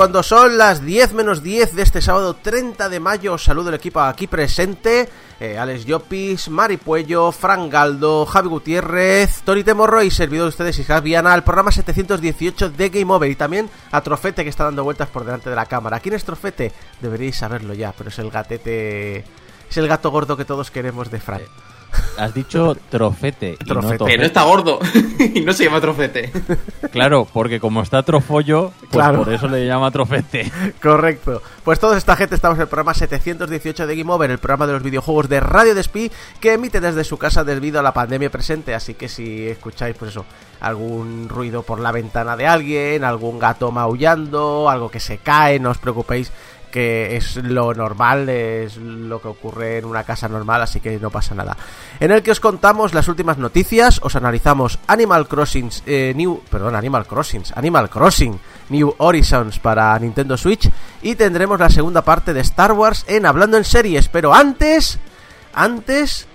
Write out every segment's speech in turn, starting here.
Cuando son las 10 menos 10 de este sábado 30 de mayo, saludo el equipo aquí presente. eh, Alex Llopis, Mari Puello, Fran Galdo, Javi Gutiérrez, Tony Temorro y servidor de ustedes Isaac Viana al programa 718 de Game Over. Y también a Trofete que está dando vueltas por delante de la cámara. ¿Quién es Trofete? Deberíais saberlo ya, pero es el gatete... Es el gato gordo que todos queremos de Fran. Has dicho trofete. y no Trofete. tofete. No está gordo y no se llama trofete. Claro, porque como está trofollo, pues Claro. por eso le llama trofete. Correcto. Pues toda esta gente estamos en el programa 718 de Game Over, el programa de los videojuegos de Radio Despí, que emite desde su casa debido a la pandemia presente. Así que si escucháis, pues eso, algún ruido por la ventana de alguien, algún gato maullando, algo que se cae, no os preocupéis que es lo normal, es lo que ocurre en una casa normal, así que no pasa nada. En el que os contamos las últimas noticias, os analizamos Animal Crossing eh, New, perdón, Animal Crossings, Animal Crossing New Horizons para Nintendo Switch y tendremos la segunda parte de Star Wars en Hablando en Series, pero antes, antes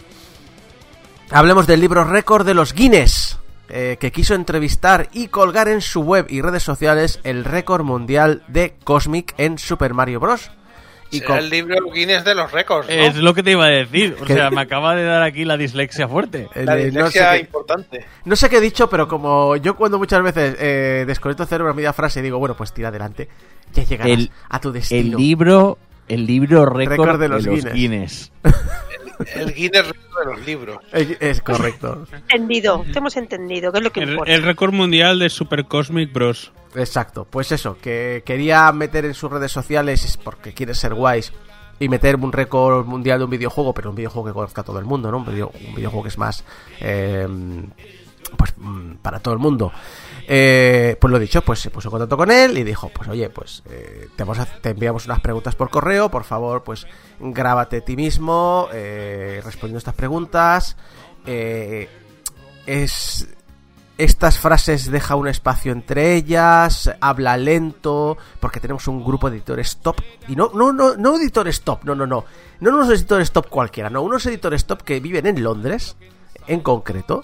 hablemos del libro récord de los Guinness. Eh, que quiso entrevistar y colgar en su web y redes sociales el récord mundial de Cosmic en Super Mario Bros. Y Será con- el libro Guinness de los récords, ¿no? Es lo que te iba a decir. O sea, me acaba de dar aquí la dislexia fuerte. eh, La de- no, sé dislexia qué, importante. no sé qué he dicho, pero como yo cuando muchas veces eh, desconecto el cerebro a media frase digo, bueno, pues tira adelante, ya llegarás El- a tu El destino. libro, el libro récord, Récord de los, Guinness. Guinness. El Guinness de los libros. Es correcto. Entendido, te hemos entendido, que es lo que El, importa. el récord mundial de Super Cosmic Bros. Exacto, pues eso, que quería meter en sus redes sociales es porque quiere ser guays y meter un récord mundial de un videojuego, pero un videojuego que conozca a todo el mundo, ¿no? Un, video- un videojuego que es más, eh, pues, mm, para todo el mundo. Eh, pues lo dicho, pues se puso en contacto con él y dijo, pues oye, pues eh, te, vamos te enviamos unas preguntas por correo, por favor, pues grábate ti mismo eh, respondiendo estas preguntas. Eh, es estas frases deja un espacio entre ellas, habla lento, porque tenemos un grupo de editores top. Y no, no, no, no editores top, no, no, no. No unos editores top cualquiera, no, unos editores top que viven en Londres, en concreto,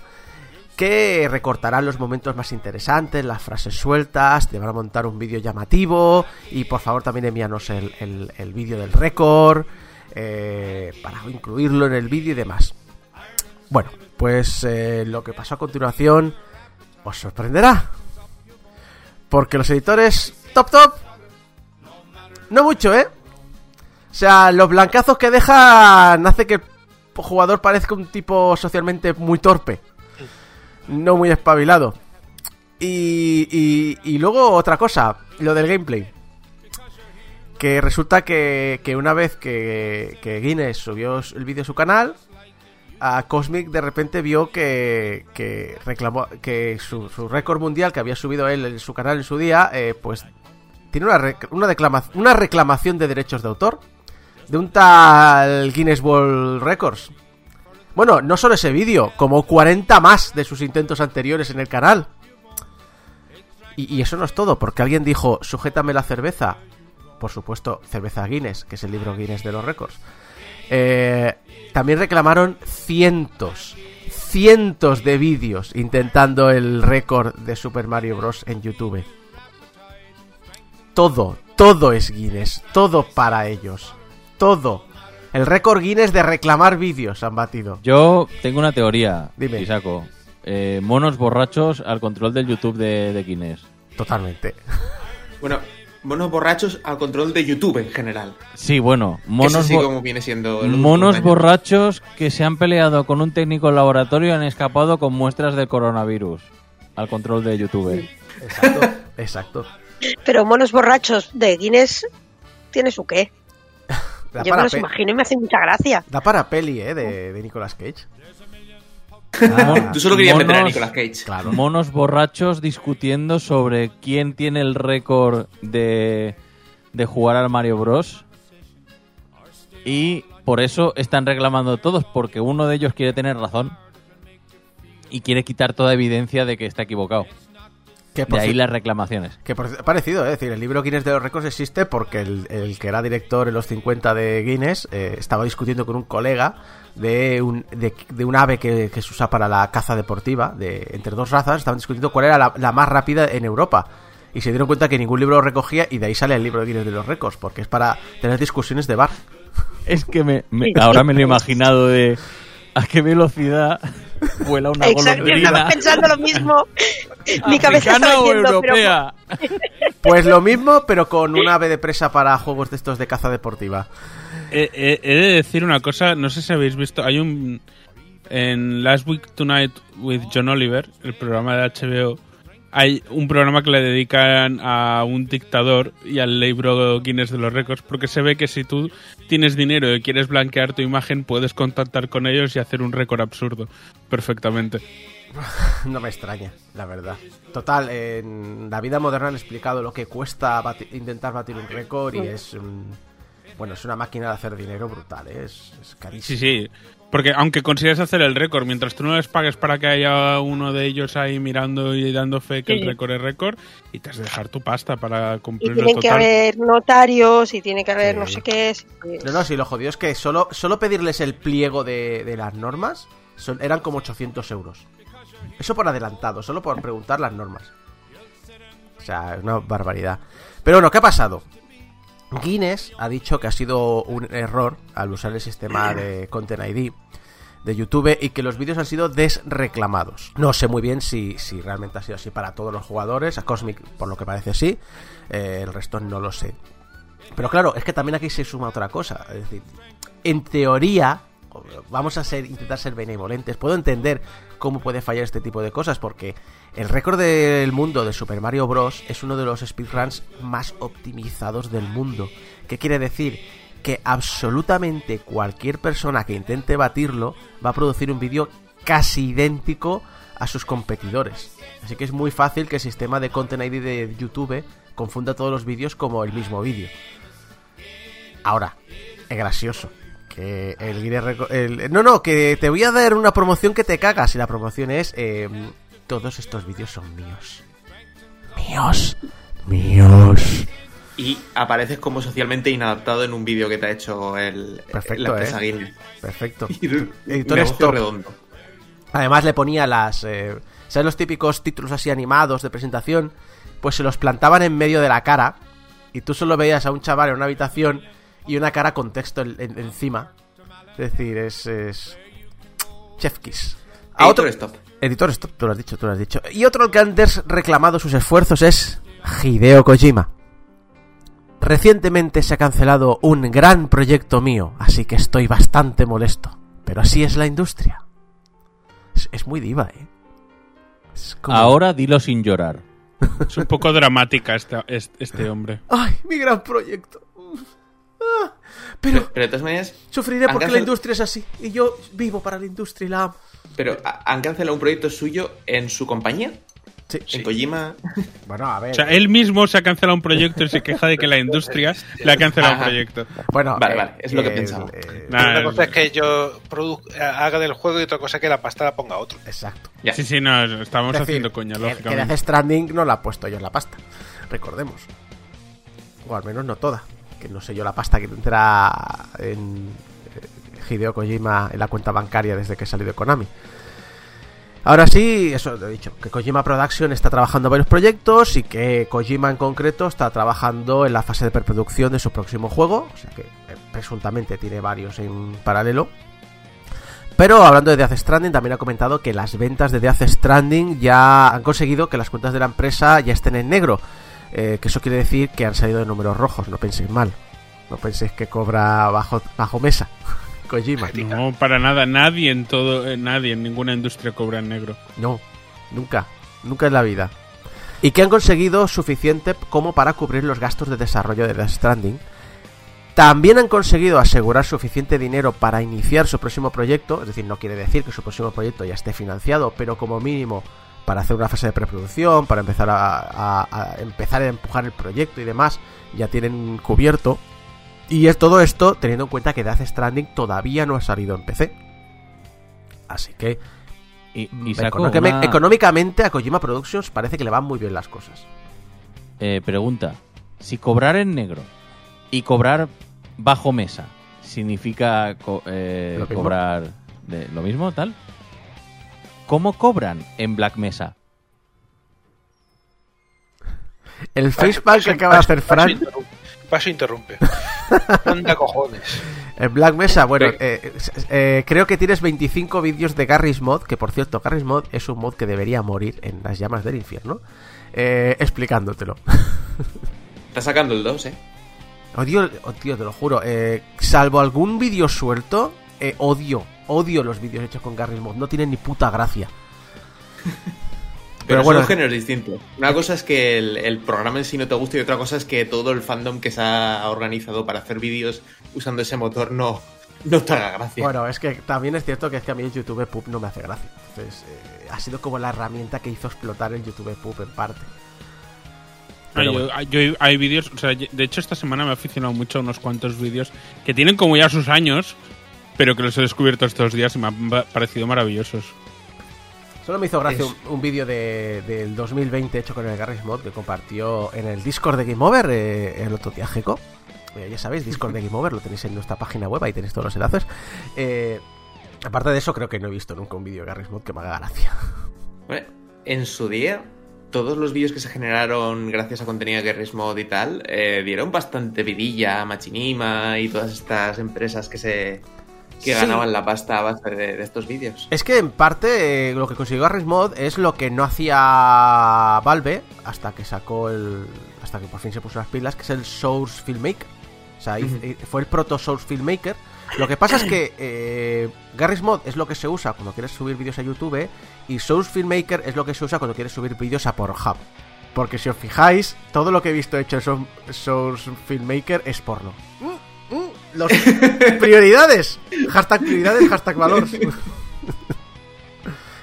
que recortarán los momentos más interesantes, las frases sueltas, te van a montar un vídeo llamativo, y por favor también envíanos el, vídeo del récord, eh, para incluirlo en el vídeo y demás. Bueno, pues eh, lo que pasó a continuación os sorprenderá. Porque los editores top top, no mucho, ¿eh? O sea, los blancazos que dejan hace que el jugador parezca un tipo socialmente muy torpe. No muy espabilado. Y, y, y luego otra cosa, lo del gameplay. Que resulta que, que una vez que, que Guinness subió el vídeo a su canal, a Cosmic de repente vio que, que reclamó que su, su récord mundial que había subido él en su canal en su día, eh, pues tiene una, una, una reclamación de derechos de autor de un tal Guinness World Records. Bueno, no solo ese vídeo, como 40 más de sus intentos anteriores en el canal. Y, eso no es todo, porque alguien dijo, sujétame la cerveza. Por supuesto, cerveza Guinness, que es el libro Guinness de los récords. Eh, también reclamaron cientos, cientos de vídeos intentando el récord de Super Mario Bros. en YouTube. Todo, todo es Guinness, todo para ellos. Todo. El récord Guinness de reclamar vídeos han batido. Yo tengo una teoría, Dime. Isaco. Eh, monos borrachos al control del YouTube de, de Guinness. Totalmente. Bueno, monos borrachos al control de YouTube en general. Sí, bueno, monos, sí como viene siendo el monos borrachos que se han peleado con un técnico en laboratorio y han escapado con muestras del coronavirus al control de YouTube. Exacto, exacto. Pero monos borrachos de Guinness tiene su qué. Da Yo me los imagino y me hace mucha gracia. da para peli, ¿eh? De, de Nicolas Cage. Mon- Tú solo querías meter a Nicolas Cage. Claro. Monos borrachos discutiendo sobre quién tiene el récord de, de jugar al Mario Bros. Y por eso están reclamando todos, porque uno de ellos quiere tener razón y quiere quitar toda evidencia de que está equivocado. Que De ahí las reclamaciones. Que parecido, ¿eh? es decir, el libro Guinness de los récords existe porque el, el que era director en los 50 de Guinness eh, estaba discutiendo con un colega de un, de, de un ave que, que se usa para la caza deportiva, de entre dos razas, estaban discutiendo cuál era la, la más rápida en Europa. Y se dieron cuenta que ningún libro lo recogía y de ahí sale el libro Guinness de los récords, porque es para tener discusiones de bar. Es que me, me- ahora me lo he imaginado de a qué velocidad vuela una Exacto, estaba golondrina. pensando lo mismo. Mi cabeza ¿Africana estaba diciendo, pero europea? Pues lo mismo, pero con un ave de presa para juegos de estos de caza deportiva. Eh, eh, he de decir una cosa, no sé si habéis visto, hay un... En Last Week Tonight with John Oliver, el programa de HBO, hay un programa que le dedican a un dictador y al libro Guinness de los récords, porque se ve que si tú tienes dinero y quieres blanquear tu imagen, puedes contactar con ellos y hacer un récord absurdo perfectamente. No me extraña, la verdad. Total, en la vida moderna han explicado lo que cuesta intentar batir un récord y es... bueno, es una máquina de hacer dinero brutal, ¿eh? es, es carísimo. Sí, sí. Porque aunque consigas hacer el récord, mientras tú no les pagues para que haya uno de ellos ahí mirando y dando fe que Sí. el récord es récord, y te has de dejar tu pasta para Y cumplir el tienen que haber notarios y tiene que haber Sí. no sé qué. sí. No, no, sí, lo jodido es que solo, solo pedirles el pliego de, de las normas son, eran como 800 euros. Eso por adelantado, solo por preguntar las normas. O sea, es una barbaridad. Pero bueno, ¿qué ha pasado? Guinness ha dicho que ha sido un error al usar el sistema de Content ID de YouTube y que los vídeos han sido desreclamados. No sé muy bien si, si realmente ha sido así para todos los jugadores. A Cosmic, por lo que parece, sí. Eh, el resto no lo sé. Pero claro, es que también aquí se suma otra cosa. Es decir, en teoría, vamos a ser, intentar ser benevolentes. Puedo entender cómo puede fallar este tipo de cosas, porque el récord del mundo de Super Mario Bros. es uno de los speedruns más optimizados del mundo. ¿Qué quiere decir? Que absolutamente cualquier persona que intente batirlo va a producir un vídeo casi idéntico a sus competidores. Así que es muy fácil que el sistema de Content ID de YouTube confunda todos los vídeos como el mismo vídeo. Ahora, es gracioso. Que el, el- No, no, que te voy a dar una promoción que te cagas. Y la promoción es... eh, todos estos vídeos son míos. Míos. Míos. Y apareces como socialmente inadaptado en un vídeo que te ha hecho el, Perfecto, la empresa ¿eh? Perfecto. Top. redondo. Además le ponía las... eh, ¿Sabes los típicos títulos así animados de presentación? Pues se los plantaban en medio de la cara y tú solo veías a un chaval en una habitación y una cara con texto en- en- encima. Es decir, es... es... Chef Kiss. A otro... Editor Stop. Editor Stop, tú lo has dicho, tú lo has dicho. Y otro que han des- reclamado sus esfuerzos es Hideo Kojima. Recientemente se ha cancelado un gran proyecto mío, así que estoy bastante molesto. Pero así es la industria. Es, es muy diva, ¿eh? Es como- Ahora dilo sin llorar. Es un poco dramática este, este, este hombre. ¡Ay, mi gran proyecto! Ah, pero Pero de todas maneras, sufriré porque la industria es así. Y yo vivo para la industria y la amo. pero ¿ha- ¿han cancelado un proyecto suyo en su compañía? Sí. En Kojima. Bueno, a ver. O sea, él mismo se ha cancelado un proyecto y se queja de que la industria le ha cancelado un proyecto. Bueno, Vale, eh, vale, es lo que eh, pensaba. eh, Nah, Una cosa es que yo produ- haga del juego y otra cosa es que la pasta la ponga otro. Exacto. Ya. Sí, sí, no, estamos Es decir, haciendo coña, que- Que lógicamente. Death Stranding no la he puesto yo en la pasta. Recordemos. O al menos no toda. Que no sé yo la pasta que tendrá en eh, Hideo Kojima en la cuenta bancaria desde que salió de Konami. Ahora sí, eso lo he dicho, que Kojima Production está trabajando varios proyectos y que Kojima en concreto está trabajando en la fase de preproducción de su próximo juego, o sea que eh, presuntamente tiene varios en paralelo. Pero hablando de Death Stranding, también ha comentado que las ventas de Death Stranding ya han conseguido que las cuentas de la empresa ya estén en negro. Eh, que eso quiere decir que han salido de números rojos, no penséis mal. No penséis que cobra bajo, bajo mesa. Kojima. No, para nada. Nadie en todo, eh, nadie en ninguna industria cobra en negro. No, nunca, nunca en la vida. Y que han conseguido suficiente como para cubrir los gastos de desarrollo de Death Stranding. También han conseguido asegurar suficiente dinero para iniciar su próximo proyecto, es decir, no quiere decir que su próximo proyecto ya esté financiado, pero como mínimo para hacer una fase de preproducción, para empezar a, a- a empezar a empujar el proyecto y demás, ya tienen cubierto. Y es todo esto teniendo en cuenta que Death Stranding todavía no ha salido en PC. Así que Y, y sacó económicamente- una- económicamente a Kojima Productions parece que le van muy bien las cosas. eh, pregunta. Si cobrar en negro y cobrar bajo mesa significa co- eh, Lo mismo. cobrar de, lo mismo, tal. ¿Cómo cobran en Black Mesa? El facepalm que acaba de hacer Fran. Paso interrumpe. Anda cojones. en Black Mesa, bueno, eh, eh, creo que tienes 25 vídeos de Garry's Mod, que por cierto, Garry's Mod es un mod que debería morir en las llamas del infierno, eh, explicándotelo. Está sacando el 2, ¿eh? Odio, oh, tío, te lo juro, eh, salvo algún vídeo suelto, eh, odio, odio los vídeos hechos con Garry's Mod, no tienen ni puta gracia. Pero, bueno. son géneros distintos. Una cosa es que el, el programa en sí no te guste y otra cosa es que todo el fandom que se ha organizado para hacer vídeos usando ese motor no, no te haga gracia. Bueno, es que también es cierto que es que a mí el YouTube Pub no me hace gracia. Entonces, eh, ha sido como la herramienta que hizo explotar el YouTube Pub en parte. Ah, Pero yo- bueno. yo- hay vídeos, o sea, de hecho esta semana me he aficionado mucho a unos cuantos vídeos que tienen como ya sus años, pero que los he descubierto estos días y me han pa- parecido maravillosos. Solo me hizo gracia Es- un, un vídeo de, del 2020 hecho con el Garry's Mod que compartió en el Discord de Game Over eh, el otro día Jeco. Eh, ya sabéis, Discord de Game Over, lo tenéis en nuestra página web, ahí tenéis todos los enlaces. Eh, aparte de eso, creo que no he visto nunca un vídeo de Garry's Mod que me haga gracia. Bueno, en su día, todos los vídeos que se generaron gracias a contenido de Garry's Mod y tal, eh, dieron bastante vidilla, Machinima y todas estas empresas que se que Sí. ganaban la pasta a base de, de estos vídeos. Es que en parte eh, lo que consiguió Garry's Mod es lo que no hacía Valve hasta que sacó el. hasta que por fin se puso las pilas, que es el Source Filmmaker. O sea, eh, fue el proto Source Filmmaker. Lo que pasa es que eh, Garry's Mod es lo que se usa cuando quieres subir vídeos a YouTube y Source Filmmaker es lo que se usa cuando quieres subir vídeos a Pornhub. Porque si os fijáis, todo lo que he visto hecho en Source- Source Filmmaker es porno. Los prioridades. Hashtag prioridades, hashtag valor.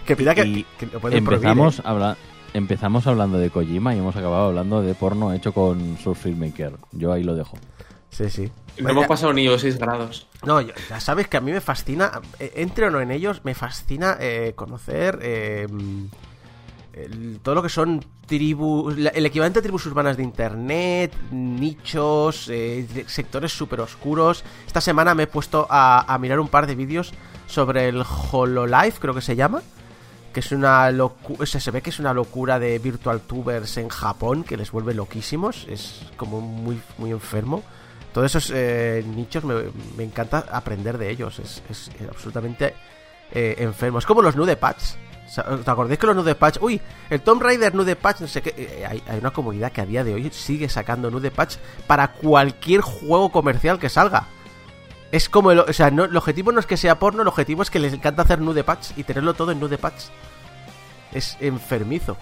que pida que, Y que lo pueden prohibir, empezamos, ¿eh? habla- empezamos hablando de Kojima y hemos acabado hablando de porno hecho con Source Filmmaker. Yo ahí lo dejo. Sí, sí. No hemos pasado ni los 6 grados. No, ya sabes que a mí me fascina, eh, entre o no en ellos, me fascina eh, conocer eh, todo lo que son tribus, el equivalente a tribus urbanas de internet, nichos, eh, sectores súper oscuros. Esta semana me he puesto a, mirar un par de vídeos sobre el Hololive, creo que se llama. Que es una locura. Se ve que es una locura de virtual tubers en Japón que les vuelve loquísimos. Es como muy, muy enfermo. Todos esos eh, nichos me, me encanta aprender de ellos. Es, es absolutamente eh, enfermo. Es como los nude patch. ¿Os acordáis que los nude patch? Uy, el Tomb Raider nude patch, no sé qué. eh, hay, hay una comunidad que a día de hoy sigue sacando nude patch para cualquier juego comercial que salga. Es como el, o sea, no, el objetivo no es que sea porno, el objetivo es que les encanta hacer nude patch y tenerlo todo en nude patch. Es enfermizo.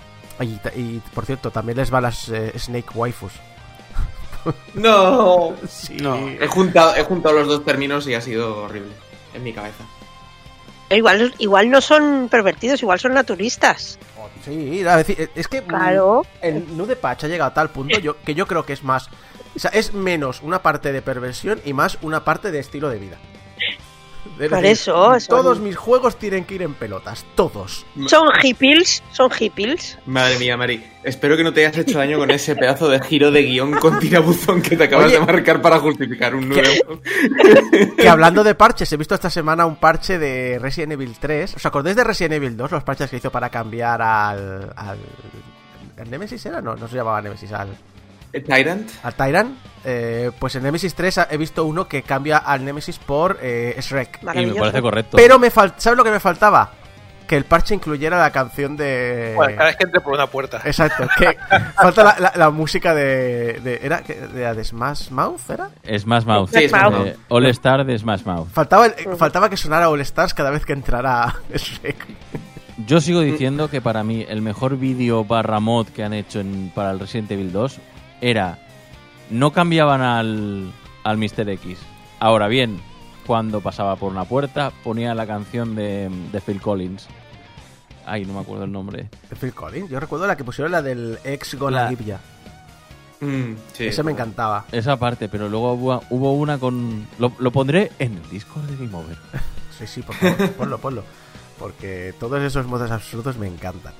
Y, por cierto, también les va las eh, Snake Waifus. No. Sí. He juntado, he juntado los dos términos y ha sido horrible en mi cabeza. Igual, igual no son pervertidos, igual son naturistas. Sí, es que mm, Claro. el nude patch ha llegado a tal punto yo, que yo creo que es más. O sea, es menos una parte de perversión y más una parte de estilo de vida. Es Por decir, eso, eso. Todos mis juegos tienen que ir en pelotas. Todos. Son hippies, son hippies. Madre mía, Mari. Espero que no te hayas hecho daño con ese pedazo de giro de guion con tirabuzón que te acabas Oye. de marcar para justificar un nuevo. Que hablando de parches, he visto esta semana un parche de Resident Evil 3. ¿Os acordáis de Resident Evil 2? Los parches que hizo para cambiar al. al. ¿El Nemesis era? No, no se llamaba Nemesis, al. Tyrant. al Tyrant. Eh, pues en Nemesis 3 he visto uno que cambia al Nemesis por eh, Shrek. Y me parece correcto. Pero me fal ¿sabes lo que me faltaba? Que el parche incluyera la canción de. Bueno, cada vez que entre por una puerta. Exacto, que falta la, la- la música de. de ¿Era? ¿De, la de Smash Mouth? ¿Era? Smash Mouth. Sí, Smash Mouth. Eh, All Star de Smash Mouth. Faltaba, faltaba que sonara All Stars cada vez que entrara Shrek. Yo sigo diciendo que para mí el mejor vídeo barra mod que han hecho en- para el Resident Evil 2 era no cambiaban al, al Mr. X. Ahora bien, cuando pasaba por una puerta, ponía la canción de, de Phil Collins. Ay, no me acuerdo el nombre. De Phil Collins. Yo recuerdo la que pusieron la del ex Gonna La-. Mm, sí. Esa me encantaba. Esa parte, pero luego hubo, hubo una con... Lo, lo pondré en el Discord de Game Over. Sí, sí, por favor, ponlo, ponlo. Porque todos esos modos absurdos me encantan.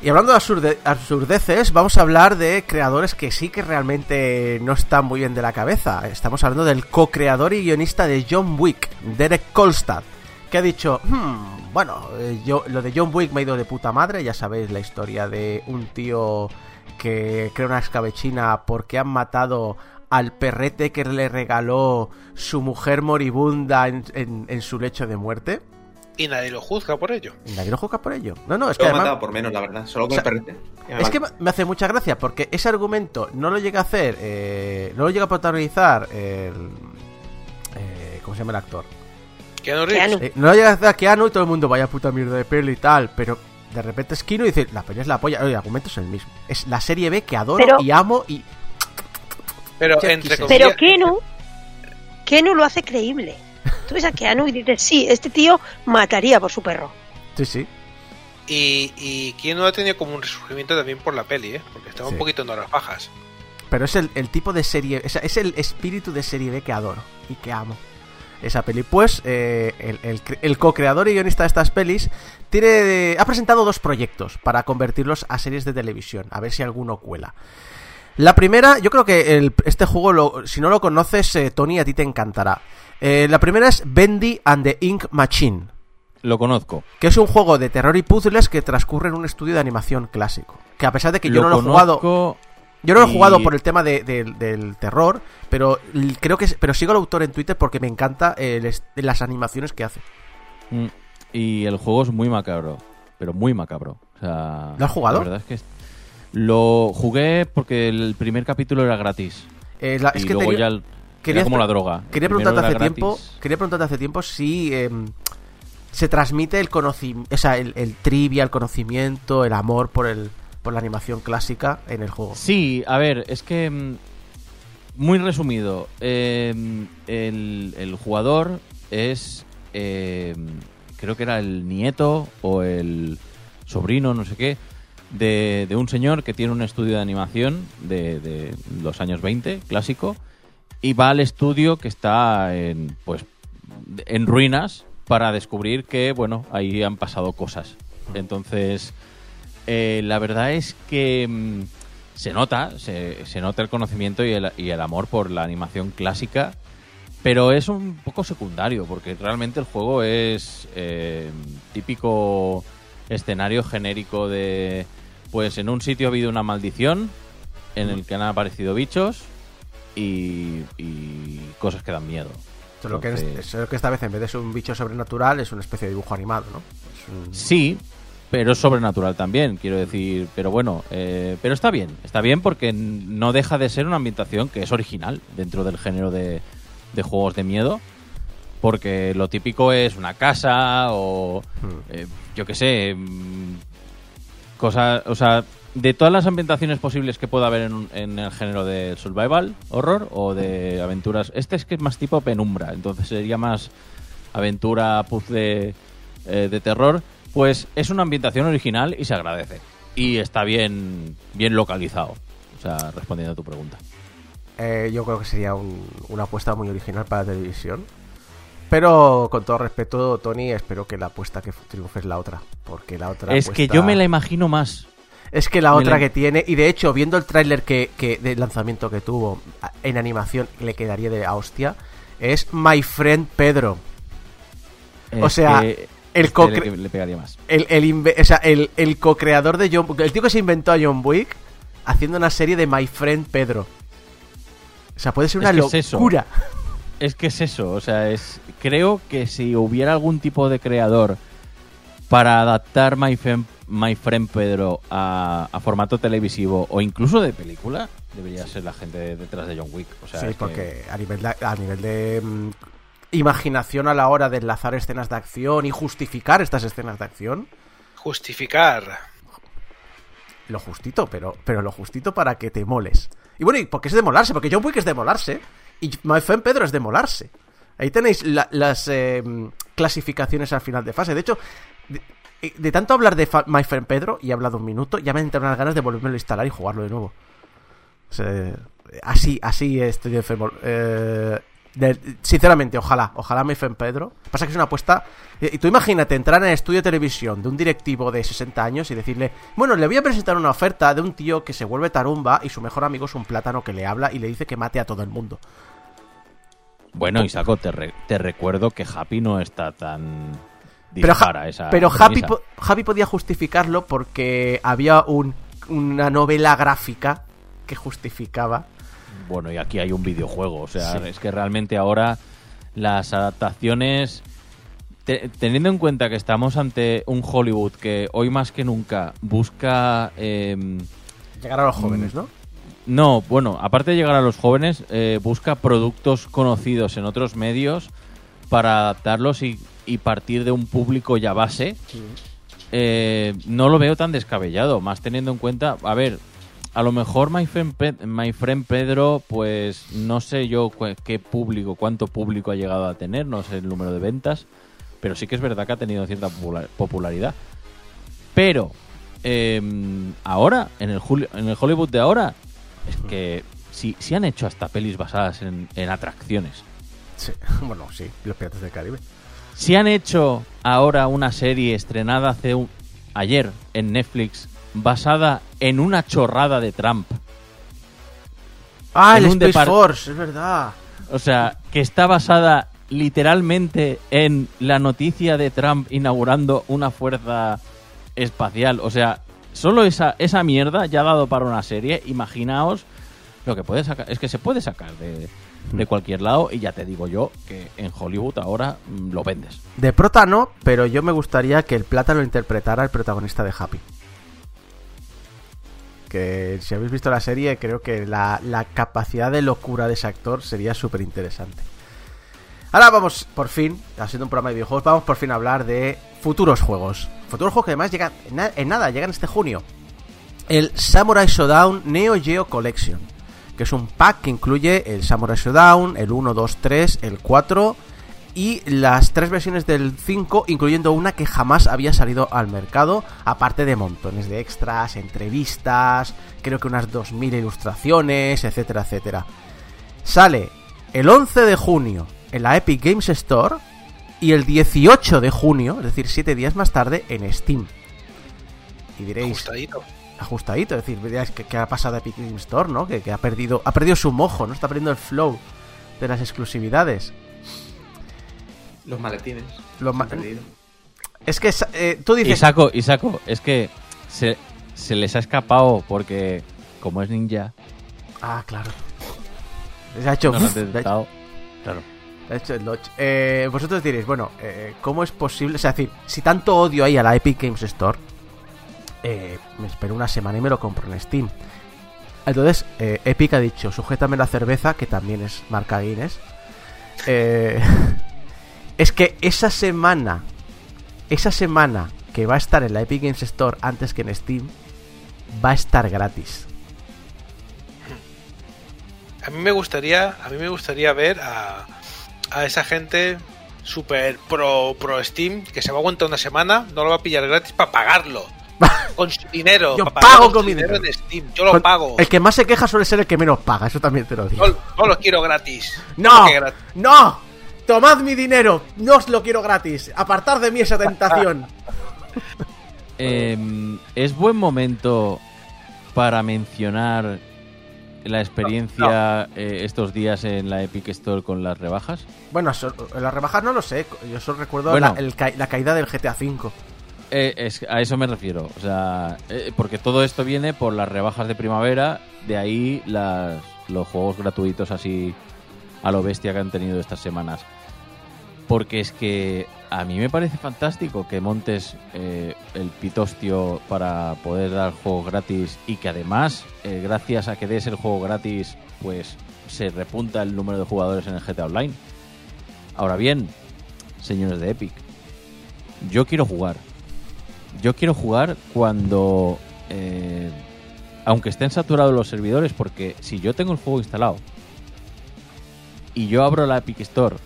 Y hablando de absurde- absurdeces, vamos a hablar de creadores que sí que realmente no están muy bien de la cabeza. Estamos hablando del co-creador y guionista de John Wick, Derek Kolstad, que ha dicho, "Hmm, bueno, eh, yo, lo de John Wick me ha ido de puta madre, ya sabéis la historia de un tío que crea una escabechina porque han matado al perrete que le regaló su mujer moribunda en, en- en su lecho de muerte. Y nadie lo juzga por ello. Nadie lo juzga por ello. No, no, es que Lo he además- matado por menos, la verdad. Solo con O sea, el perrete. Ya me es que me hace mucha gracia porque ese argumento no lo llega a hacer, eh, no lo llega a protagonizar el... eh, ¿Cómo se llama el actor? Keanu. Keanu Reeves. Eh, no lo llega a hacer a Keanu y todo el mundo vaya puta mierda de peli y tal, pero de repente es Keanu y dice, la peli es la polla, Oye, el argumento es el mismo. Es la serie B que adoro Pero- y amo y... Pero entre comillas. Pero Kenu, Kenu lo hace creíble. Tú ves a Keanu y dices, sí, este tío mataría por su perro. Sí, sí. Y, y Keanu ha tenido como un resurgimiento también por la peli, ¿eh? Porque estaba Sí. un poquito en horas bajas. Pero es el, el tipo de serie, es, es el espíritu de serie B que adoro y que amo. Esa peli. Pues eh, el, el el co-creador y guionista de estas pelis tiene, ha presentado dos proyectos para convertirlos a series de televisión. A ver si alguno cuela. La primera, yo creo que el- este juego, lo- si no lo conoces, eh, Tony, a ti te encantará. Eh, la primera es Bendy and the Ink Machine, Lo conozco. que es un juego de terror y puzzles que transcurre en un estudio de animación clásico. Que a pesar de que yo no lo he jugado... Yo no lo he jugado por el tema de- de- del terror, pero creo que pero sigo al autor en Twitter porque me encanta el est- las animaciones que hace. Mm, Y el juego es muy macabro, pero muy macabro. O sea, ¿Lo has jugado? La verdad es que lo jugué porque el primer capítulo era gratis. Eh, la- y es que luego tenía- ya el- quería era como la droga. Quería preguntarte hace tiempo, quería preguntarte hace tiempo si em, se transmite el conocimiento, o sea, el, el trivia, el conocimiento, el amor por el por la animación clásica en el juego. Sí, a ver, es que. mm, Muy resumido. eh, el, el jugador es. creo que era el nieto o el sobrino, no sé qué. De, de un señor que tiene un estudio de animación de, de los años 20, clásico. Y va al estudio que está en. Pues. En ruinas. Para descubrir que, bueno, ahí han pasado cosas. Entonces. Eh, la verdad es que mm, se nota, se, se nota el conocimiento y el, amor por la animación clásica, pero es un poco secundario, porque realmente el juego es eh, típico escenario genérico de, pues en un sitio ha habido una maldición en el que han aparecido bichos y, y cosas que dan miedo. Solo que, es- solo que esta vez en vez de ser un bicho sobrenatural es una especie de dibujo animado, ¿no? Un- Sí, pero es sobrenatural también, quiero decir. Pero bueno, eh, pero está bien. Está bien porque no deja de ser una ambientación que es original dentro del género de, de juegos de miedo. Porque lo típico es una casa o, eh, yo qué sé, cosas, o sea, de todas las ambientaciones posibles que pueda haber en el género de survival, horror o de aventuras. Este es que es más tipo penumbra, entonces sería más aventura, puzzle eh, de terror. Pues es una ambientación original y se agradece. Y está bien, bien localizado. O sea, respondiendo a tu pregunta. Eh, yo creo que sería un- una apuesta muy original para la televisión. Pero con todo respeto, Tony, espero que la apuesta que triunfe es la otra. Porque la otra. es que yo me la imagino más. Es que la me otra la- que tiene. Y de hecho, viendo el tráiler que, que de lanzamiento que tuvo en animación, le quedaría de hostia. Es My Friend Pedro. O sea, que el este co- le, le pegaría más. El, el, inve- o sea, el, el co-creador de John El tío que se inventó a John Wick haciendo una serie de My Friend Pedro. O sea, puede ser una es locura. Es que es eso, o sea, es creo que si hubiera algún tipo de creador para adaptar My Friend, My Friend Pedro a, a formato televisivo o incluso de película, debería ser la gente de- detrás de John Wick. O sea, sí, es que- porque a nivel de, a nivel de mm, imaginación a la hora de enlazar escenas de acción y justificar estas escenas de acción, Justificar. lo justito, pero, pero lo justito para que te moles. Y bueno, y porque es de molarse, porque John Wick es de molarse. Y My Friend Pedro es de molarse. Ahí tenéis la- las eh, clasificaciones al final de fase. De hecho, de, tanto hablar de Fa- My Friend Pedro, y he hablado un minuto, ya me entran unas ganas de volverme a instalar y jugarlo de nuevo. Así, así estoy enfermo. Eh, sinceramente, ojalá, ojalá My Friend Pedro. Pasa que es una apuesta. eh, Y tú imagínate entrar en el estudio de televisión de un directivo de 60 años y decirle: Bueno, le voy a presentar una oferta de un tío que se vuelve tarumba y su mejor amigo es un plátano que le habla y le dice que mate a todo el mundo. Bueno, Isaco, te, re- te recuerdo que Happy no está tan Pero, dispara esa pero Happy, po- Happy podía justificarlo porque había un- una novela gráfica que justificaba. Bueno, y aquí hay un videojuego. O sea, Sí. es que realmente ahora las adaptaciones. te- teniendo en cuenta que estamos ante un Hollywood que hoy más que nunca busca. em, Llegar a los jóvenes, ¿no? No, bueno, aparte de llegar a los jóvenes, eh, busca productos conocidos en otros medios para adaptarlos y, y partir de un público ya base. Eh, no lo veo tan descabellado, más teniendo en cuenta, a ver, a lo mejor My Friend, Pe- My Friend Pedro, pues no sé yo qué público, cuánto público ha llegado a tener, no sé el número de ventas, pero sí que es verdad que ha tenido cierta popular- popularidad. Pero eh, ahora, en el, en el Hollywood de ahora, es que si, si han hecho hasta pelis basadas en, en atracciones. Sí. Bueno, sí, los piratas del Caribe. Si han hecho ahora una serie estrenada hace un- ayer en Netflix basada en una chorrada de Trump. Ah, el Space Force, es verdad. O sea, que está basada literalmente en la noticia de Trump inaugurando una fuerza espacial. O sea, solo esa, esa mierda ya ha dado para una serie. Imaginaos lo que puede sacar. Es que se puede sacar de, de cualquier lado y ya te digo yo que en Hollywood ahora mm, lo vendes. De prota no, pero yo me gustaría que el plata lo interpretara el protagonista de Happy. Que si habéis visto la serie, creo que la, la capacidad de locura de ese actor sería súper interesante. Ahora vamos, por fin, haciendo un programa de videojuegos, vamos por fin a hablar de futuros juegos. Futuros juegos que además llegan en, na- en nada, llegan este junio. El Samurai Shodown Neo Geo Collection, que es un pack que incluye el Samurai Shodown, el 1, 2, 3, el 4 y las tres versiones del 5, incluyendo una que jamás había salido al mercado, aparte de montones de extras, entrevistas, creo que unas 2000 ilustraciones, etcétera, etcétera. Sale el 11 de junio en la Epic Games Store y el 18 de junio, es decir, 7 días más tarde, en Steam. Y diréis, Ajustadito. ajustadito, es decir, diréis que, que ha pasado a Epic Games Store, ¿no? Que, que ha perdido ha perdido su mojo, ¿no? Está perdiendo el flow de las exclusividades. Los maletines. Los ma-. Es que eh, tú dices... Isaco, Isaco, es que se, se les ha escapado porque como es ninja, Ah, claro. Se ha hecho... han detectado. Claro. Ha hecho el notch. Eh, vosotros diréis, bueno, eh, ¿cómo es posible? O sea, es decir, si tanto odio hay a la Epic Games Store, eh, me espero una semana y me lo compro en Steam. Entonces, eh, Epic ha dicho, sujétame la cerveza, que también es marca Guinness. Es que esa semana, esa semana que va a estar en la Epic Games Store antes que en Steam, va a estar gratis. A mí me gustaría, a mí me gustaría ver a, a esa gente super pro pro Steam que se va a aguantar una semana, no lo va a pillar gratis para pagarlo. Con su dinero. Yo pago con mi dinero dinero. en Steam. Yo lo Con- pago. El que más se queja suele ser el que menos paga, eso también te lo digo. No, no lo quiero gratis. ¡No! Gratis. ¡No! ¡Tomad mi dinero! ¡No os lo quiero gratis! ¡Apartad de mí esa tentación! Eh, es buen momento para mencionar la experiencia eh, estos días en la Epic Store con las rebajas. bueno, so- las rebajas no lo sé. Yo solo recuerdo Bueno. la, el ca- la caída del GTA V. Eh, es- a eso me refiero. O sea, eh, porque todo esto viene por las rebajas de primavera, de ahí las, los juegos gratuitos así a lo bestia que han tenido estas semanas. Porque es que a mí me parece fantástico que montes eh, el pitostio para poder dar juegos gratis y que además, eh, gracias a que des el juego gratis, pues se repunta el número de jugadores en el GTA Online. Ahora bien, señores de Epic, yo quiero jugar. Yo quiero jugar cuando, eh, aunque estén saturados los servidores, porque si yo tengo el juego instalado y yo abro la Epic Store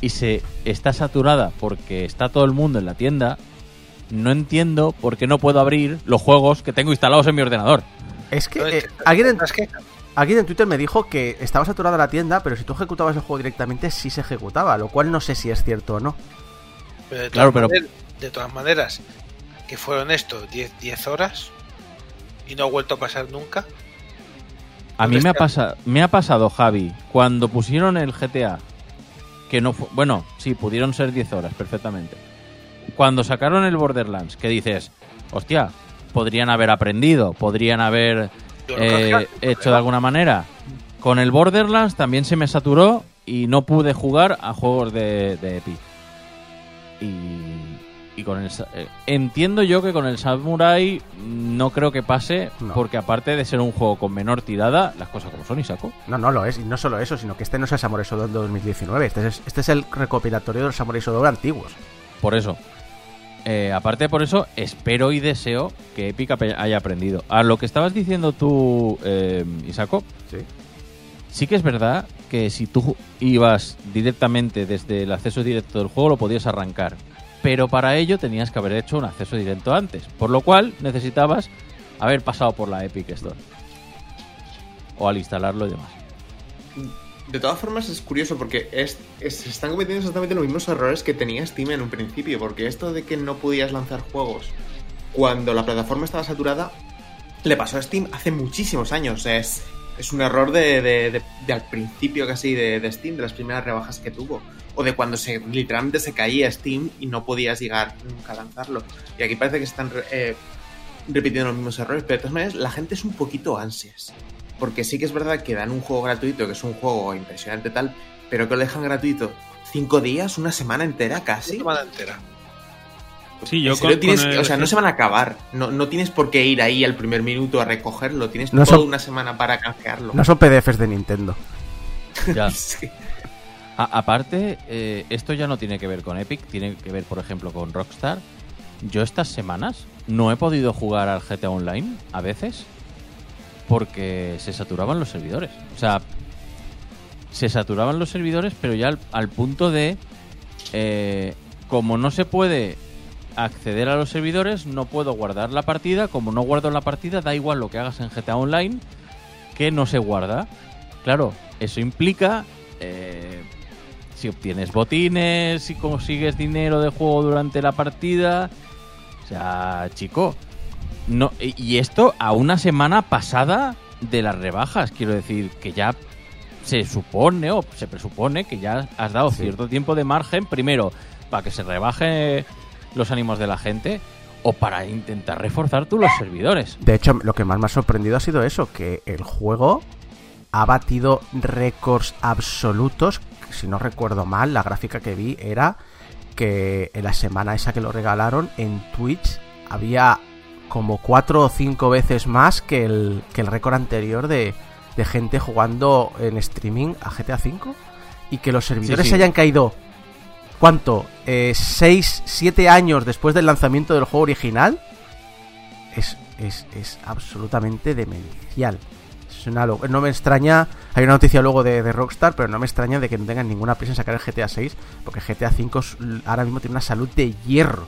y se está saturada porque está todo el mundo en la tienda, no entiendo por qué no puedo abrir los juegos que tengo instalados en mi ordenador. Es que eh, alguien, en, alguien en Twitter me dijo que estaba saturada la tienda, pero si tú ejecutabas el juego directamente sí se ejecutaba, lo cual no sé si es cierto o no. Pero de, Claro, todas pero- maneras, de todas maneras, que fueron esto 10, 10 horas y no ha vuelto a pasar nunca. A mí ¿Dónde me ha, pasado, me ha pasado, Javi, cuando pusieron el GTA, que no fue, bueno, sí, pudieron ser 10 horas perfectamente. Cuando sacaron el Borderlands, que dices, hostia, podrían haber aprendido, podrían haber eh, hecho de alguna manera. Con el Borderlands también se me saturó y no pude jugar a juegos de, de Epic. Y, y con el... eh, entiendo yo que con el Samurai no creo que pase, No. porque aparte de ser un juego con menor tirada, las cosas como son y saco. No, no lo es, y no solo eso, sino que este no es el Samurai Shodown 2019, este es, este es el recopilatorio de los Samurai Shodown antiguos. Por eso. Eh, aparte por eso, espero y deseo que Epic haya aprendido. A lo que estabas diciendo tú, eh, Isaco, Sí. sí que es verdad que si tú ibas directamente desde el acceso directo del juego lo podías arrancar. Pero para ello tenías que haber hecho un acceso directo antes. Por lo cual necesitabas haber pasado por la Epic Store. O al instalarlo y demás. De todas formas es curioso porque es, están cometiendo exactamente los mismos errores que tenía Steam en un principio, porque esto de que no podías lanzar juegos cuando la plataforma estaba saturada le pasó a Steam hace muchísimos años. Es, es un error de, de- al principio casi de Steam, de las primeras rebajas que tuvo. O de cuando se literalmente se caía Steam y no podías llegar nunca a lanzarlo. Y aquí parece que se están eh, repitiendo los mismos errores, pero de todas maneras la gente es un poquito ansias. Porque sí que es verdad que dan un juego gratuito, que es un juego impresionante tal, pero que lo dejan gratuito cinco días, una semana entera casi. Una semana entera. Sí, yo con, tienes- con el- o sea, no se van a acabar. No, no tienes por qué ir ahí al primer minuto a recogerlo. Tienes No toda son- una semana para canjearlo. No son PDFs de Nintendo. Ya. Sí. Aparte, eh, esto ya no tiene que ver con Epic, tiene que ver, por ejemplo, con Rockstar. Yo estas semanas no he podido jugar al GTA Online a veces porque se saturaban los servidores. O sea, se saturaban los servidores, pero ya al, al punto de, eh, como no se puede acceder a los servidores, no puedo guardar la partida. Como no guardo la partida, da igual lo que hagas en GTA Online, que no se guarda. Claro, eso implica eh, si obtienes botines, si consigues dinero de juego durante la partida. O sea, chico. No, y y esto a una semana pasada de las rebajas. Quiero decir que ya se supone o se presupone que ya has dado cierto tiempo de margen, primero, para que se rebaje los ánimos de la gente o para intentar reforzar tú los servidores. De hecho, lo que más me ha sorprendido ha sido eso, que el juego ha batido récords absolutos. Si no recuerdo mal, la gráfica que vi era que en la semana esa que lo regalaron en Twitch había como cuatro o cinco veces más que el, que el récord anterior de, de gente jugando en streaming a GTA V y que los servidores sí. hayan caído ¿cuánto? Eh, ¿6, 7 años después del lanzamiento del juego original? Es, es, es absolutamente demencial. No me extraña, hay una noticia luego de, de Rockstar, pero no me extraña de que no tengan ninguna prisa en sacar el GTA 6, porque GTA 5 ahora mismo tiene una salud de hierro.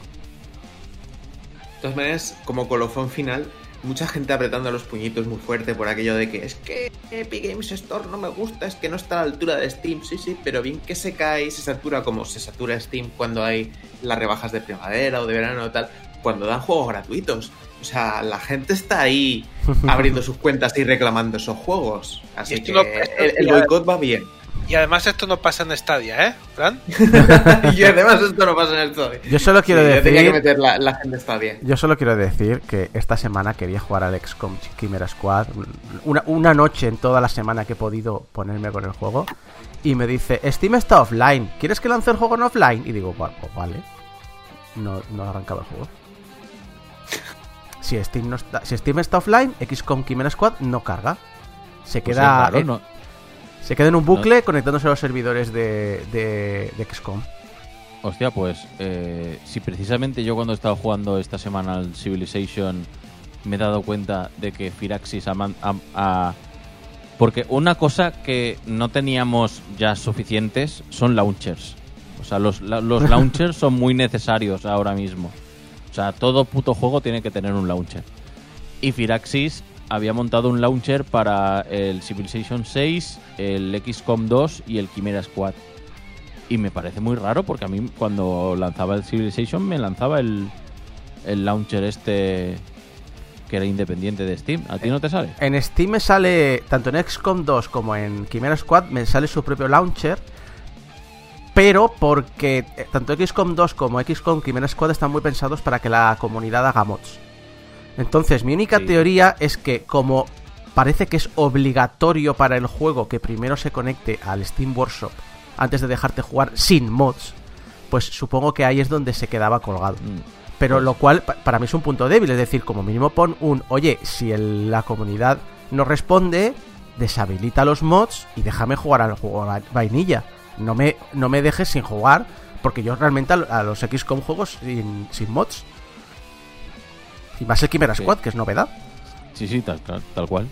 De todas maneras, como colofón final, mucha gente apretando los puñitos muy fuerte por aquello de que es que Epic Games Store no me gusta, es que no está a la altura de Steam. Sí, sí, pero bien que se cae y se satura como se satura Steam cuando hay las rebajas de primavera o de verano o tal, cuando dan juegos gratuitos. O sea, la gente está ahí abriendo sus cuentas y reclamando esos juegos. Así que no- el, el ya- boicot va bien. Y además esto no pasa en Stadia, ¿eh? ¿Fran? y además esto no pasa en el Zoe. Yo solo quiero Sí, yo tenía que decir meter la, la gente está bien. Yo solo quiero decir que esta semana quería jugar al XCOM Chimera Squad. Una, una noche en toda la semana que he podido ponerme con el juego. Y me dice, Steam está offline. ¿Quieres que lance el juego en offline? Y digo, "Va- pues vale. No, no arrancaba el juego. Si Steam, no está, si Steam está offline, XCOM Chimera Squad no carga. Se Pues queda, raro, en, ¿no? se queda en un bucle conectándose a los servidores de, de, de XCOM. Hostia, pues eh, si precisamente yo cuando he estado jugando esta semana al Civilization me he dado cuenta de que Firaxis ha, ha- ha Porque una cosa que no teníamos ya suficientes son launchers. O sea, los, los launchers son muy necesarios ahora mismo. O sea, todo puto juego tiene que tener un launcher. Y Firaxis había montado un launcher para el Civilization 6, el XCOM 2 y el Chimera Squad. Y me parece muy raro porque a mí cuando lanzaba el Civilization me lanzaba el, el launcher este que era independiente de Steam. ¿A ti no te sale? En Steam me sale, tanto en XCOM 2 como en Chimera Squad, me sale su propio launcher. Pero porque eh, tanto XCOM 2 como XCOM Chimera Squad están muy pensados para que la comunidad haga mods. Entonces, mi única Sí. teoría es que como parece que es obligatorio para el juego que primero se conecte al Steam Workshop antes de dejarte jugar sin mods, pues supongo que ahí es donde se quedaba colgado. Mm. Pero Pues- lo cual pa- para mí es un punto débil, es decir, como mínimo pon un, oye, si el- la comunidad no responde, deshabilita los mods y déjame jugar al juego va- vainilla. No me, no me dejes sin jugar, porque yo realmente a, lo- a los XCOM juegos sin, sin mods. Y más el Chimera Sí. Squad, que es novedad. Sí, sí, tal, tal, tal cual.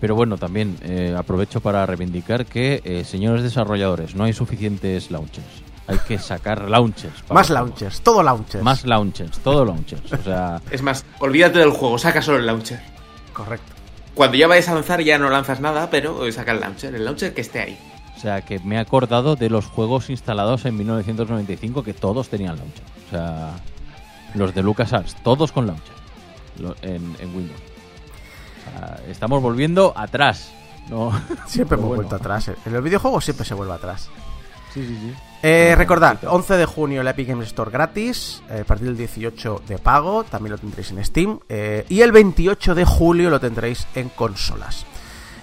Pero bueno, también eh, aprovecho para reivindicar que, eh, señores desarrolladores, no hay suficientes launchers. Hay que sacar launchers. Más launchers, todo launchers. Más launchers, todo launchers. O sea, Es más, olvídate del juego, saca solo el launcher. Correcto. Cuando ya vayas a lanzar ya no lanzas nada, pero saca el launcher, el launcher que esté ahí. O sea, que me he acordado de los juegos instalados en 1995 que todos tenían launcher. O sea, los de LucasArts, todos con launcher en, en Windows. O sea, estamos volviendo atrás. No. Siempre hemos bueno. vuelto atrás. eh. En los videojuegos siempre se vuelve atrás. Sí, sí, sí. Eh, recordad, poquito. 11 de junio el Epic Games Store gratis, eh, a partir del 18 de pago, también lo tendréis en Steam, eh, y el 28 de julio lo tendréis en consolas.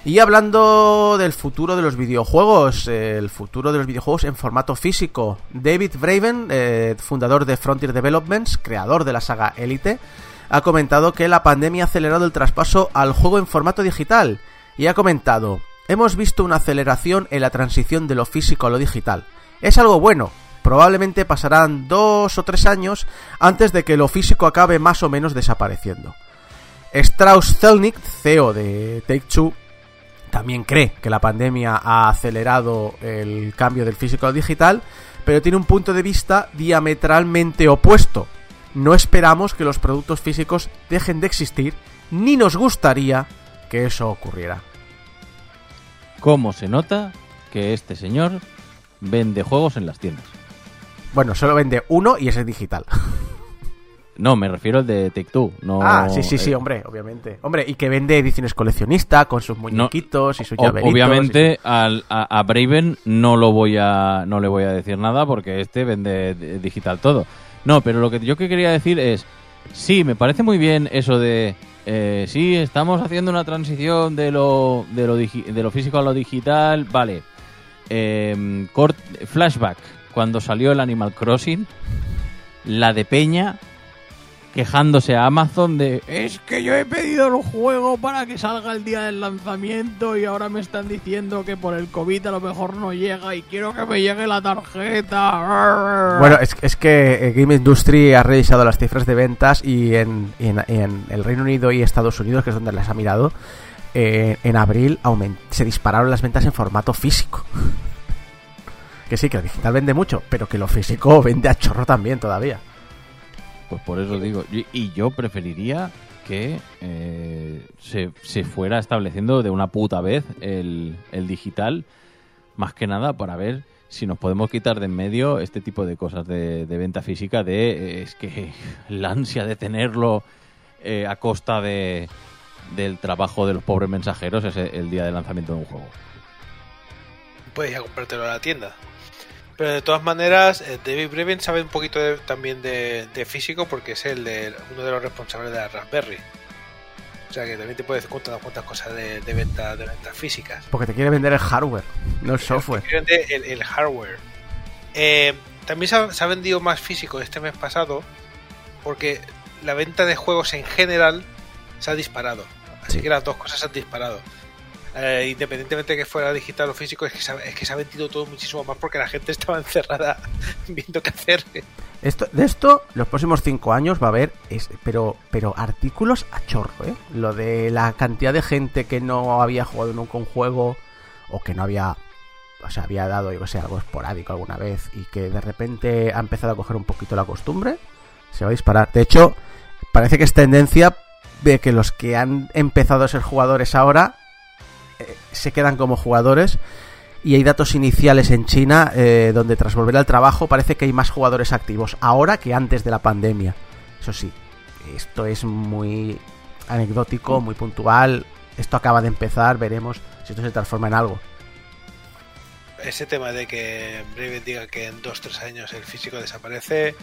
Y hablando del futuro de los videojuegos, el futuro de los videojuegos en formato físico, David Braven, eh, fundador de Frontier Developments, creador de la saga Elite, ha comentado que la pandemia ha acelerado el traspaso al juego en formato digital y ha comentado, hemos visto una aceleración en la transición de lo físico a lo digital. Es algo bueno, probablemente pasarán dos o tres años antes de que lo físico acabe más o menos desapareciendo. Strauss Zelnick, CEO de Take-Two, también cree que la pandemia ha acelerado el cambio del físico al digital, pero tiene un punto de vista diametralmente opuesto. No esperamos que los productos físicos dejen de existir, ni nos gustaría que eso ocurriera. ¿Cómo se nota que este señor vende juegos en las tiendas? Bueno, solo vende uno y ese es digital. No, me refiero al de Take-Two. No, ah, sí, sí, sí, eh, hombre, obviamente. Hombre, y que vende ediciones coleccionistas con sus muñequitos y sus llaveritos. Obviamente al- a, a Braven no lo voy a no le voy a decir nada porque este vende de- digital todo. No, pero lo que yo que quería decir es sí, me parece muy bien eso de eh, sí, estamos haciendo una transición de lo de lo, de lo físico a lo digital, vale. Eh, cort- flashback cuando salió el Animal Crossing, la de Peña quejándose a Amazon de es que yo he pedido el juego para que salga el día del lanzamiento y ahora me están diciendo que por el COVID a lo mejor no llega y quiero que me llegue la tarjeta. Bueno, es, es que eh, Game Industry ha revisado las cifras de ventas y en, en- el Reino Unido y Estados Unidos, que es donde las ha mirado, eh, en abril se dispararon las ventas en formato físico. que sí, que lo digital vende mucho, pero que lo físico vende a chorro también todavía. Pues por eso digo, y, yo preferiría que eh, se, se fuera estableciendo de una puta vez el, el digital, más que nada para ver si nos podemos quitar de en medio este tipo de cosas de, venta física, de eh, es que la ansia de tenerlo eh, a costa de, del trabajo de los pobres mensajeros es el, día de lanzamiento de un juego. puedes ir comprártelo a la tienda. Pero de todas maneras, eh, David Breven sabe un poquito de- también de, de físico porque es el de, uno de los responsables de la Raspberry. O sea que también te puedes contar unas cuantas cosas de, de venta de ventas físicas. Porque te quiere vender el hardware, no el software. Simplemente El, el hardware. Eh, también se ha, se ha vendido más físico este mes pasado porque la venta de juegos en general se ha disparado. Así Sí. que las dos cosas se han disparado. Eh, independientemente de que fuera digital o físico, es que, se ha, vendido todo muchísimo más porque la gente estaba encerrada viendo qué hacer. Esto, de esto, los próximos cinco años va a haber, es- pero, pero artículos a chorro, ¿eh? Lo de la cantidad de gente que no había jugado nunca un juego o que no había, o sea, había dado, yo algo esporádico alguna vez y que de repente ha empezado a coger un poquito la costumbre, se va a disparar. De hecho, parece que es tendencia de que los que han empezado a ser jugadores ahora eh, se quedan como jugadores y hay datos iniciales en China eh, donde tras volver al trabajo parece que hay más jugadores activos ahora que antes de la pandemia. Eso sí, esto es muy anecdótico, muy puntual. Esto acaba de empezar, veremos si esto se transforma en algo. Ese tema de que breve diga que en 2-3 años el físico desaparece,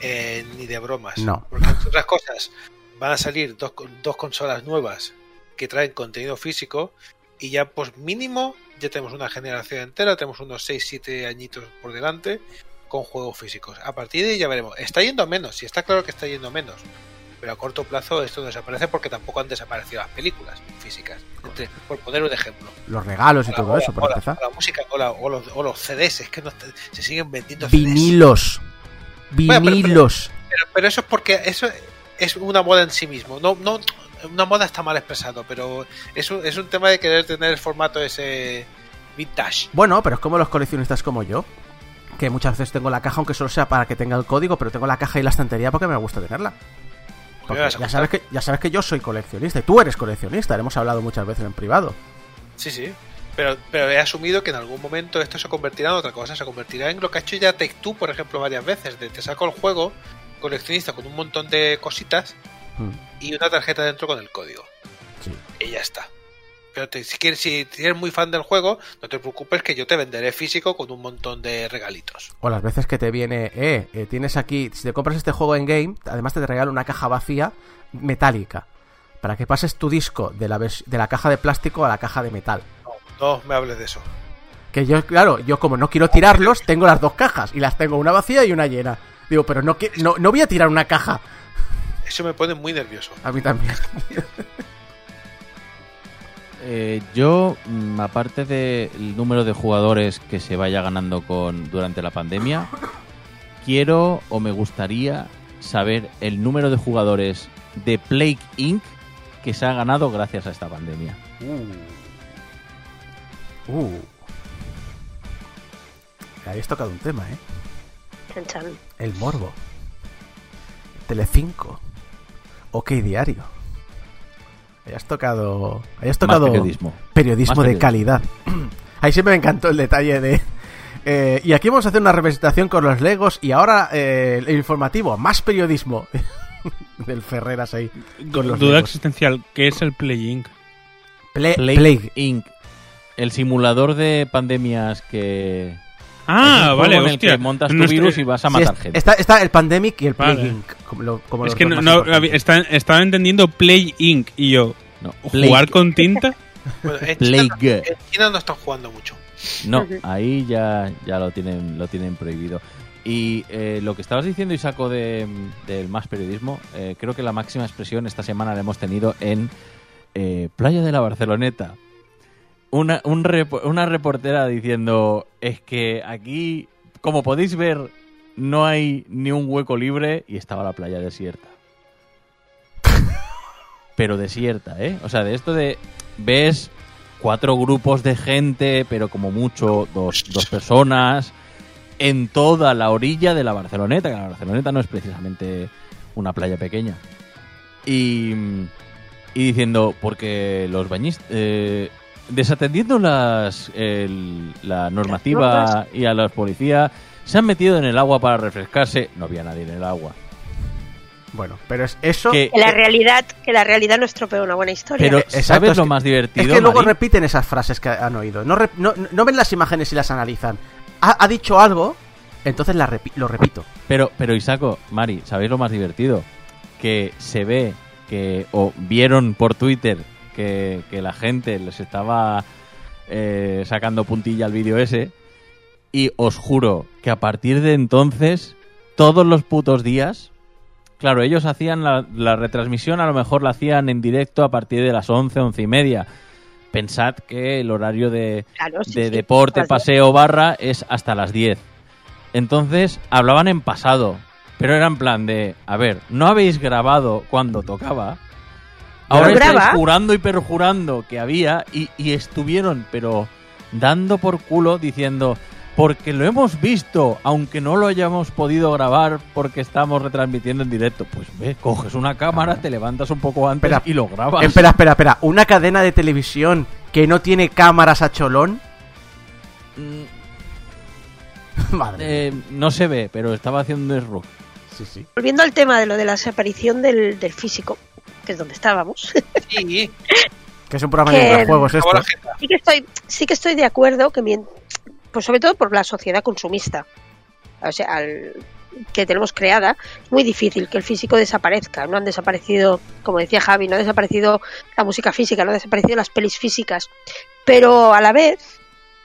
eh, ni de bromas. No. Porque entre otras cosas, van a salir dos, dos consolas nuevas que traen contenido físico y ya pues mínimo ya tenemos una generación entera, tenemos unos 6-7 añitos por delante con juegos físicos. A partir de ahí ya veremos. Está yendo menos, y está claro que está yendo menos. Pero a corto plazo esto desaparece porque tampoco han desaparecido las películas físicas. Entre- por poner un ejemplo. Los regalos y la- todo o eso, o para la- empezar. la música o, la- o los, o los CDs, es que no se siguen vendiendo CDs. Vinilos. Bueno, pero- Vinilos. Pero, pero eso es porque eso es una moda en sí mismo. No, no, una moda está mal expresado, pero es un, es un tema de querer tener el formato ese vintage. Bueno, pero es como los coleccionistas como yo. Que muchas veces tengo la caja, aunque solo sea para que tenga el código, pero tengo la caja y la estantería porque me gusta tenerla. Porque ya sabes, que, ya sabes que yo soy coleccionista y tú eres coleccionista. Hemos hablado muchas veces en privado. Sí, sí. Pero, pero he asumido que en algún momento esto se convertirá en otra cosa. Se convertirá en lo que ha hecho ya Take Two, por ejemplo, varias veces. De te saco el juego coleccionista con un montón de cositas Mm, y una tarjeta dentro con el código. sí. Y ya está. Pero te- si, quieres, si eres muy fan del juego, no te preocupes que yo te venderé físico con un montón de regalitos. O las veces que te viene, eh, eh, tienes aquí, si te compras este juego en game, además te regalo una caja vacía metálica. Para que pases tu disco de la, de la caja de plástico a la caja de metal. No me hables de eso. Que yo, claro, yo como no quiero tirarlos, tengo las dos cajas. Y las tengo una vacía y una llena. Digo, pero no, no, no voy a tirar una caja. Eso me pone muy nervioso. A mí también. Eh, yo, mm, aparte del número de jugadores que se vaya ganando con durante la pandemia, quiero o me gustaría saber el número de jugadores de Plague Inc. que se ha ganado gracias a esta pandemia. Uh. Habéis tocado un tema, ¿eh? Chan, chan. El morbo. Telecinco. OK Diario. Hayas tocado. Hayas tocado. periodismo. periodismo Más de periodismo. calidad. Ahí siempre me encantó el detalle de. eh, y aquí vamos a hacer una representación con los Legos y ahora eh, el informativo, más periodismo. Del Ferreras ahí. Con los Duda Legos. existencial, ¿qué es el Playing? Pla- Plague, Plague. Inc. El simulador de pandemias que. Es Ah, un vale, juego en el hostia. que montas tu No virus y vas a Sí, matar es- gente. está, está el Pandemic y el Vale. Plague Inc. Como, lo- como Es que no, no, está- estaba entendiendo Play Inc. y yo, No, ¿jugar con tinta? Bueno, en, China, Plague. en China no están jugando mucho. No, ahí ya, ya lo tienen lo tienen prohibido. Y eh, lo que estabas diciendo, Isaco, de, del más periodismo, eh, creo que la máxima expresión esta semana la hemos tenido en eh, Playa de la Barceloneta. Una, un una reportera diciendo, es que aquí, como podéis ver, no hay ni un hueco libre y estaba la playa desierta. Pero desierta, ¿eh? O sea, de esto de... Ves cuatro grupos de gente, pero como mucho dos, dos personas, en toda la orilla de la Barceloneta, que la Barceloneta no es precisamente una playa pequeña. Y, y diciendo, porque los bañistas... eh, desatendiendo las, el- la normativa y a los policías, se han metido en el agua para refrescarse. No había nadie en el agua. Bueno, pero es eso. Que- Que la realidad, que la realidad no estropea una buena historia. pero, Eh, exacto, ¿sabes es lo que- más divertido? Es que luego repiten esas frases que han oído. No, no, no ven las imágenes y las analizan. Ha, ha dicho algo, entonces la repi- lo repito. Pero, pero Isaco, Mari, ¿sabéis lo más divertido? Que se ve que, o vieron por Twitter que, que la gente les estaba eh, sacando puntilla al vídeo ese. Y os juro que a partir de entonces, todos los putos días, claro, ellos hacían la, la retransmisión, a lo mejor la hacían en directo a partir de las 11, 11 y media. Pensad que el horario de, Claro, sí, de sí, deporte, paseo, barra es hasta las 10. Entonces hablaban en pasado pero era en plan de, a ver, no habéis grabado cuando tocaba. ¿No Ahora estáis graba? jurando y perjurando que había y, y estuvieron, pero dando por culo diciendo, porque lo hemos visto, aunque no lo hayamos podido grabar porque estamos retransmitiendo en directo. Pues ve, coges una cámara, te levantas un poco antes Espera. y lo grabas. Espera, espera, espera. ¿Una cadena de televisión que no tiene cámaras a cholón? Mm, Madre mía. eh, no se ve, pero estaba haciendo un rock. Sí, sí. Volviendo al tema de lo de la desaparición del, del físico, que es donde estábamos, Sí, Que es un programa Que- de videojuegos esto. sí que estoy, sí que estoy de acuerdo que mien- pues sobre todo por la sociedad consumista, o sea, al- que tenemos creada, es muy difícil que el físico desaparezca. No han desaparecido, como decía Javi, no ha desaparecido la música física, no han desaparecido las pelis físicas. Pero a la vez,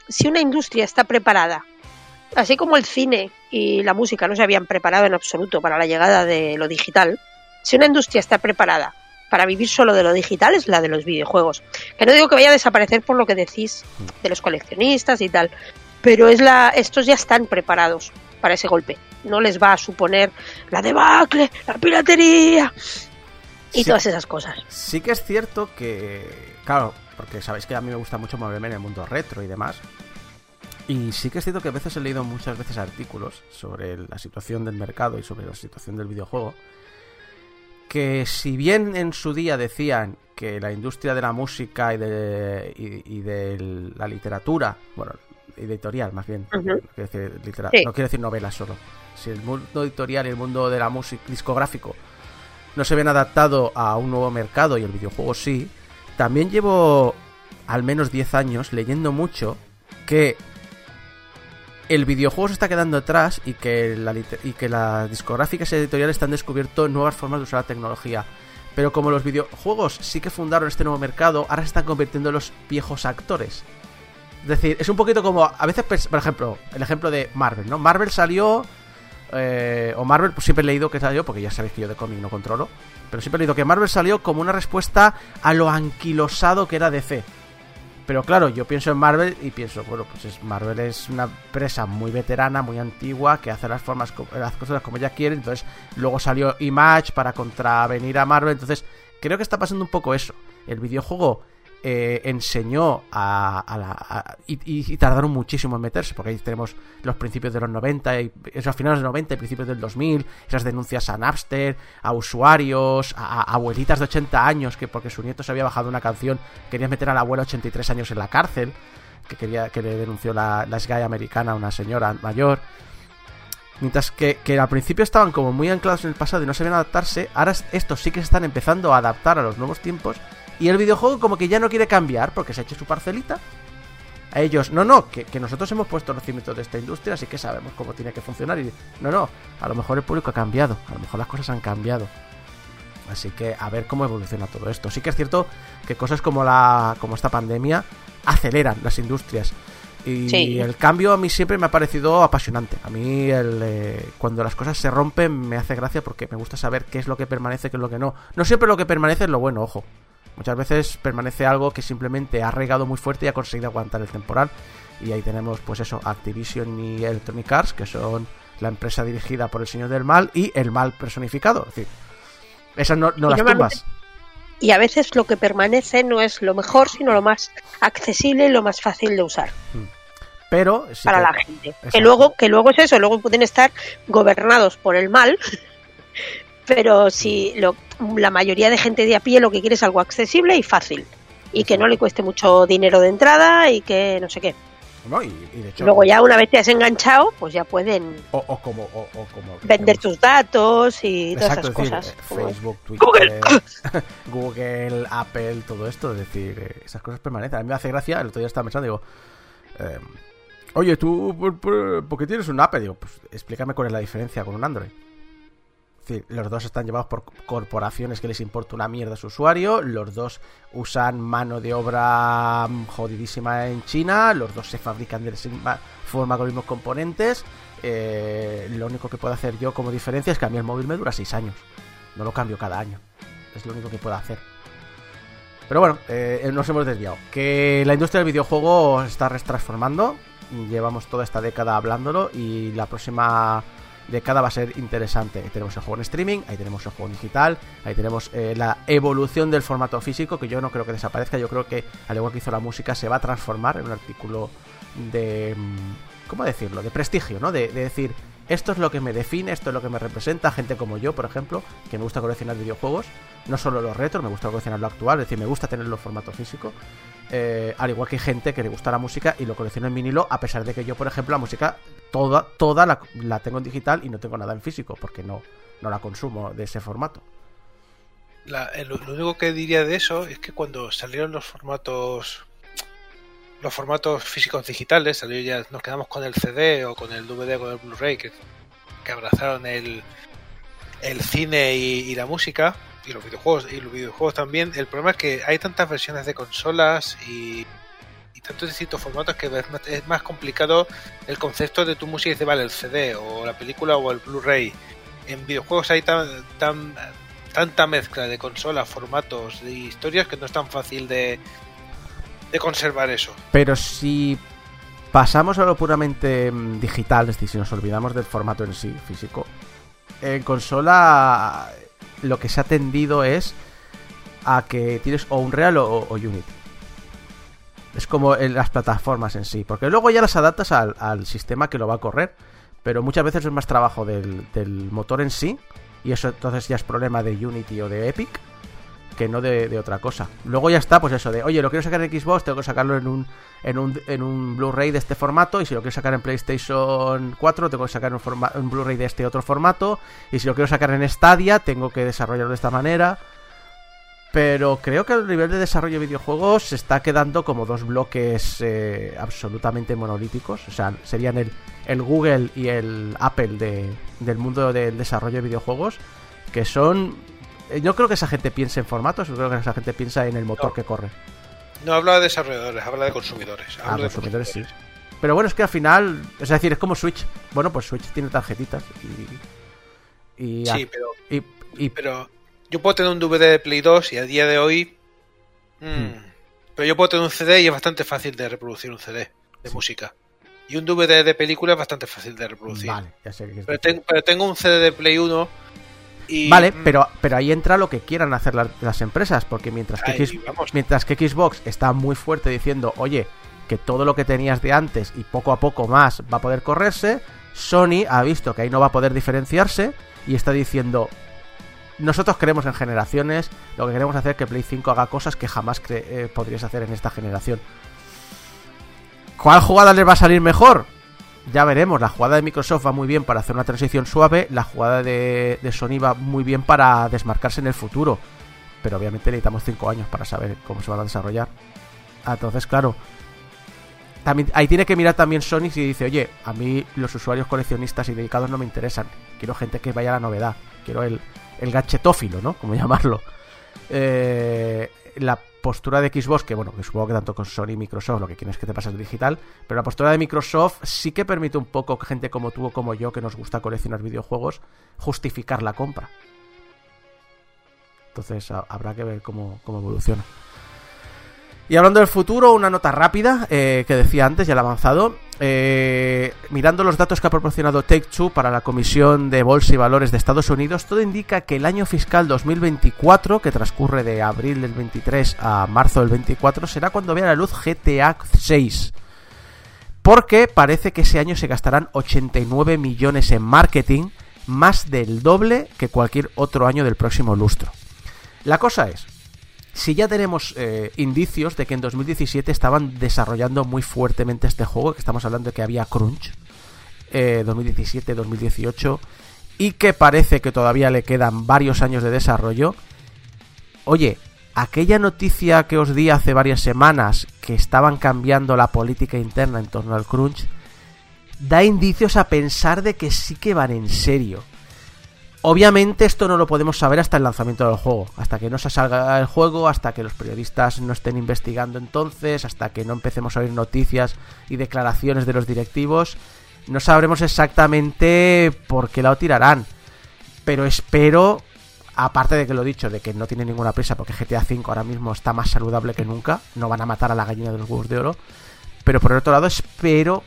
si una industria está preparada, así como el cine y la música no se habían preparado en absoluto para la llegada de lo digital, si una industria está preparada para vivir solo de lo digital es la de los videojuegos. Que no digo que vaya a desaparecer por lo que decís de los coleccionistas y tal, pero es la, estos ya están preparados para ese golpe. No les va a suponer la debacle, la piratería y Sí. todas esas cosas. Sí que es cierto que, claro, porque sabéis que a mí me gusta mucho moverme en el mundo retro y demás. Y sí que es cierto que a veces he leído muchas veces artículos sobre la situación del mercado y sobre la situación del videojuego. Que si bien en su día decían que la industria de la música y de, y, y de la literatura, bueno, editorial más bien, no, quiero decir litera- Sí. no quiero decir novelas solo. Si el mundo editorial y el mundo de la música discográfico no se ven adaptado a un nuevo mercado y el videojuego sí, también llevo al menos 10 años leyendo mucho que el videojuego se está quedando atrás y que, la, y que las discográficas y editoriales están descubierto nuevas formas de usar la tecnología. Pero como los videojuegos sí que fundaron este nuevo mercado, ahora se están convirtiendo en los viejos actores. Es decir, es un poquito como, a veces, por ejemplo, el ejemplo de Marvel, ¿no? Marvel salió, eh, o Marvel, pues siempre he leído que salió, porque ya sabéis que yo de cómic no controlo, pero siempre he leído que Marvel salió como una respuesta a lo anquilosado que era DC. Pero claro, yo pienso en Marvel y pienso, bueno, pues es, Marvel es una empresa muy veterana, muy antigua, que hace las formas, las cosas como ella quiere. Entonces, luego salió Image para contravenir a Marvel. Entonces, creo que está pasando un poco eso. El videojuego eh, enseñó a, la. y, tardaron muchísimo en meterse, porque ahí tenemos los principios de los 90, y, esos finales de los 90 y principios del 2000, esas denuncias a Napster, a usuarios, a, abuelitas de 80 años, que porque su nieto se había bajado una canción, querían meter a la abuela 83 años en la cárcel, que quería que le denunció la, la SGAE americana a una señora mayor. Mientras que, que al principio estaban como muy anclados en el pasado y no sabían adaptarse, ahora es- estos sí que se están empezando a adaptar a los nuevos tiempos y el videojuego como que ya no quiere cambiar porque se ha hecho su parcelita. A ellos, no, no, que, que nosotros hemos puesto los cimientos de esta industria, así que sabemos cómo tiene que funcionar. Y no, no, a lo mejor el público ha cambiado, a lo mejor las cosas han cambiado. Así que a ver cómo evoluciona todo esto. Sí que es cierto que cosas como la como esta pandemia aceleran las industrias. Y Sí. el cambio a mí siempre me ha parecido apasionante. A mí el, eh, cuando las cosas se rompen me hace gracia porque me gusta saber qué es lo que permanece, qué es lo que no. No siempre lo que permanece es lo bueno, ojo. Muchas veces permanece algo que simplemente ha regado muy fuerte y ha conseguido aguantar el temporal. Y ahí tenemos, pues eso, Activision y Electronic Arts, que son la empresa dirigida por el Señor del Mal y el mal personificado. Es decir, esas no, las tumbas. Y a veces lo que permanece no es lo mejor, sino lo más accesible y lo más fácil de usar Pero sí para que- la gente. Que luego, que luego es eso, luego pueden estar gobernados por el mal, pero si lo, la mayoría de gente de a pie lo que quiere es algo accesible y fácil. Y que no le cueste mucho dinero de entrada y que no sé qué. No, y, y de hecho, Luego ya una vez te has enganchado, pues ya pueden o, o como, o, o como vender tus datos y todas esas decir, cosas. Facebook, Google. Twitter, Google, Apple, todo esto, es decir, eh, esas cosas permanecen. A mí me hace gracia, el otro día estaba pensando, digo, eh, oye, tú, por, por- ¿por qué tienes un Apple? Digo, pues explícame cuál es la diferencia con un Android. Decir, los dos están llevados por corporaciones que les importa una mierda a su usuario, los dos usan mano de obra mm, jodidísima en China, los dos se fabrican de la misma forma con los mismos componentes. eh, lo único que puedo hacer yo como diferencia es que a mí el móvil me dura 6 años. No lo cambio cada año. Es lo único que puedo hacer. Pero bueno, eh, nos hemos desviado. Que la industria del videojuego se está transformando. Llevamos toda esta década hablándolo y la próxima de cada va a ser interesante. Ahí tenemos el juego en streaming, ahí tenemos el juego digital, ahí tenemos eh, la evolución del formato físico, que yo no creo que desaparezca, yo creo que al igual que hizo la música, se va a transformar en un artículo de... mm, ¿Cómo decirlo? De prestigio, ¿no? De, de decir, esto es lo que me define, esto es lo que me representa, gente como yo, por ejemplo, que me gusta coleccionar videojuegos, no solo los retros, me gusta coleccionar lo actual, es decir, me gusta tenerlo en formato físico, eh, al igual que gente que le gusta la música y lo colecciona en vinilo, a pesar de que yo, por ejemplo, la música toda, toda la, la tengo en digital y no tengo nada en físico, porque no, no la consumo de ese formato. La- eh, lo único que diría de eso es que cuando salieron los formatos los formatos físicos digitales, salió ya nos quedamos con el CD o con el DVD o con el Blu-ray que, que abrazaron el, el cine y, la música y los videojuegos y los videojuegos también. El problema es que hay tantas versiones de consolas y, y tantos distintos formatos que es más, es más complicado el concepto de tu música y dice vale el CD o la película o el Blu-ray. En videojuegos hay tan, tan tanta mezcla de consolas, formatos y historias que no es tan fácil de, de conservar eso. Pero si pasamos a lo puramente mm, digital, es decir, si nos olvidamos del formato en sí, físico, en consola lo que se ha tendido es a que tienes o Unreal o, o Unity. Es como en las plataformas en sí, porque luego ya las adaptas al, sistema que lo va a correr, pero muchas veces es más trabajo del motor en sí, y eso entonces ya es problema de Unity o de Epic, que no de, otra cosa. Luego ya está, pues eso de, oye, lo quiero sacar en Xbox, tengo que sacarlo en un, en un, en un Blu-ray de este formato, y si lo quiero sacar en PlayStation 4, tengo que sacar un, un Blu-ray de este otro formato, y si lo quiero sacar en Stadia, tengo que desarrollarlo de esta manera. Pero creo que el nivel de desarrollo de videojuegos se está quedando como dos bloques eh, absolutamente monolíticos. O sea, serían el, Google y el Apple de- del mundo del desarrollo de videojuegos. Que son. Eh, Yo creo que esa gente piensa en formatos, yo creo que esa gente piensa en el motor No. que corre. No habla de desarrolladores, habla de consumidores. Ah, habla de consumidores sí. Pero bueno, es que al final. Es decir, es como Switch. Bueno, pues Switch tiene tarjetitas y. Y, Sí, pero, y, y- pero yo puedo tener un DVD de Play 2 y a día de hoy... mm, Hmm. Pero yo puedo tener un CD y es bastante fácil de reproducir un CD de Sí. música. Y un DVD de película es bastante fácil de reproducir. Vale, ya sé que Pero, ten- pero tengo un CD de Play 1 y... Vale, mm, pero, pero ahí entra lo que quieran hacer la- las empresas, porque mientras que, ahí, X- vamos. mientras que Xbox está muy fuerte diciendo, oye, que todo lo que tenías de antes y poco a poco más va a poder correrse, Sony ha visto que ahí no va a poder diferenciarse y está diciendo, nosotros creemos en generaciones, lo que queremos hacer es que Play 5 haga cosas que jamás eh, podrías hacer en esta generación. ¿Cuál jugada les va a salir mejor? Ya veremos, la jugada de Microsoft va muy bien para hacer una transición suave, la jugada de, de Sony va muy bien para desmarcarse en el futuro, pero obviamente necesitamos 5 años para saber cómo se van a desarrollar. Entonces, claro, también, ahí tiene que mirar también Sony si dice, oye, a mí los usuarios coleccionistas y dedicados no me interesan, quiero gente que vaya a la novedad, quiero el, el gadgetófilo, ¿no? Como llamarlo. Eh, la postura de Xbox, que bueno, que supongo que tanto con Sony y Microsoft lo que quieren es que te pases digital, pero la postura de Microsoft sí que permite un poco gente como tú o como yo, que nos gusta coleccionar videojuegos, justificar la compra. Entonces ha- habrá que ver cómo, cómo evoluciona. Y hablando del futuro, una nota rápida eh, que decía antes, ya la he avanzado. Eh, mirando los datos que ha proporcionado Take-Two para la Comisión de Bolsa y Valores de Estados Unidos, todo indica que el año fiscal 2024, que transcurre de abril del 23 a marzo del 24, será cuando vea la luz GTA 6. Porque parece que ese año se gastarán 89 millones en marketing, más del doble que cualquier otro año del próximo lustro. La cosa es, si ya tenemos eh, indicios de que en 2017 estaban desarrollando muy fuertemente este juego, que estamos hablando de que había crunch, eh, 2017-2018, y que parece que todavía le quedan varios años de desarrollo, oye, aquella noticia que os di hace varias semanas que estaban cambiando la política interna en torno al crunch, da indicios a pensar de que sí que van en serio. Obviamente esto no lo podemos saber hasta el lanzamiento del juego, hasta que no se salga el juego, hasta que los periodistas no estén investigando entonces, hasta que no empecemos a oír noticias y declaraciones de los directivos, no sabremos exactamente por qué la tirarán. Pero espero, aparte de que lo he dicho, de que no tiene ninguna prisa porque GTA V ahora mismo está más saludable que nunca, no van a matar a la gallina de los huevos de oro, pero por el otro lado espero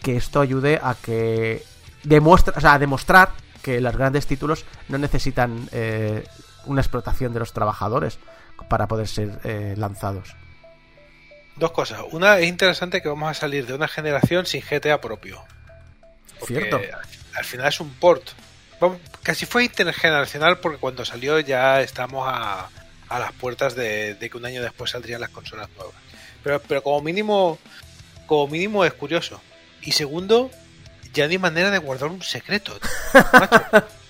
que esto ayude a que demuestra, o sea, demostrar que los grandes títulos no necesitan eh, una explotación de los trabajadores para poder ser eh, lanzados. Dos cosas. Una es interesante que vamos a salir de una generación sin GTA propio. Cierto. Al, al final es un port. Vamos, casi fue intergeneracional porque cuando salió ya estamos a, a las puertas de, de que un año después saldrían las consolas nuevas. Pero, pero como mínimo, como mínimo es curioso. Y segundo, ya no hay manera de guardar un secreto. macho.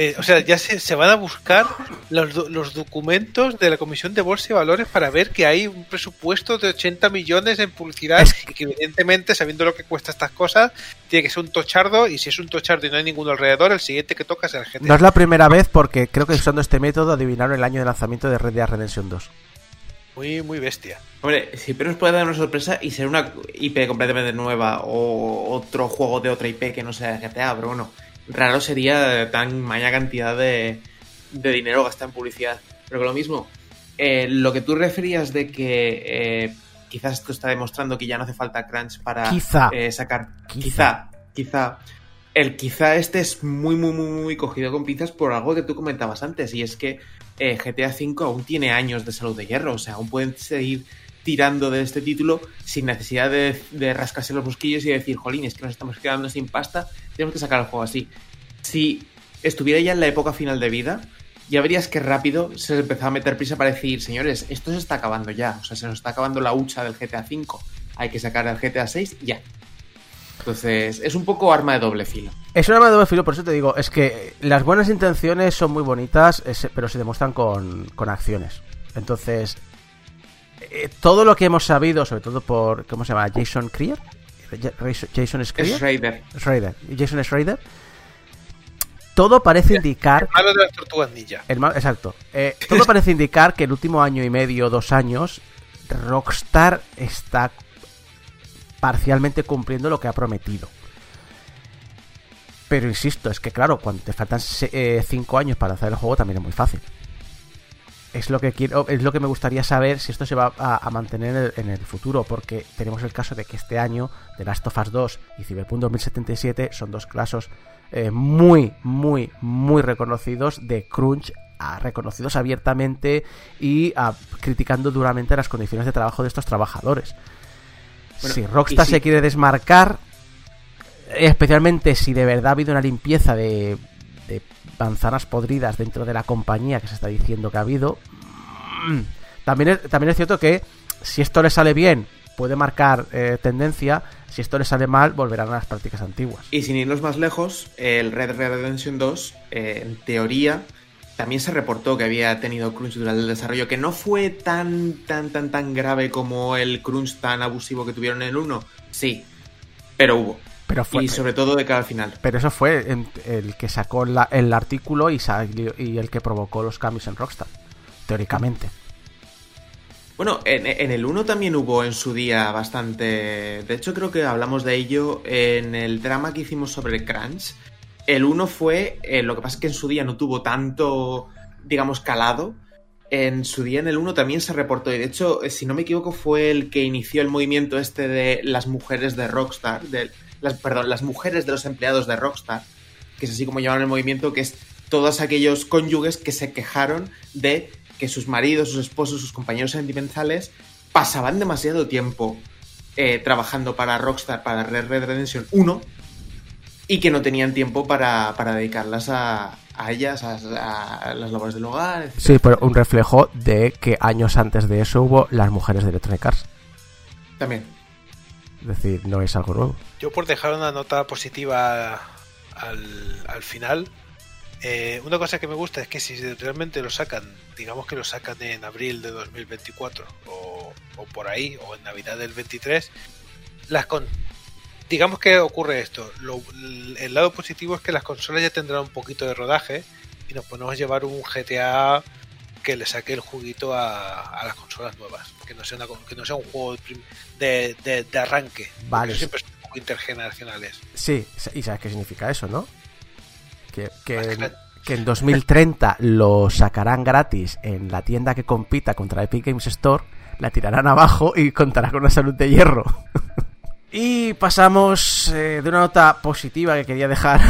Eh, o sea, ya se, se van a buscar los, los documentos de la Comisión de Bolsa y Valores para ver que hay un presupuesto de 80 millones en publicidad y que evidentemente, sabiendo lo que cuesta estas cosas, tiene que ser un tochardo y si es un tochardo y no hay ninguno alrededor, el siguiente que toca es el GTA. No es la primera vez porque creo que usando este método adivinaron el año de lanzamiento de Red Dead Redemption 2. Muy, muy bestia. Hombre, siempre nos puede dar una sorpresa y ser una IP completamente nueva o otro juego de otra IP que no sea GTA, pero bueno, raro sería tan maña cantidad de, de dinero gastar en publicidad. Pero que lo mismo, eh, lo que tú referías de que eh, quizás esto está demostrando que ya no hace falta crunch para Quizá. eh, sacar. Quizá. Quizá, quizá. El quizá este es muy, muy, muy, muy cogido con pinzas por algo que tú comentabas antes, y es que eh, GTA V aún tiene años de salud de hierro, o sea, aún pueden seguir tirando de este título sin necesidad de, rascarse los busquillos y decir, jolín, es que nos estamos quedando sin pasta, tenemos que sacar el juego así. Si estuviera ya en la época final de vida, ya verías que rápido se empezaba a meter prisa para decir, señores, esto se está acabando ya, o sea, se nos está acabando la hucha del GTA V, hay que sacar el GTA VI ya. Entonces, es un poco arma de doble filo. Es un arma de doble filo, por eso te digo, es que las buenas intenciones son muy bonitas, es- pero se demuestran con, con acciones. Entonces, eh, todo lo que hemos sabido, sobre todo por, ¿cómo se llama? Jason Creer? Jason Es Schreier? Raider. Schreider. Jason Schreider. Todo parece indicar Malo de las tortugas ninja. El exacto. Eh, todo parece indicar que el último año y medio, dos años, Rockstar está parcialmente cumpliendo lo que ha prometido. Pero insisto, es que claro, cuando te faltan se- eh, cinco años para lanzar el juego también es muy fácil. Es lo que quiero, es lo que me gustaría saber si esto se va a, mantener en el, futuro, porque tenemos el caso de que este año The Last of Us 2 y Cyberpunk 2077 son dos casos eh, muy, muy, muy reconocidos de crunch, reconocidos abiertamente y criticando duramente las condiciones de trabajo de estos trabajadores. Bueno, si Rockstar si- se quiere desmarcar, especialmente si de verdad ha habido una limpieza de, de manzanas podridas dentro de la compañía que se está diciendo que ha habido, mm, también es, también es cierto que si esto le sale bien puede marcar eh, tendencia, si esto le sale mal volverán a las prácticas antiguas. Y sin irnos más lejos, el Red Dead Redemption 2, eh, en teoría, también se reportó que había tenido crunch durante el desarrollo, que no fue tan, tan, tan, tan grave como el crunch tan abusivo que tuvieron en el 1. Sí, pero hubo. Pero fue, y sobre todo de cara al final. pero eso fue el que sacó la- el artículo y, salió- y el que provocó los cambios en Rockstar, teóricamente. Bueno, en, en el 1 también hubo en su día bastante... De hecho, creo que hablamos de ello en el drama que hicimos sobre Crunch. El 1 fue... eh, lo que pasa es que en su día no tuvo tanto, digamos, calado. En su día en el 1 también se reportó. Y de hecho, eh, si no me equivoco, fue el que inició el movimiento este de las mujeres de Rockstar. De, las, perdón, las mujeres de los empleados de Rockstar. Que es así como llamaron el movimiento, que es todos aquellos cónyuges que se quejaron de que sus maridos, sus esposos, sus compañeros sentimentales pasaban demasiado tiempo eh, trabajando para Rockstar, para Red Red Redemption 1, y que no tenían tiempo para, para dedicarlas a, a ellas, a, a las labores del hogar, etc. Sí, pero un reflejo de que años antes de eso hubo las mujeres de Electronic Arts. También. Es decir, no es algo nuevo. Yo por dejar una nota positiva al, al final, eh, una cosa que me gusta es que si realmente lo sacan, digamos que lo sacan en abril de 2024 o, o por ahí, o en Navidad del 23, las con digamos que ocurre esto. Lo- el lado positivo es que las consolas ya tendrán un poquito de rodaje y nos podemos llevar un GTA que le saque el juguito a, a las consolas nuevas, que no sea, una que no sea un juego de, arranque. Vale. Siempre son un poco intergeneracionales. Sí, y sabes qué significa eso, ¿no? Que, que, Imagínate. que en 2030 lo sacarán gratis en la tienda que compita contra Epic Games Store, la tirarán abajo y contará con una salud de hierro. Y pasamos eh, de una nota positiva que quería dejar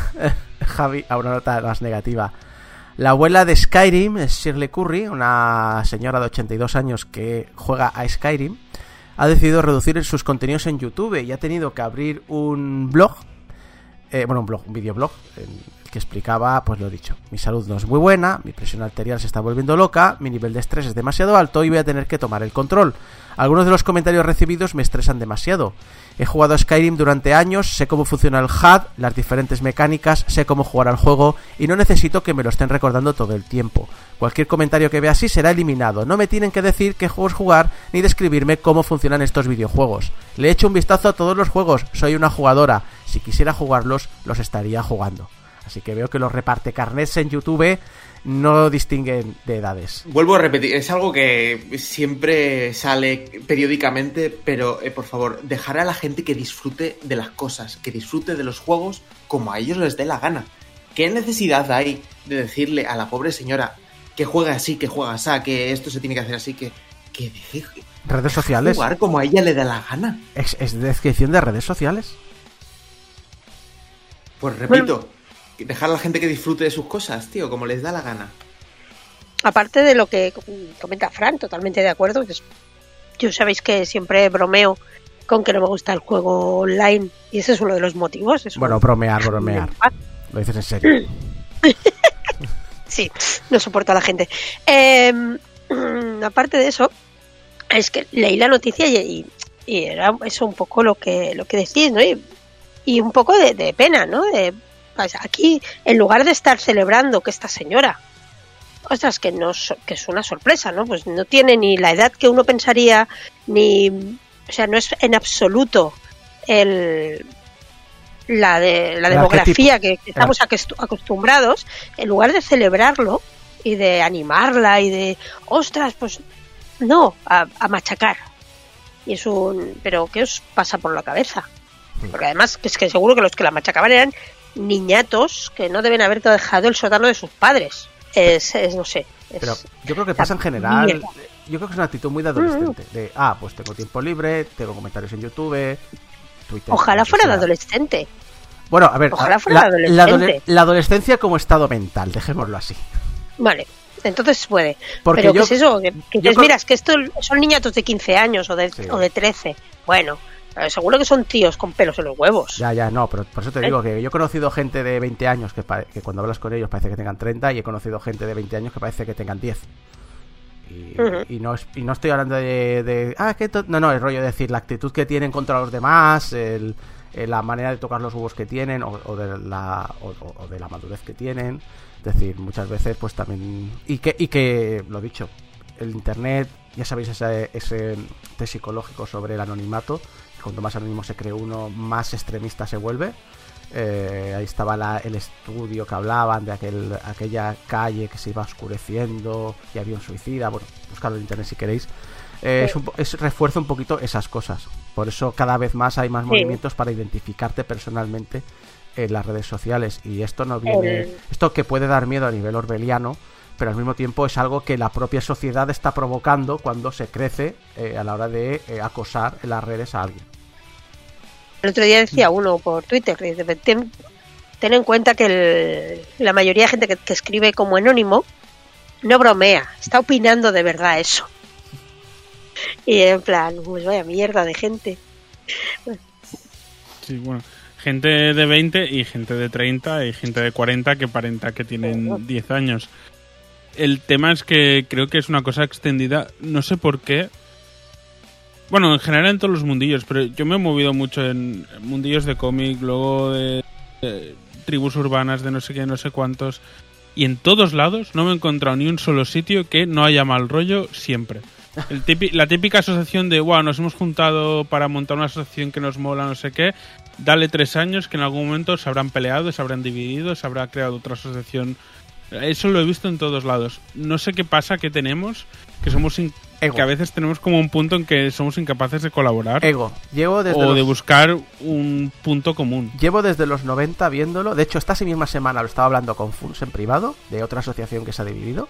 Javi a una nota más negativa. La abuela de Skyrim, Shirley Curry, una señora de 82 años que juega a Skyrim, ha decidido reducir sus contenidos en YouTube y ha tenido que abrir un blog, eh, bueno, un blog, un videoblog, en que explicaba, pues lo dicho, mi salud no es muy buena, mi presión arterial se está volviendo loca, mi nivel de estrés es demasiado alto y voy a tener que tomar el control. Algunos de los comentarios recibidos me estresan demasiado. He jugado a Skyrim durante años, sé cómo funciona el HUD, las diferentes mecánicas, sé cómo jugar al juego y no necesito que me lo estén recordando todo el tiempo. Cualquier comentario que vea así será eliminado. No me tienen que decir qué juegos jugar ni describirme cómo funcionan estos videojuegos. Le he hecho un vistazo a todos los juegos, soy una jugadora. Si quisiera jugarlos, los estaría jugando. Así que veo que los reparte carnets en YouTube no distinguen de edades. Vuelvo a repetir, es algo que siempre sale periódicamente, pero eh, por favor, dejar a la gente que disfrute de las cosas, que disfrute de los juegos como a ellos les dé la gana. ¿Qué necesidad hay de decirle a la pobre señora que juega así, que juega así, que esto se tiene que hacer así, que, que deje Redes sociales. jugar como a ella le da la gana? Es, es descripción de redes sociales. Pues repito, dejar a la gente que disfrute de sus cosas, tío, como les da la gana. Aparte de lo que comenta Fran, totalmente de acuerdo. pues, yo sabéis que siempre bromeo con que no me gusta el juego online y ese es uno de los motivos. es Bueno, un- bromear, bromear. Lo dices en serio. Sí, no soporto a la gente. Eh, mm, aparte de eso, es que leí la noticia y, y- y era eso un poco lo que lo que decís, ¿no? Y, y un poco de, de pena, ¿no? De, pues, aquí, en lugar de estar celebrando que esta señora, ostras, que, no, que es una sorpresa, ¿no? Pues no tiene ni la edad que uno pensaría, ni. O sea, no es en absoluto el. La, de, la demografía que, que estamos acostu- acostumbrados, en lugar de celebrarlo y de animarla y de, ostras, pues no, a, a machacar. Y es un. Pero, ¿qué os pasa por la cabeza? Porque además, que es que seguro que los que la machacaban eran niñatos que no deben haber dejado el sótano de sus padres. Es, es no sé. es- Pero yo creo que pasa en general. mierda. Yo creo que es una actitud muy de adolescente. De, ah, pues tengo tiempo libre, tengo comentarios en YouTube, Twitter. Ojalá fuera de adolescente. Bueno, a ver, Ojalá fuera la, adolescente. adole- la adolescencia como estado mental, dejémoslo así. Vale, entonces puede. Porque Pero yo- ¿qué es eso? Que, que yo dices, creo- mira, es que estos son niñatos de 15 años o de, Sí. o de 13. Bueno, eh, seguro que son tíos con pelos en los huevos. Ya, ya, no, pero por eso te ¿Eh? digo que yo he conocido gente de 20 años que, que cuando hablas con ellos parece que tengan 30 y he conocido gente de 20 años que parece que tengan 10. Y, Ujú. y no, es- y no estoy hablando de, de, ah, que to-". no, no, el rollo de decir la actitud que tienen contra los demás, el, el- la manera de tocar los huevos que tienen o, o de la o, de la madurez que tienen. Es decir, muchas veces pues también y que y que lo dicho, el internet, ya sabéis ese, ese test psicológico sobre el anonimato, que cuanto más anónimo se cree uno, más extremista se vuelve. Eh, ahí estaba la- el estudio que hablaban de aquel, aquella calle que se iba oscureciendo y había un suicida. Bueno, buscarlo en internet si queréis. Eh, es, un es- refuerza un poquito esas cosas. Por eso cada vez más hay más Sí. movimientos para identificarte personalmente en las redes sociales. Y esto no viene. El- Esto que puede dar miedo a nivel orbeliano, pero al mismo tiempo es algo que la propia sociedad está provocando cuando se crece eh, a la hora de eh, acosar en las redes a alguien. El otro día decía uno por Twitter, ten, ten en cuenta que el- la mayoría de gente que, que escribe como anónimo no bromea, está opinando de verdad eso. Y en plan, pues vaya mierda de gente. Sí, bueno. Gente de 20 y gente de 30 y gente de 40 que parenta que tienen 10 años. El tema es que creo que es una cosa extendida, no sé por qué. Bueno, en general en todos los mundillos, pero yo me he movido mucho en mundillos de cómic, luego de, de tribus urbanas, de no sé qué, no sé cuántos. Y en todos lados no me he encontrado ni un solo sitio que no haya mal rollo siempre. El típi- la típica asociación de, wow, nos hemos juntado para montar una asociación que nos mola, no sé qué. Dale tres años que en algún momento se habrán peleado, se habrán dividido, se habrá creado otra asociación. Eso lo he visto en todos lados. No sé qué pasa que tenemos, que somos Ego. que a veces tenemos como un punto en que somos incapaces de colaborar Ego. Llevo desde, o de buscar un punto común. llevo desde los 90 viéndolo. De hecho, esta misma semana lo estaba hablando con Funs en privado, de otra asociación que se ha dividido.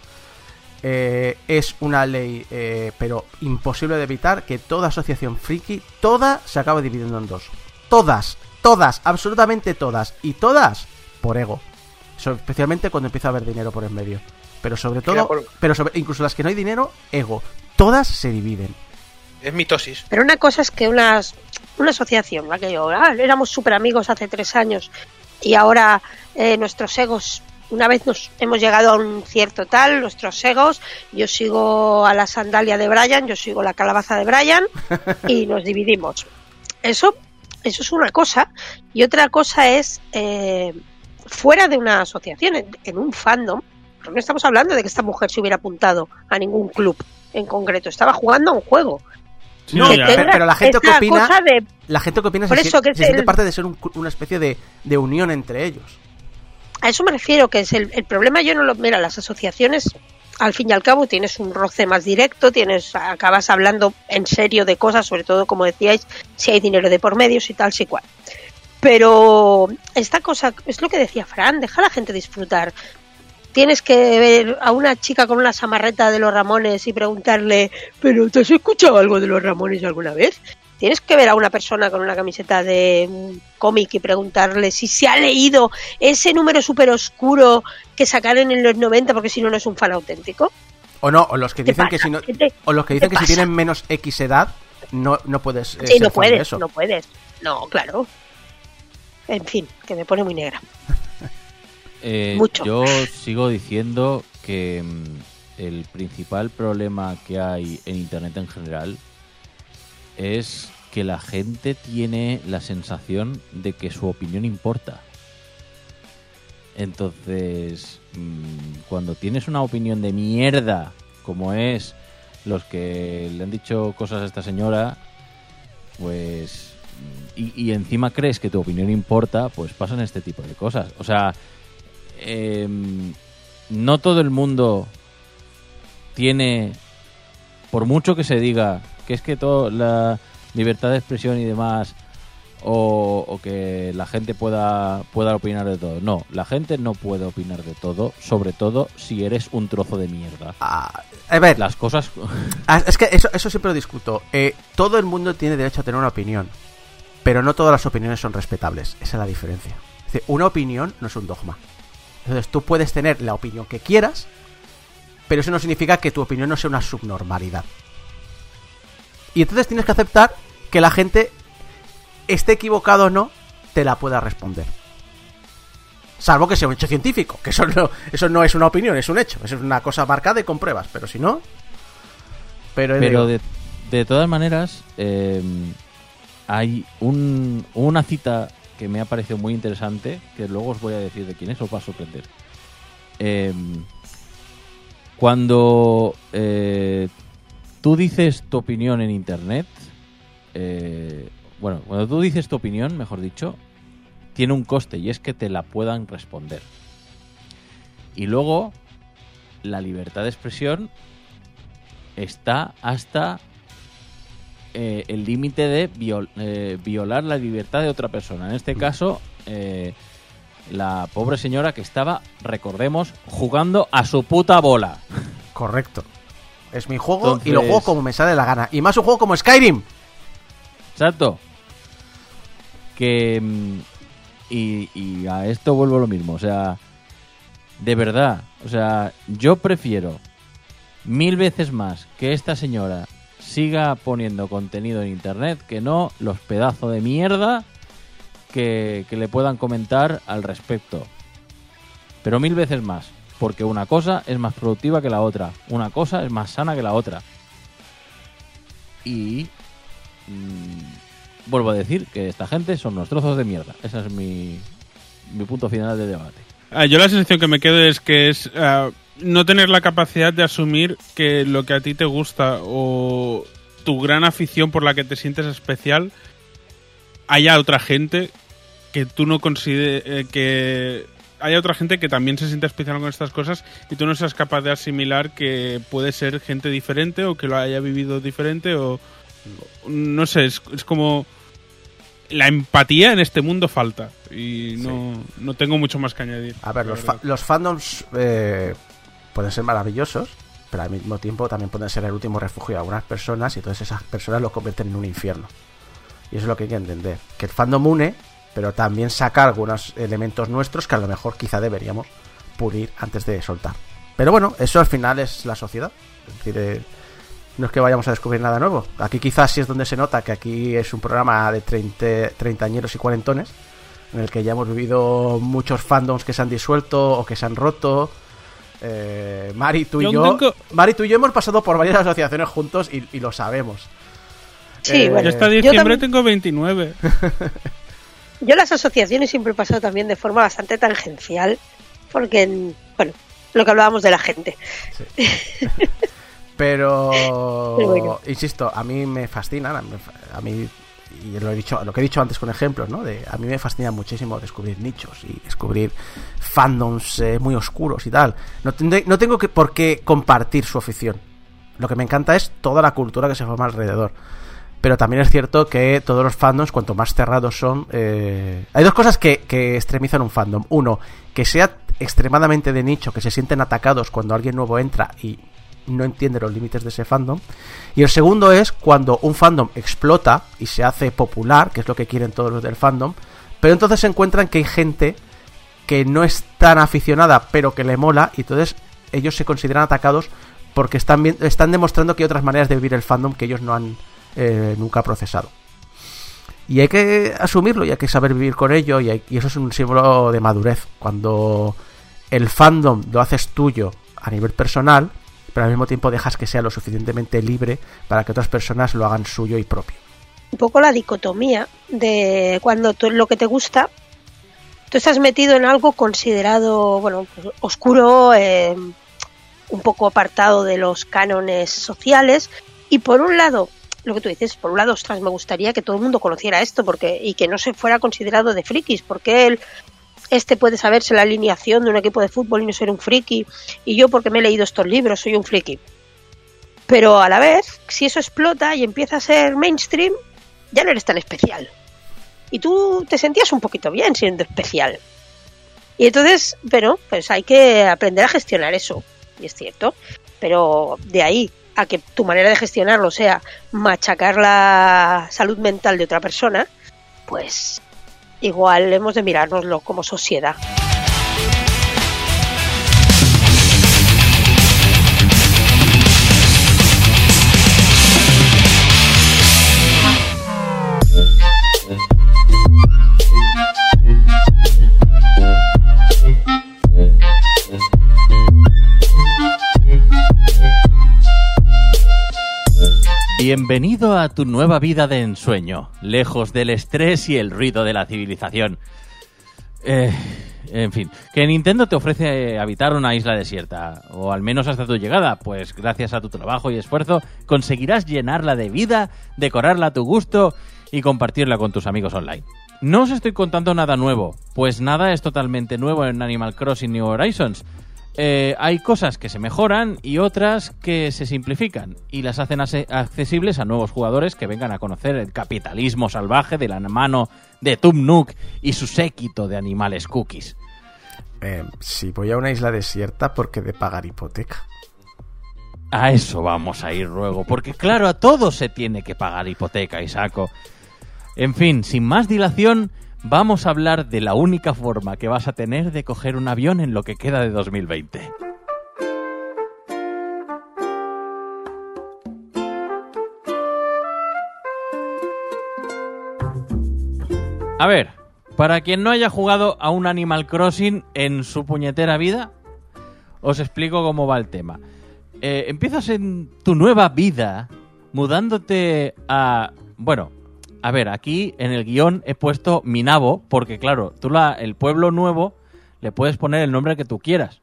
eh, es una ley, eh, pero imposible de evitar, que toda asociación friki, toda se acaba dividiendo en dos. Todas, todas, absolutamente todas. Y todas por ego. Especialmente cuando empieza a haber dinero por en medio. Pero sobre todo, por- pero sobre, incluso las que no hay dinero, ego. Todas se dividen. Es mitosis. Pero una cosa es que unas, una asociación, ¿va? que yo, ah, éramos súper amigos hace tres años y ahora eh, nuestros egos, una vez nos hemos llegado a un cierto tal, nuestros egos, yo sigo a la sandalia de Brian, yo sigo la calabaza de Brian y nos dividimos. Eso, eso es una cosa. Y otra cosa es eh, fuera de una asociación, en, en un fandom. No estamos hablando de que esta mujer se hubiera apuntado a ningún club en concreto, estaba jugando a un juego. Sí, No, pero- la gente que opina- de La gente que opina Por se, eso que es se siente parte de ser un- una especie de, de unión entre ellos. A eso me refiero, que es el, el problema yo no lo... Mira, las asociaciones, al fin y al cabo, tienes un roce más directo, tienes acabas hablando en serio de cosas, sobre todo, como decíais, si hay dinero de por medio, si tal, si cual. Pero esta cosa, es lo que decía Fran, deja a la gente disfrutar. Tienes que ver a una chica con una samarreta de los Ramones y preguntarle, ¿pero te has escuchado algo de los Ramones alguna vez? Tienes que ver a una persona con una camiseta de un cómic y preguntarle si se ha leído ese número súper oscuro que sacaron en los 90 porque si no, no es un fan auténtico. O no, o los que ¿Qué dicen que si no, ¿Qué te- o los que dicen que si tienen menos X edad, no, no puedes. eh, Sí, ser no de puedes, eso. no puedes. No, claro. En fin, que me pone muy negra. Eh, Mucho. Yo sigo diciendo que mm, el principal problema que hay en Internet en general es que la gente tiene la sensación de que su opinión importa. Entonces, mm, cuando tienes una opinión de mierda, como es los que le han dicho cosas a esta señora, pues... mm, Y, y encima crees que tu opinión importa, pues pasan este tipo de cosas. O sea, em, no todo el mundo tiene, por mucho que se diga que es que todo la libertad de expresión y demás, o, o que la gente pueda, pueda opinar de todo. No, la gente no puede opinar de todo, sobre todo si eres un trozo de mierda. Ah, a ver, Las cosas... ah, es que eso, eso siempre lo discuto. Eh, todo el mundo tiene derecho a tener una opinión, pero no todas las opiniones son respetables. Esa es la diferencia. Es decir, una opinión no es un dogma. Entonces tú puedes tener la opinión que quieras, pero eso no significa que tu opinión no sea una subnormalidad. Y entonces tienes que aceptar que la gente, esté equivocado o no, te la pueda responder. Salvo que sea un hecho científico, que eso no, eso no es una opinión, es un hecho. Eso es una cosa marcada y con pruebas, pero si no... Pero, Pero de, de todas maneras, eh, hay un, una cita que me ha parecido muy interesante, que luego os voy a decir de quién es, os va a sorprender. Eh, cuando eh, tú dices tu opinión en Internet, eh, bueno, cuando tú dices tu opinión, mejor dicho, tiene un coste y es que te la puedan responder. Y luego, la libertad de expresión está hasta eh, el límite de viol- eh, violar la libertad de otra persona. En este caso, eh, la pobre señora que estaba, recordemos, jugando a su puta bola. correcto. Es mi juego y lo juego como me sale la gana. Y más un juego como Skyrim. Exacto. Que. mm, Y, y a esto vuelvo lo mismo. O sea, de verdad. O sea, yo prefiero mil veces más que esta señora siga poniendo contenido en internet que no los pedazos de mierda que, que le puedan comentar al respecto. Pero mil veces más. Porque una cosa es más productiva que la otra. Una cosa es más sana que la otra. Y mm, vuelvo a decir que esta gente son unos trozos de mierda. Ese es mi, mi punto final de debate. Ah, yo la sensación que me quedo es que es ah, no tener la capacidad de asumir que lo que a ti te gusta o tu gran afición por la que te sientes especial haya otra gente que tú no consideres que haya otra gente que también se sienta especial con estas cosas y tú no seas capaz de asimilar que puede ser gente diferente o que lo haya vivido diferente o no sé, es, es como la empatía en este mundo falta y no, no tengo mucho más que añadir. A ver, los, fa- los fandoms eh, pueden ser maravillosos, pero al mismo tiempo también pueden ser el último refugio de algunas personas y entonces esas personas lo convierten en un infierno. Y eso es lo que hay que entender. Que el fandom une, pero también saca algunos elementos nuestros que a lo mejor quizá deberíamos pulir antes de soltar. Pero bueno, eso al final es la sociedad. Es decir, eh, no es que vayamos a descubrir nada nuevo. Aquí quizás sí es donde se nota que aquí es un programa de 30, treintañeros y cuarentones, en el que ya hemos vivido muchos fandoms que se han disuelto o que se han roto. Eh, Mari, tú y Yo Mari, tú y yo hemos pasado por varias asociaciones juntos y, y lo sabemos. Sí, Eh, bueno. Yo hasta Yo diciembre también- tengo 29. Yo las asociaciones siempre he pasado también de forma bastante tangencial, porque, bueno, lo que hablábamos de la gente. Pero, Pero bueno. insisto, a mí me fascina, a mí, a mí- y lo he dicho, lo que he dicho antes con ejemplos, ¿no? De, a mí me fascina muchísimo descubrir nichos y descubrir fandoms eh, muy oscuros y tal. No, tendré- no tengo que, por qué compartir su afición. Lo que me encanta es toda la cultura que se forma alrededor. Pero también es cierto que todos los fandoms, cuanto más cerrados son... eh, Hay dos cosas que, que extremizan un fandom. Uno, que sea extremadamente de nicho, que se sienten atacados cuando alguien nuevo entra y no entiende los límites de ese fandom. Y el segundo es cuando un fandom explota y se hace popular, que es lo que quieren todos los del fandom, pero entonces se encuentran que hay gente que no es tan aficionada, pero que le mola, y entonces ellos se consideran atacados porque están, están demostrando que hay otras maneras de vivir el fandom que ellos no han eh, nunca procesado. Y hay que asumirlo y hay que saber vivir con ello, y eso es un símbolo de madurez. Cuando el fandom lo haces tuyo a nivel personal, pero al mismo tiempo dejas que sea lo suficientemente libre para que otras personas lo hagan suyo y propio. Un poco la dicotomía de cuando tú- lo que te gusta, tú estás metido en algo considerado, bueno, pues, oscuro, eh, un poco apartado de los cánones sociales, y por un lado, lo que tú dices, por un lado, ostras, me gustaría que todo el mundo conociera esto porque y que no se fuera considerado de frikis, porque él este puede saberse la alineación de un equipo de fútbol y no ser un friki, y yo porque me he leído estos libros soy un friki. Pero a la vez, si eso explota y empieza a ser mainstream, ya no eres tan especial. Y tú te sentías un poquito bien siendo especial. Y entonces, bueno, pues hay que aprender a gestionar eso, y es cierto. Pero de ahí a que tu manera de gestionarlo sea machacar la salud mental de otra persona, pues igual hemos de mirárnoslo como sociedad. Bienvenido a tu nueva vida de ensueño, lejos del estrés y el ruido de la civilización. Eh, en fin, que Nintendo te ofrece habitar una isla desierta, o al menos hasta tu llegada, pues gracias a tu trabajo y esfuerzo conseguirás llenarla de vida, decorarla a tu gusto y compartirla con tus amigos online. No os estoy contando nada nuevo, pues nada es totalmente nuevo en Animal Crossing New Horizons. Eh, hay cosas que se mejoran y otras que se simplifican y las hacen accesibles a nuevos jugadores que vengan a conocer el capitalismo salvaje de la mano de Tum Nook y su séquito de animales cookies. Eh, si voy a una isla desierta, ¿por qué de pagar hipoteca? A eso vamos a ir luego, porque claro, a todos se tiene que pagar hipoteca y saco. En fin, sin más dilación, vamos a hablar de la única forma que vas a tener de coger un avión en lo que queda de 2020. A ver, para quien no haya jugado a un Animal Crossing en su puñetera vida, os explico cómo va el tema. Eh, empiezas en tu nueva vida mudándote a... Bueno, a ver, aquí en el guion he puesto Minabo porque claro, tú la, el pueblo nuevo le puedes poner el nombre que tú quieras.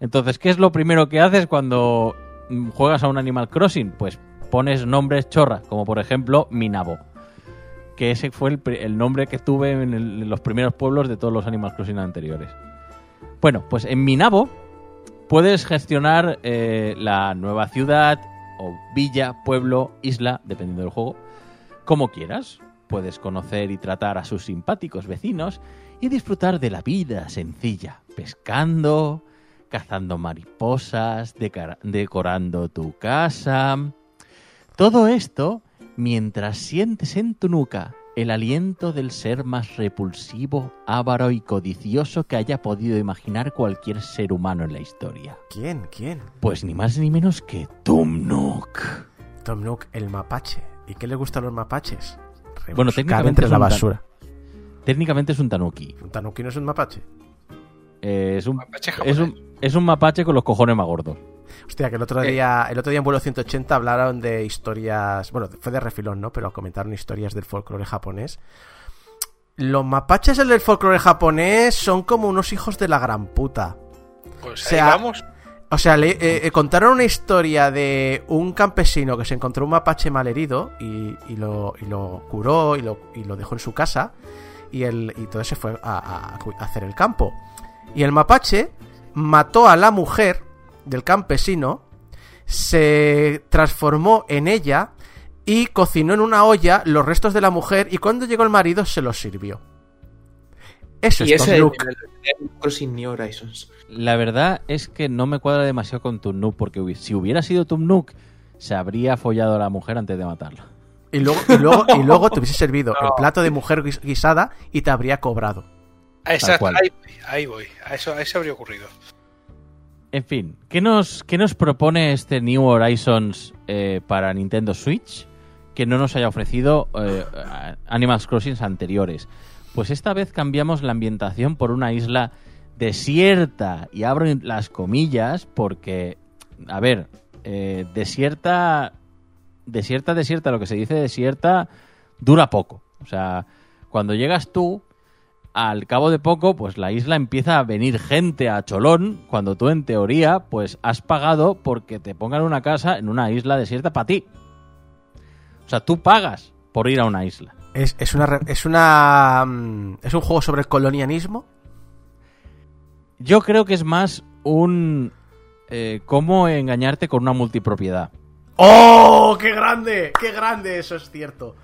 Entonces, ¿qué es lo primero que haces cuando juegas a un Animal Crossing? Pues pones nombres chorra, como por ejemplo Minabo. Que ese fue el, nombre que tuve en los primeros pueblos de todos los Animal Crossing anteriores. Bueno, pues en Minabo puedes gestionar eh, la nueva ciudad o villa, pueblo, isla, dependiendo del juego, como quieras. Puedes conocer y tratar a sus simpáticos vecinos y disfrutar de la vida sencilla, pescando, cazando mariposas, decorando tu casa. Todo esto mientras sientes en tu nuca el aliento del ser más repulsivo, avaro y codicioso que haya podido imaginar cualquier ser humano en la historia. ¿Quién? ¿Quién? Pues ni más ni menos que Tum Nook. Tom Nook, el mapache. ¿Y qué le gustan los mapaches? Bueno, Rebuscar técnicamente entre es la tan- basura. Técnicamente es un tanuki. ¿Un tanuki no es un mapache? Eh, es, un, Mapache es, japonés. un, es un mapache con los cojones más gordos. Hostia, que el otro Eh. día, el otro día en vuelo 180 hablaron de historias, bueno, fue de refilón, ¿no? Pero comentaron historias del folclore japonés. Los mapaches del folclore japonés son como unos hijos de la gran puta. Pues o sea, ahí vamos. O sea, le eh, eh, contaron una historia de un campesino que se encontró un mapache malherido y, y lo, y lo curó y lo, y lo dejó en su casa y, el, y entonces se fue a hacer el campo. Y el mapache mató a la mujer del campesino, se transformó en ella y cocinó en una olla los restos de la mujer y cuando llegó el marido se los sirvió. Eso Y es ese Tom es Nook. el Animal Crossing New Horizons. La verdad es que no me cuadra demasiado con Tum Nook, porque si hubiera sido Tum Nook, se habría follado a la mujer antes de matarla. Y luego, y luego, y luego te hubiese servido el plato de mujer guis- guisada y te habría cobrado. Exacto, ahí, voy, ahí voy. A eso, a eso habría ocurrido. En fin, ¿qué nos, qué nos propone este New Horizons eh, para Nintendo Switch que no nos haya ofrecido eh, Animal Crossings anteriores? Pues esta vez cambiamos la ambientación por una isla desierta. Y abro las comillas porque, a ver, eh, desierta, desierta, desierta, lo que se dice desierta dura poco. O sea, cuando llegas tú, al cabo de poco, pues la isla empieza a venir gente a Cholón, cuando tú en teoría, pues has pagado porque te pongan una casa en una isla desierta para ti. O sea, tú pagas por ir a una isla. Es, es una es una mm, es un juego sobre el colonialismo. Yo creo que es más un eh, cómo engañarte con una multipropiedad. ¡Oh! ¡Qué grande! ¡Qué grande! Eso es cierto.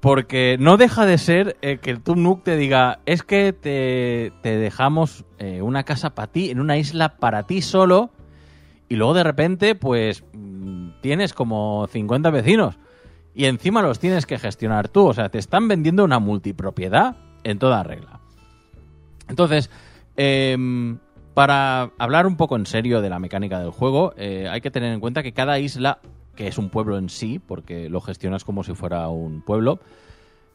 Porque no deja de ser eh, que el Tum Nook te diga, es que te, te dejamos eh, una casa para ti, en una isla para ti solo, y luego de repente, pues, mm, tienes como 50 vecinos, y encima los tienes que gestionar tú. O sea, te están vendiendo una multipropiedad en toda regla. Entonces, em, para hablar un poco en serio de la mecánica del juego, eh, hay que tener en cuenta que cada isla, que es un pueblo en sí, porque lo gestionas como si fuera un pueblo,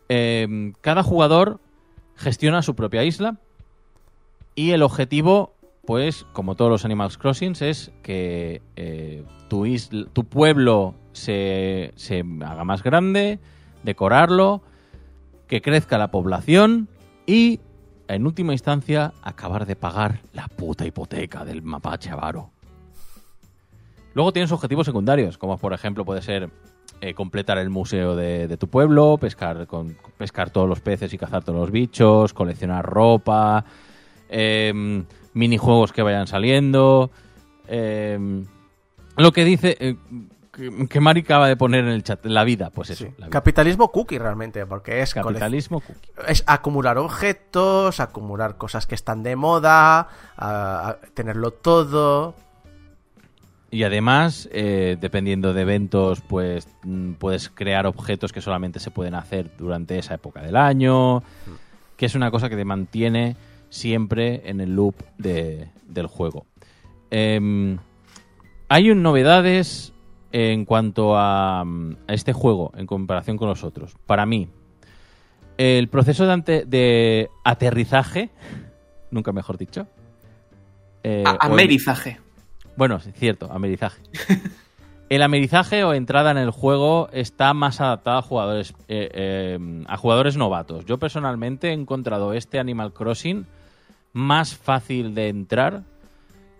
em, cada jugador gestiona su propia isla y el objetivo, pues, como todos los Animals Crossings, es que eh, tu, isla, tu pueblo se, se haga más grande, decorarlo, que crezca la población y, en última instancia, acabar de pagar la puta hipoteca del mapache avaro. Luego tienes objetivos secundarios, como por ejemplo puede ser eh, completar el museo de, tu pueblo, pescar, con, pescar todos los peces y cazar todos los bichos, coleccionar ropa, em, minijuegos que vayan saliendo. em, lo que dice eh, que, que Mari acaba de poner en el chat, la vida, pues eso. Sí. la vida. Capitalismo cookie realmente, porque es, Capitalismo cookie. es acumular objetos, acumular cosas que están de moda, a- a tenerlo todo. Y además, eh, dependiendo de eventos, pues mm, puedes crear objetos que solamente se pueden hacer durante esa época del año, que es una cosa que te mantiene siempre en el loop de- del juego. Em, hay un- novedades en cuanto a, mm, a este juego en comparación con los otros. Para mí, el proceso de, ante- de aterrizaje, nunca mejor dicho. eh, el- Amerizaje. bueno, sí, cierto, amerizaje. El amerizaje o entrada en el juego está más adaptado a jugadores eh, eh, a jugadores novatos. Yo personalmente he encontrado este Animal Crossing más fácil de entrar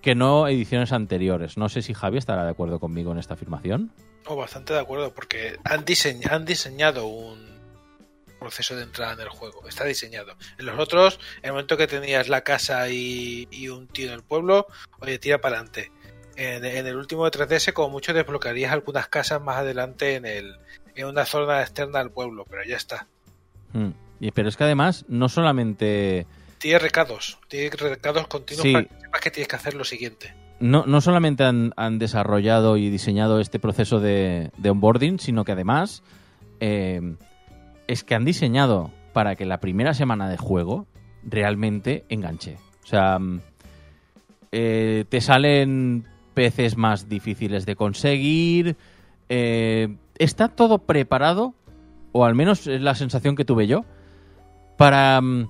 que no ediciones anteriores. No sé si Javi estará de acuerdo conmigo en esta afirmación. No, bastante de acuerdo, porque han, diseñ- han diseñado un proceso de entrada en el juego. Está diseñado. En los otros, en el momento que tenías la casa y, y un tío en el pueblo, oye, tira para adelante. En, en el último de 3DS, como mucho, desbloquearías algunas casas más adelante en, el, en una zona externa del pueblo, pero ya está. Mm. Y- Pero es que además no solamente tiene recados, tiene recados continuos Sí. para que sepas que tienes que hacer lo siguiente. no, no solamente han, han desarrollado y diseñado este proceso de, de onboarding, sino que además eh, es que han diseñado para que la primera semana de juego realmente enganche. O sea, mm, eh, te salen peces más difíciles de conseguir. eh, está todo preparado, o al menos es la sensación que tuve yo, para mm,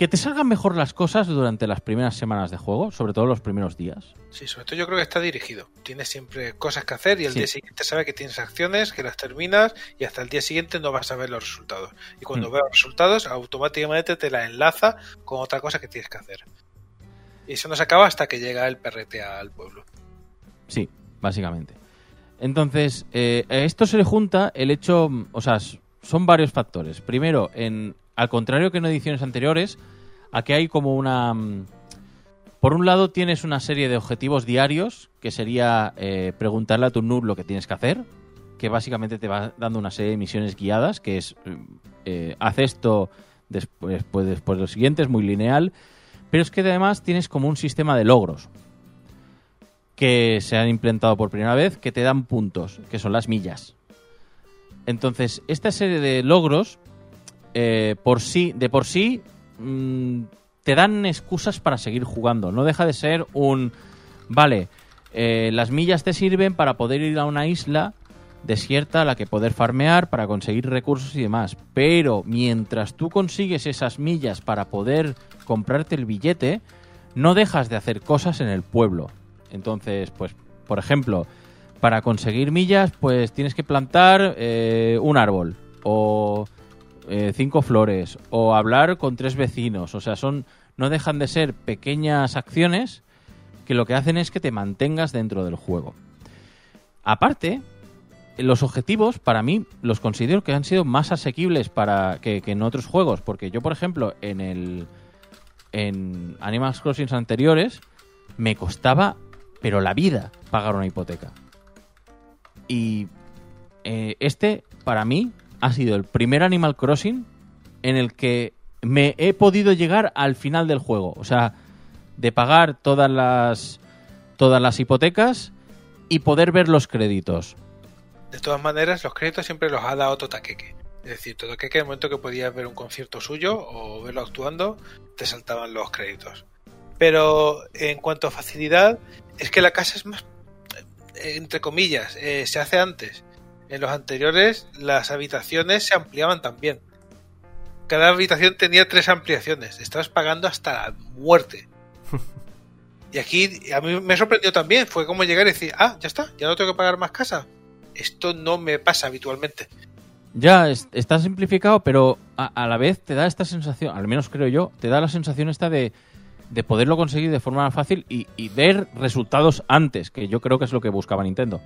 que te salgan mejor las cosas durante las primeras semanas de juego, sobre todo los primeros días. Sí, sobre todo yo creo que está dirigido. Tienes siempre cosas que hacer y el Sí. día siguiente sabe que tienes acciones, que las terminas y hasta el día siguiente no vas a ver los resultados. Y cuando Mm. veas los resultados, automáticamente te la enlaza con otra cosa que tienes que hacer. Y eso no se acaba hasta que llega el perrete al pueblo. Sí, básicamente. Entonces, eh, a esto se le junta el hecho, o sea, son varios factores. Primero, en, al contrario que en ediciones anteriores, aquí hay como una... mm, Por un lado tienes una serie de objetivos diarios, que sería eh, preguntarle a tu noob lo que tienes que hacer, que básicamente te va dando una serie de misiones guiadas, que es, mm, eh, haz esto después, pues, después de lo siguiente, es muy lineal, pero es que además tienes como un sistema de logros que se han implementado por primera vez que te dan puntos, que son las millas. Entonces, esta serie de logros, eh, por sí, de por sí, mm, te dan excusas para seguir jugando. No deja de ser un, vale, eh, las millas te sirven para poder ir a una isla desierta a la que poder farmear para conseguir recursos y demás. Pero mientras tú consigues esas millas para poder comprarte el billete, no dejas de hacer cosas en el pueblo. Entonces, pues, por ejemplo, para conseguir millas, pues tienes que plantar eh, un árbol o eh, cinco flores o hablar con tres vecinos. O sea, son no dejan de ser pequeñas acciones que lo que hacen es que te mantengas dentro del juego. Aparte, los objetivos para mí los considero que han sido más asequibles para que, en otros juegos, porque yo por ejemplo en el en Animal Crossing anteriores me costaba pero la vida pagar una hipoteca. Y eh, este para mí ha sido el primer Animal Crossing en el que me he podido llegar al final del juego, o sea, de pagar todas las todas las hipotecas y poder ver los créditos. De todas maneras, los créditos siempre los ha dado Totaqueque. Es decir, Totaqueque, en el momento que podías ver un concierto suyo o verlo actuando, te saltaban los créditos. Pero en cuanto a facilidad, es que la casa es más, eh, entre comillas, eh, se hace antes. En los anteriores, las habitaciones se ampliaban también. Cada habitación tenía tres ampliaciones. Estabas pagando hasta la muerte. Y aquí a mí me sorprendió también. Fue como llegar y decir, ah, ya está, ya no tengo que pagar más casa. Esto no me pasa habitualmente. Ya es- está simplificado, pero a, a la vez te da esta sensación, al menos creo yo, te da la sensación esta de, de poderlo conseguir de forma fácil y, y ver resultados antes, que yo creo que es lo que buscaba Nintendo.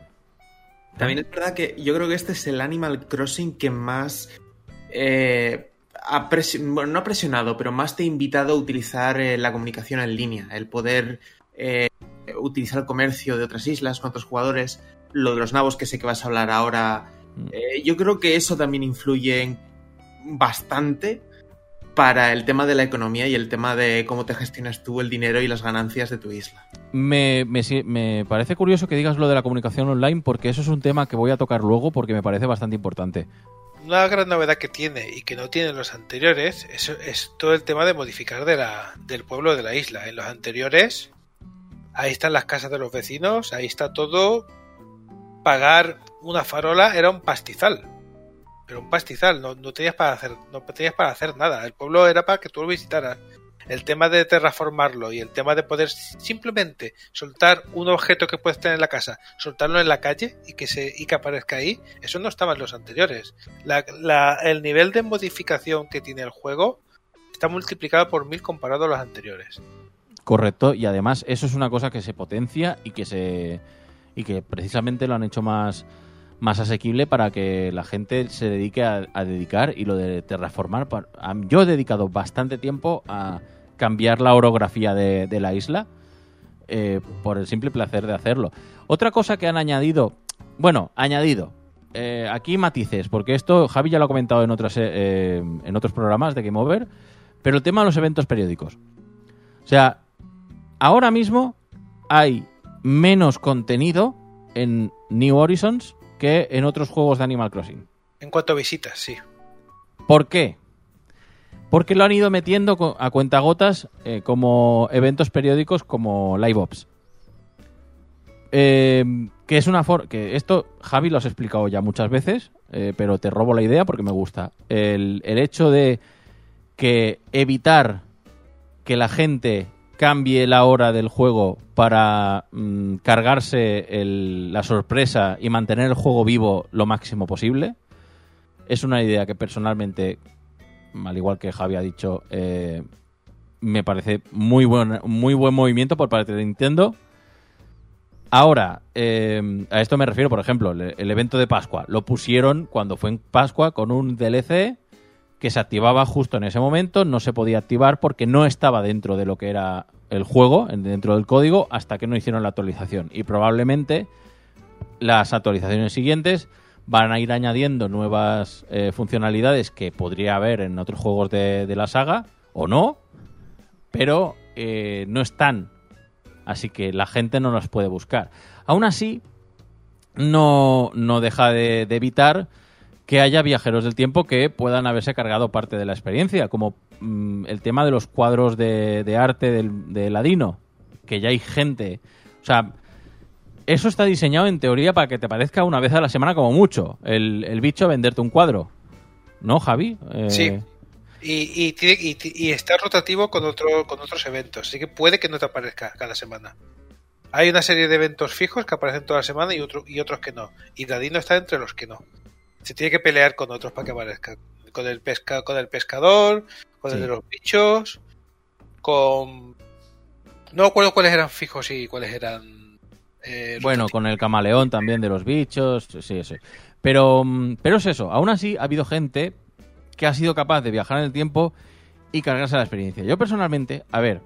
También es verdad que yo creo que este es el Animal Crossing que más eh, ha bueno, no ha presionado, pero más te ha invitado a utilizar eh, la comunicación en línea, el poder eh, utilizar el comercio de otras islas con otros jugadores, lo de los nabos que sé que vas a hablar ahora. Mm. Yo creo que eso también influye en- bastante para el tema de la economía y el tema de cómo te gestionas tú el dinero y las ganancias de tu isla. Me, me parece curioso que digas lo de la comunicación online porque eso es un tema que voy a tocar luego porque me parece bastante importante. Una gran novedad que tiene y que no tienen los anteriores es, es todo el tema de modificar de la, del pueblo de la isla. En los anteriores, ahí están las casas de los vecinos, ahí está todo. Pagar una farola era un pastizal. Pero un pastizal, no, no tenías para hacer, no tenías para hacer nada. El pueblo era para que tú lo visitaras. El tema de terraformarlo y el tema de poder simplemente soltar un objeto que puedes tener en la casa, soltarlo en la calle y que se y que aparezca ahí, eso no estaba en los anteriores. La- la- el nivel de modificación que tiene el juego está multiplicado por mil comparado a los anteriores. Correcto, y además eso es una cosa que se potencia y que se y que precisamente lo han hecho más más asequible para que la gente se dedique a, dedicar y lo de terraformar. Yo he dedicado bastante tiempo a cambiar la orografía de, de la isla eh, por el simple placer de hacerlo. Otra cosa que han añadido, bueno, añadido, eh, aquí matices, porque esto Javi ya lo ha comentado en otras eh, en otros programas de Game Over, Pero el tema de los eventos periódicos. O sea, ahora mismo hay menos contenido en New Horizons que en otros juegos de Animal Crossing. En cuanto a visitas, sí. ¿Por qué? Porque lo han ido metiendo a cuentagotas eh, como eventos periódicos como Live Ops. Eh, que es una forma. Que esto, Javi, lo has explicado ya muchas veces, eh, pero te robo la idea porque me gusta. El, el hecho de que evitar que la gente cambie la hora del juego para mm, cargarse la sorpresa y mantener el juego vivo lo máximo posible. Es una idea que personalmente, al igual que Javi ha dicho, eh, me parece muy buen, muy buen movimiento por parte de Nintendo. Ahora, eh, a esto me refiero, por ejemplo, el evento de Pascua. Lo pusieron cuando fue en Pascua con un DLC que se activaba justo en ese momento, no se podía activar porque no estaba dentro de lo que era el juego, en- dentro del código, hasta que no hicieron la actualización. Y probablemente las actualizaciones siguientes van a ir añadiendo nuevas eh, funcionalidades que podría haber en otros juegos de, la saga, o no, pero eh, no están. Así que la gente no las puede buscar. Aún así, no, no deja de, de evitar que haya viajeros del tiempo que puedan haberse cargado parte de la experiencia, como mm, el tema de los cuadros de, arte de Ladino, que ya hay gente. O sea, eso está diseñado en teoría para que te parezca una vez a la semana como mucho, el, bicho venderte un cuadro. ¿No, Javi? Eh, Sí. Y, está rotativo con, otro, con otros eventos, así que puede que no te aparezca cada semana. Hay una serie de eventos fijos que aparecen toda la semana y, otro, y otros que no. Y Dadino está entre los que no. Se tiene que pelear con otros para que aparezca. Con el, pesca, con el pescador, con el de los bichos, con... No me acuerdo cuáles eran fijos y cuáles eran... eh, Bueno, con el camaleón también de los bichos, sí, sí. Pero, mm, pero es eso, aún así ha habido gente que ha sido capaz de viajar en el tiempo y cargarse la experiencia. Yo personalmente, a ver,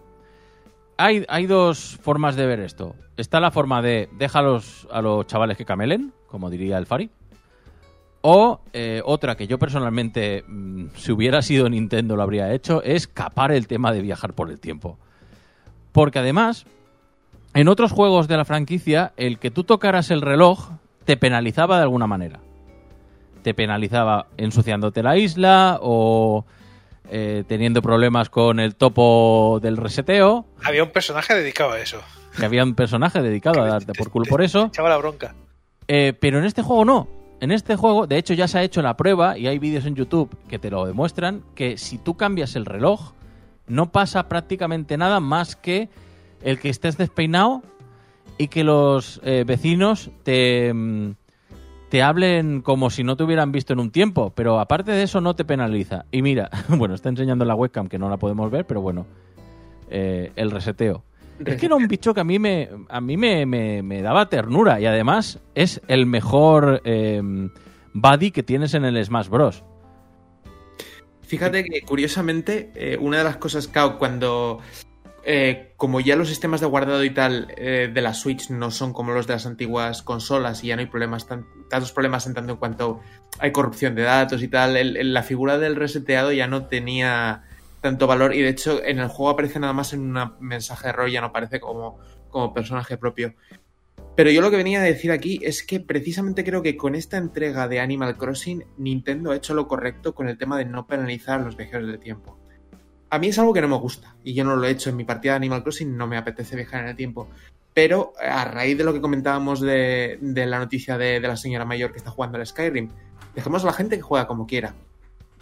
hay, hay dos formas de ver esto. Está la forma de deja a los, a los chavales que camelen, como diría el Fari. O eh, otra que yo personalmente, mm, si hubiera sido Nintendo lo habría hecho, es capar el tema de viajar por el tiempo. Porque además, en otros juegos de la franquicia, el que tú tocaras el reloj te penalizaba de alguna manera. Te penalizaba ensuciándote la isla o eh, teniendo problemas con el topo del reseteo, Había un personaje dedicado a eso. que había un personaje dedicado a darte por culo por eso. Echaba la bronca. Eh, pero en este juego no. En este juego, de hecho, ya se ha hecho la prueba y hay vídeos en YouTube que te lo demuestran que si tú cambias el reloj, no pasa prácticamente nada más que el que estés despeinado y que los eh, vecinos te, mm, te hablen como si no te hubieran visto en un tiempo. Pero aparte de eso, no te penaliza. Y mira, bueno, está enseñando en la webcam que no la podemos ver, pero bueno, eh, el reseteo. Es que era un bicho que a mí me, a mí me, me- me daba ternura y además es el mejor eh, buddy que tienes en el Smash Bros. Fíjate que curiosamente, eh, una de las cosas, claro, cuando eh, como ya los sistemas de guardado y tal eh, de la Switch no son como los de las antiguas consolas y ya no hay problemas tan- tantos problemas en tanto en cuanto hay corrupción de datos y tal, la figura del reseteado ya no tenía tanto valor y de hecho en el juego aparece nada más en un mensaje de error, ya no aparece como, como personaje propio. Pero yo lo que venía a decir aquí es que precisamente creo que con esta entrega de Animal Crossing, Nintendo ha hecho lo correcto con el tema de no penalizar a los viajeros del tiempo. A mí es algo que no me gusta, y yo no lo he hecho en mi partida de Animal Crossing, no me apetece viajar en el tiempo. Pero a raíz de lo que comentábamos de, de la noticia de, de la señora mayor que está jugando al Skyrim, dejemos a la gente que juega como quiera.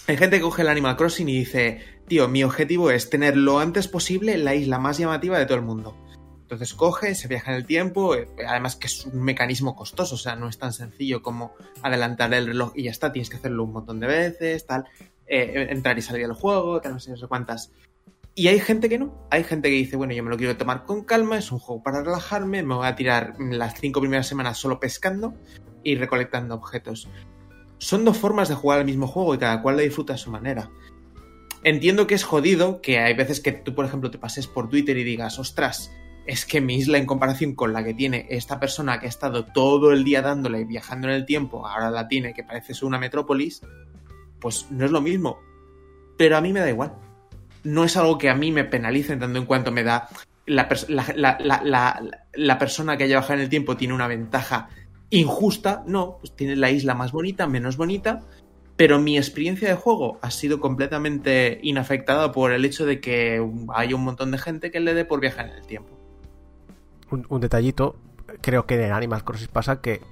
Hay gente que coge el Animal Crossing y dice, tío, mi objetivo es tener lo antes posible la isla más llamativa de todo el mundo. Entonces coge, se viaja en el tiempo, eh, además que es un mecanismo costoso, o sea, no es tan sencillo como adelantar el reloj y ya está, tienes que hacerlo un montón de veces, tal, eh, entrar y salir del juego, tal, no sé, no sé cuántas. Y hay gente que no, hay gente que dice, bueno, yo me lo quiero tomar con calma, es un juego para relajarme, me voy a tirar las cinco primeras semanas solo pescando y recolectando objetos. Son dos formas de jugar al mismo juego y cada cual lo disfruta a su manera. Entiendo que es jodido que hay veces que tú, por ejemplo, te pases por Twitter y digas, ostras, es que mi isla en comparación con la que tiene esta persona que ha estado todo el día dándole viajando en el tiempo, ahora la tiene que parece ser una metrópolis, pues no es lo mismo. Pero a mí me da igual. no es algo que a mí me penalice tanto en cuanto me da la- la- la- la persona que haya bajado en el tiempo tiene una ventaja injusta, no, pues tiene la isla más bonita, menos bonita, pero mi experiencia de juego ha sido completamente inafectada por el hecho de que hay un montón de gente que le dé por viajar en el tiempo. un, un detallito, creo que en Animal Crossing pasa que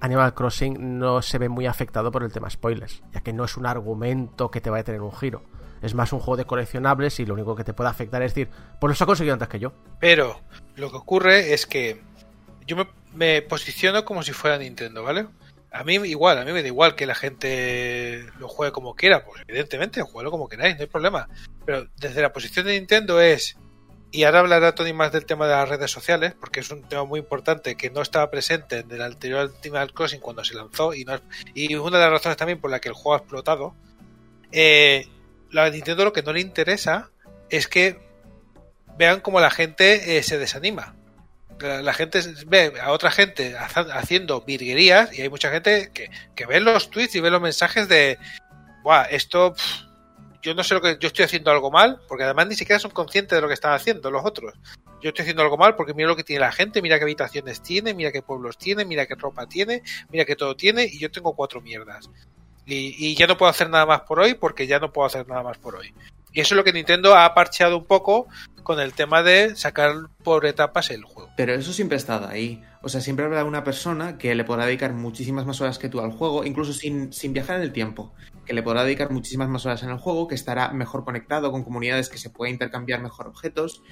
Animal Crossing no se ve muy afectado por el tema spoilers, ya que no es un argumento que te vaya a tener un giro. Es más un juego de coleccionables y lo único que te puede afectar es decir, pues los ha conseguido antes que yo. Pero lo que ocurre es que yo me, me posiciono como si fuera Nintendo, ¿vale? A mí igual, a mí me da igual que la gente lo juegue como quiera, pues evidentemente, juegalo como queráis, no hay problema. Pero desde la posición de Nintendo es, y ahora hablará Tony más del tema de las redes sociales, porque es un tema muy importante que no estaba presente en el anterior Animal Crossing cuando se lanzó, y, no y una de las razones también por la que el juego ha explotado. Eh, la Nintendo lo que no le interesa es que vean como la gente eh, se desanima. La, gente ve a otra gente haciendo virguerías y hay mucha gente que, que ve los tweets y ve los mensajes de, Buah, esto, yo no sé lo que, yo estoy haciendo algo mal, porque además ni siquiera son conscientes de lo que están haciendo los otros. Yo estoy haciendo algo mal porque mira lo que tiene la gente, mira qué habitaciones tiene, mira qué pueblos tiene, mira qué ropa tiene, mira qué todo tiene y yo tengo cuatro mierdas. Y, y ya no puedo hacer nada más por hoy porque ya no puedo hacer nada más por hoy. Y eso es lo que Nintendo ha parcheado un poco con el tema de sacar por etapas el juego. Pero eso siempre ha estado ahí. O sea, siempre habrá una persona que le podrá dedicar muchísimas más horas que tú al juego, incluso sin, sin viajar en el tiempo. Que le podrá dedicar muchísimas más horas en el juego, que estará mejor conectado con comunidades que se puede intercambiar mejor objetos,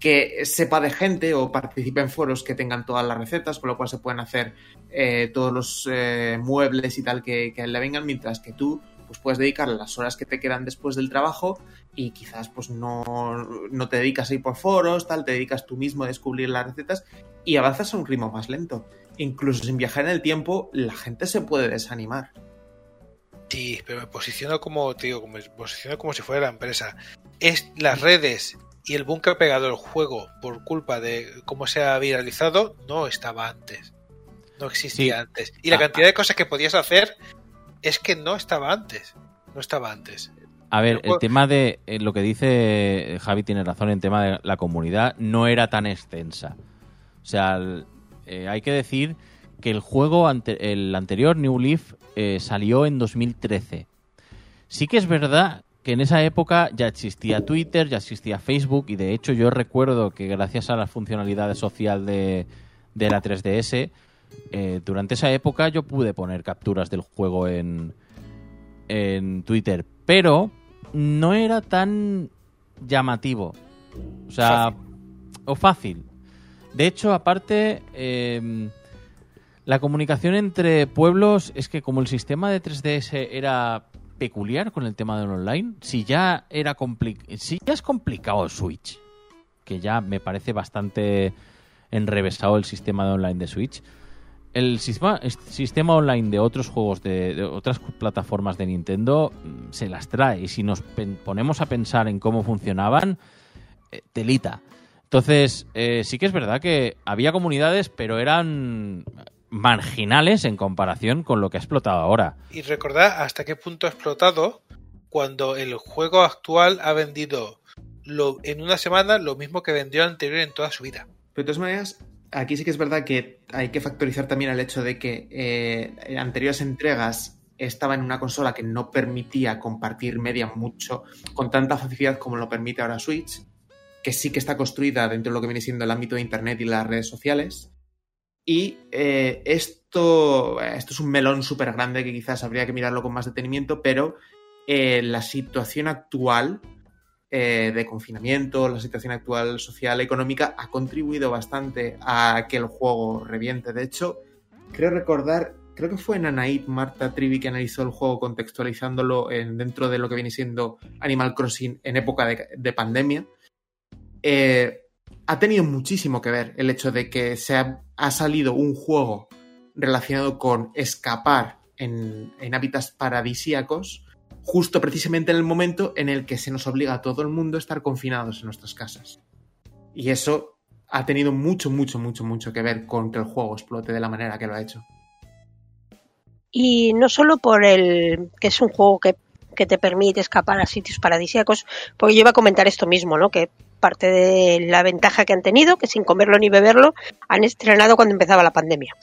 que sepa de gente o participe en foros que tengan todas las recetas, con lo cual se pueden hacer eh, todos los eh, muebles y tal que, que le vengan, mientras que tú pues puedes dedicar las horas que te quedan después del trabajo y quizás pues no, no te dedicas a ir por foros, tal, te dedicas tú mismo a descubrir las recetas y avanzas a un ritmo más lento. Incluso sin viajar en el tiempo, la gente se puede desanimar. Sí, pero me posiciono como, te digo, como, me posiciono como si fuera la empresa. Es las redes y el boom que ha pegado el juego por culpa de cómo se ha viralizado no estaba antes. No existía Sí. antes. Y la Ah, cantidad de cosas que podías hacer es que no estaba antes. No estaba antes. A ver, el por- tema de eh, lo que dice Javi tiene razón en tema de la comunidad no era tan extensa. O sea, el- eh, hay que decir que el juego ante- el anterior New Leaf eh, salió en 2013. Sí que es verdad que en esa época ya existía Twitter, ya existía Facebook y de hecho yo recuerdo que gracias a las funcionalidades social de, de la 3DS eh, durante esa época yo pude poner capturas del juego en, en Twitter, pero no era tan llamativo. O sea, o fácil. De hecho, aparte, eh, la comunicación entre pueblos es que como el sistema de 3DS era peculiar con el tema del online, si ya era si ya es complicado el Switch, que ya me parece bastante enrevesado el sistema de online de Switch, el sistema, el sistema online de otros juegos de, de otras plataformas de Nintendo mm, se las trae y si nos ponemos a pensar en cómo funcionaban, eh, telita. Entonces, eh, sí que es verdad que había comunidades, pero eran marginales en comparación con lo que ha explotado ahora. Y recordad hasta qué punto ha explotado cuando el juego actual ha vendido lo, en una semana lo mismo que vendió el anterior en toda su vida. Pero de todas maneras, aquí sí que es verdad que hay que factorizar también el hecho de que eh, en anteriores entregas estaba en una consola que no permitía compartir media mucho con tanta facilidad como lo permite ahora Switch, que sí que está construida dentro de lo que viene siendo el ámbito de Internet y las redes sociales. Y eh, esto, esto es un melón súper grande que quizás habría que mirarlo con más detenimiento, pero eh, la situación actual eh, de confinamiento, la situación actual social, económica, ha contribuido bastante a que el juego reviente. De hecho, creo recordar, creo que fue Nanaid Marta Trivi que analizó el juego contextualizándolo en, dentro de lo que viene siendo Animal Crossing en época de, de pandemia. Eh, ha tenido muchísimo que ver el hecho de que se ha, ha salido un juego relacionado con escapar en, en hábitats paradisíacos justo precisamente en el momento en el que se nos obliga a todo el mundo a estar confinados en nuestras casas. Y eso ha tenido mucho, mucho, mucho, mucho que ver con que el juego explote de la manera que lo ha hecho. Y no solo por el que es un juego que que te permite escapar a sitios paradisíacos, porque yo iba a comentar esto mismo, ¿no? Que parte de la ventaja que han tenido, que sin comerlo ni beberlo, han estrenado cuando empezaba la pandemia.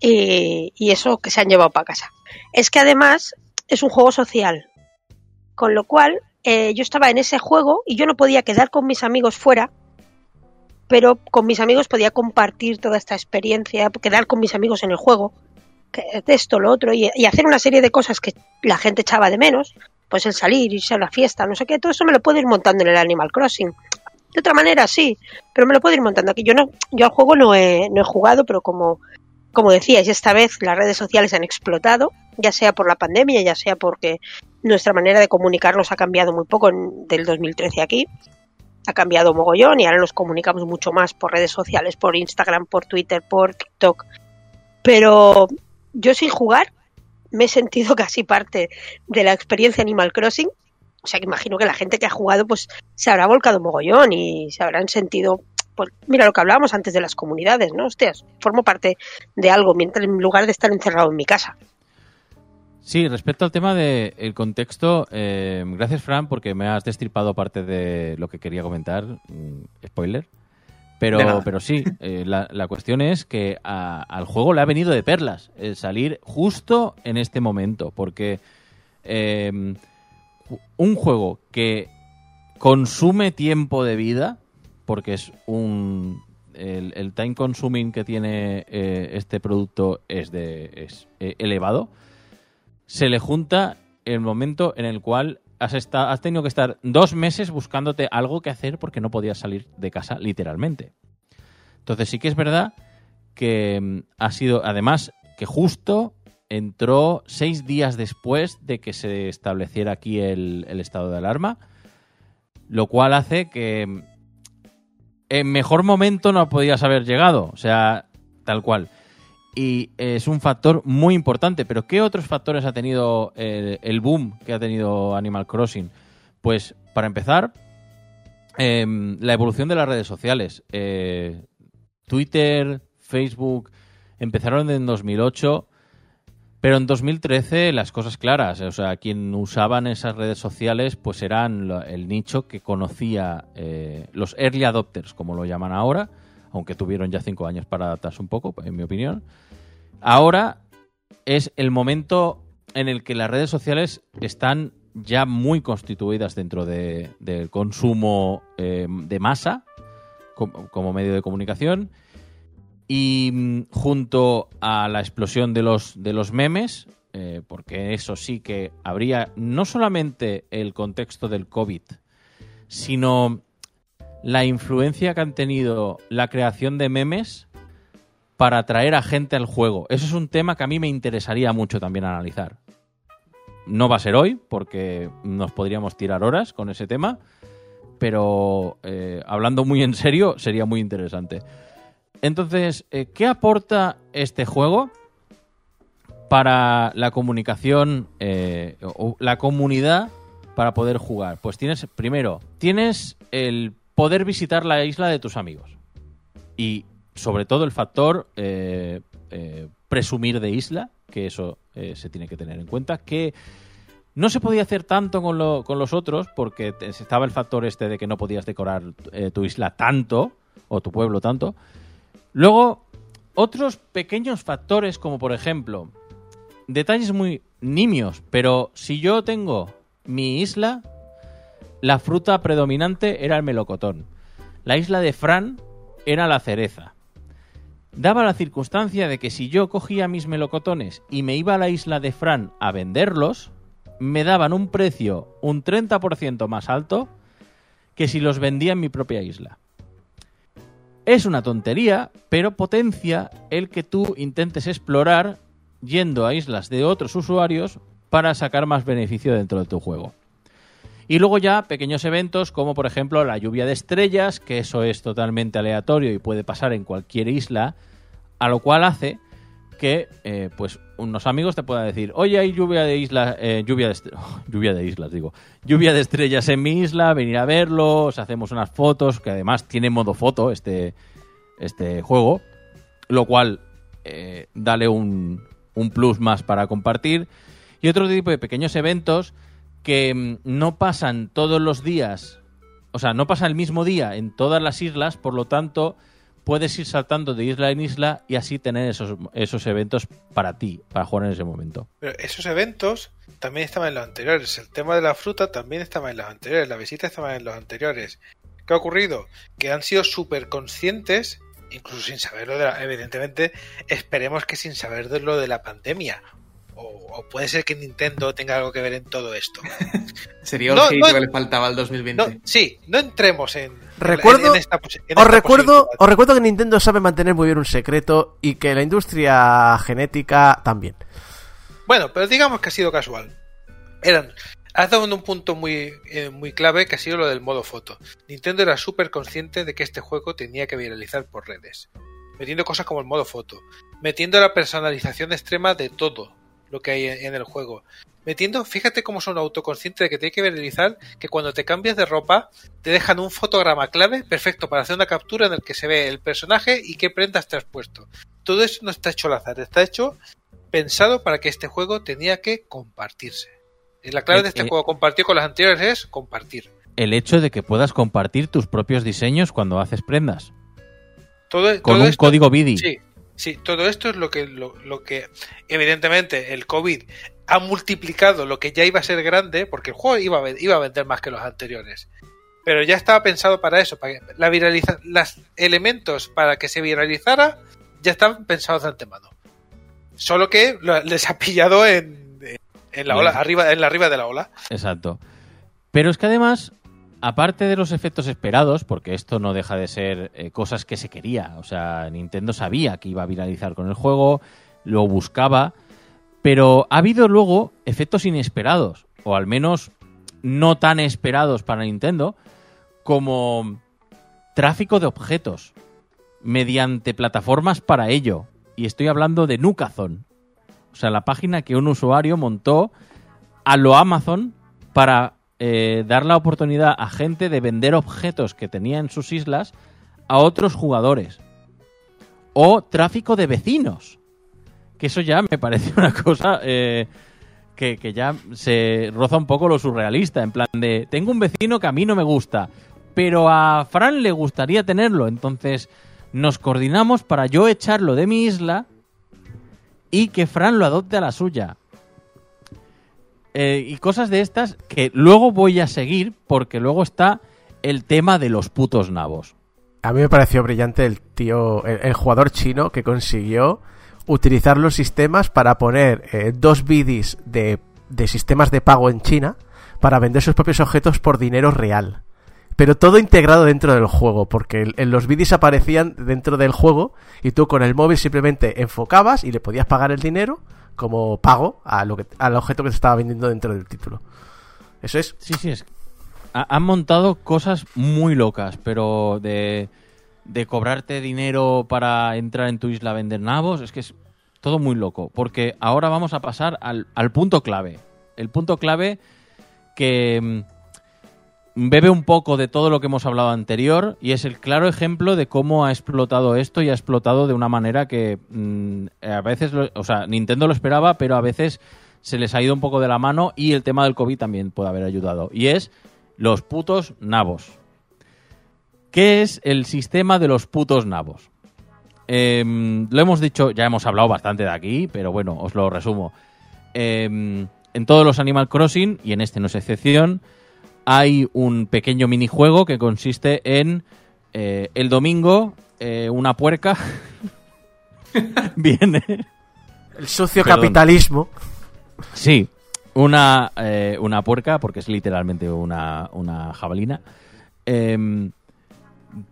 Y, y eso que se han llevado para casa. Es que además es un juego social, con lo cual eh, yo estaba en ese juego y yo no podía quedar con mis amigos fuera, pero con mis amigos podía compartir toda esta experiencia, quedar con mis amigos en el juego, de esto, lo otro, y, y hacer una serie de cosas que la gente echaba de menos, pues el salir, irse a la fiesta, no sé qué, todo eso me lo puedo ir montando en el Animal Crossing. De otra manera, sí, pero me lo puedo ir montando aquí. Yo no, yo al juego no he, no he jugado, pero como, como decíais, esta vez las redes sociales han explotado, ya sea por la pandemia, ya sea porque nuestra manera de comunicarnos ha cambiado muy poco del 2013 aquí. Ha cambiado mogollón y ahora nos comunicamos mucho más por redes sociales, por Instagram, por Twitter, por TikTok. Pero yo sin jugar me he sentido casi parte de la experiencia Animal Crossing. O sea que imagino que la gente que ha jugado pues se habrá volcado mogollón y se habrán sentido pues mira lo que hablábamos antes de las comunidades, ¿no? Hostias, formo parte de algo mientras en lugar de estar encerrado en mi casa. Sí, respecto al tema del contexto, eh, gracias Fran porque me has destripado parte de lo que quería comentar, mm, spoiler. De Pero, pero sí, eh, la, la cuestión es que a- al juego le ha venido de perlas el salir justo en este momento, porque eh, un juego que consume tiempo de vida, porque es un el, time consuming que tiene eh, este producto es de es eh, elevado se le junta el momento en el cual has, esta- has tenido que estar dos meses buscándote algo que hacer porque no podías salir de casa literalmente. Entonces sí que es verdad que mm, ha sido, además, que justo entró seis días después de que se estableciera aquí el, el estado de alarma, lo cual hace que mm, en mejor momento no podías haber llegado, o sea, tal cual y es un factor muy importante. Pero ¿qué otros factores ha tenido el, el boom que ha tenido Animal Crossing? Pues para empezar, em, la evolución de las redes sociales. Eh, Twitter, Facebook empezaron en 2008, pero en 2013 las cosas claras. O sea, quien usaban esas redes sociales pues eran el nicho que conocía eh, los early adopters, como lo llaman ahora, aunque tuvieron ya cinco años para adaptarse un poco, en mi opinión. Ahora es el momento en el que las redes sociales están ya muy constituidas dentro de- del consumo eh, de masa como medio de comunicación y mm, junto a la explosión de los, de los memes, eh, porque eso sí que habría no solamente el contexto del COVID, sino la influencia que han tenido la creación de memes para atraer a gente al juego. Eso es un tema que a mí me interesaría mucho también analizar. No va a ser hoy, porque nos podríamos tirar horas con ese tema, pero eh, hablando muy en serio, sería muy interesante. Entonces, eh, ¿qué aporta este juego para la comunicación eh, o la comunidad para poder jugar? Pues tienes, primero, tienes el poder visitar la isla de tus amigos. Y sobre todo el factor eh, eh, presumir de isla, que eso eh, se tiene que tener en cuenta, que no se podía hacer tanto con, lo- con los otros porque estaba el factor este de que no podías decorar tu isla tanto, o tu pueblo tanto. Luego, otros pequeños factores como por ejemplo, detalles muy nimios, pero si yo tengo mi isla, la fruta predominante era el melocotón. La isla de Fran era la cereza. Daba la circunstancia de que si yo cogía mis melocotones y me iba a la isla de Fran a venderlos, me daban un precio un 30% más alto que si los vendía en mi propia isla. Es una tontería, pero potencia el que tú intentes explorar yendo a islas de otros usuarios para sacar más beneficio dentro de tu juego. Y luego ya pequeños eventos como por ejemplo la lluvia de estrellas, que eso es totalmente aleatorio y puede pasar en cualquier isla, a lo cual hace que eh, pues unos amigos te puedan decir, oye, hay lluvia de islas, eh, lluvia de lluvia de islas, digo, lluvia de estrellas en mi isla, venir a verlo, os hacemos unas fotos, que además tiene modo foto este, este juego, lo cual eh, dale un, un plus más para compartir. Y otro tipo de pequeños eventos que mm, no pasan todos los días, o sea, no pasa el mismo día en todas las islas, por lo tanto, puedes ir saltando de isla en isla y así tener esos, esos eventos para ti, para jugar en ese momento. Pero esos eventos también estaban en los anteriores. El tema de la fruta también estaba en los anteriores. La visita estaba en los anteriores. ¿Qué ha ocurrido? Que han sido súper conscientes, incluso sin saberlo, de la- evidentemente, esperemos que sin saber de lo de la pandemia. O, o puede ser que Nintendo tenga algo que ver en todo esto. Sería No, que le faltaba al 2020. No, sí, no entremos en. Recuerdo- en esta posi- en Os recuerdo, os recuerdo que Nintendo sabe mantener muy bien un secreto y que la industria genética también. Bueno, pero digamos que ha sido casual. Eran. Has dado en un punto muy, eh, muy clave que ha sido lo del modo foto. Nintendo era súper consciente de que este juego tenía que viralizar por redes. Metiendo cosas como el modo foto. Metiendo la personalización extrema de todo lo que hay en el juego. Metiendo, fíjate cómo son autoconscientes de que tiene que viralizar, que cuando te cambias de ropa te dejan un fotograma clave perfecto para hacer una captura en el que se ve el personaje y qué prendas te has puesto. Todo eso no está hecho al azar, está hecho pensado para que este juego tenía que compartirse. La clave Eh, de este eh. juego compartido con las anteriores es compartir. El hecho de que puedas compartir tus propios diseños cuando haces prendas, Todo, con todo un esto- código BIDI. Sí, sí, todo esto es lo que, lo, lo que, evidentemente, el COVID ha multiplicado lo que ya iba a ser grande, porque el juego iba a, ven- iba a vender más que los anteriores. Pero ya estaba pensado para eso, para que la viraliza los elementos para que se viralizara ya estaban pensados de antemano. Solo que lo- les ha pillado en, en la ola, arriba, en la arriba de la ola. Exacto. Pero es que además, aparte de los efectos esperados, porque esto no deja de ser eh, cosas que se quería, o sea, Nintendo sabía que iba a viralizar con el juego, lo buscaba, pero ha habido luego efectos inesperados, o al menos no tan esperados para Nintendo, como tráfico de objetos mediante plataformas para ello. Y estoy hablando de Nukazon. O sea, la página que un usuario montó a lo Amazon para eh, dar la oportunidad a gente de vender objetos que tenía en sus islas a otros jugadores. O tráfico de vecinos. Que eso ya me parece una cosa eh, que, que ya se roza un poco lo surrealista. En plan de, tengo un vecino que a mí no me gusta, pero a Fran le gustaría tenerlo. Entonces nos coordinamos para yo echarlo de mi isla y que Fran lo adopte a la suya. Eh, y cosas de estas que luego voy a seguir porque luego está el tema de los putos nabos. A mí me pareció brillante el tío, el, el jugador chino que consiguió utilizar los sistemas para poner eh, dos bidis de, de sistemas de pago en China para vender sus propios objetos por dinero real. Pero todo integrado dentro del juego, porque el- los bidis aparecían dentro del juego y tú con el móvil simplemente enfocabas y le podías pagar el dinero como pago a lo que, al objeto que te estaba vendiendo dentro del título. Eso es Sí, sí, es. ha- Han montado cosas muy locas, pero de, de cobrarte dinero para entrar en tu isla a vender nabos, es que es todo muy loco. Porque ahora vamos a pasar al, punto clave. El punto clave que mm, bebe un poco de todo lo que hemos hablado anterior y es el claro ejemplo de cómo ha explotado esto y ha explotado de una manera que mm, a veces, o sea, Nintendo lo esperaba, pero a veces se les ha ido un poco de la mano y el tema del COVID también puede haber ayudado. Y es los putos nabos. ¿Qué es el sistema de los putos nabos? Em, lo hemos dicho, ya hemos hablado bastante de aquí, pero bueno, os lo resumo. Em, en todos los Animal Crossing, y en este no es excepción, hay un pequeño minijuego que consiste en eh, el domingo eh, una puerca viene el sucio Perdón. capitalismo. Sí, una, eh, una puerca, porque es literalmente una, una jabalina, em,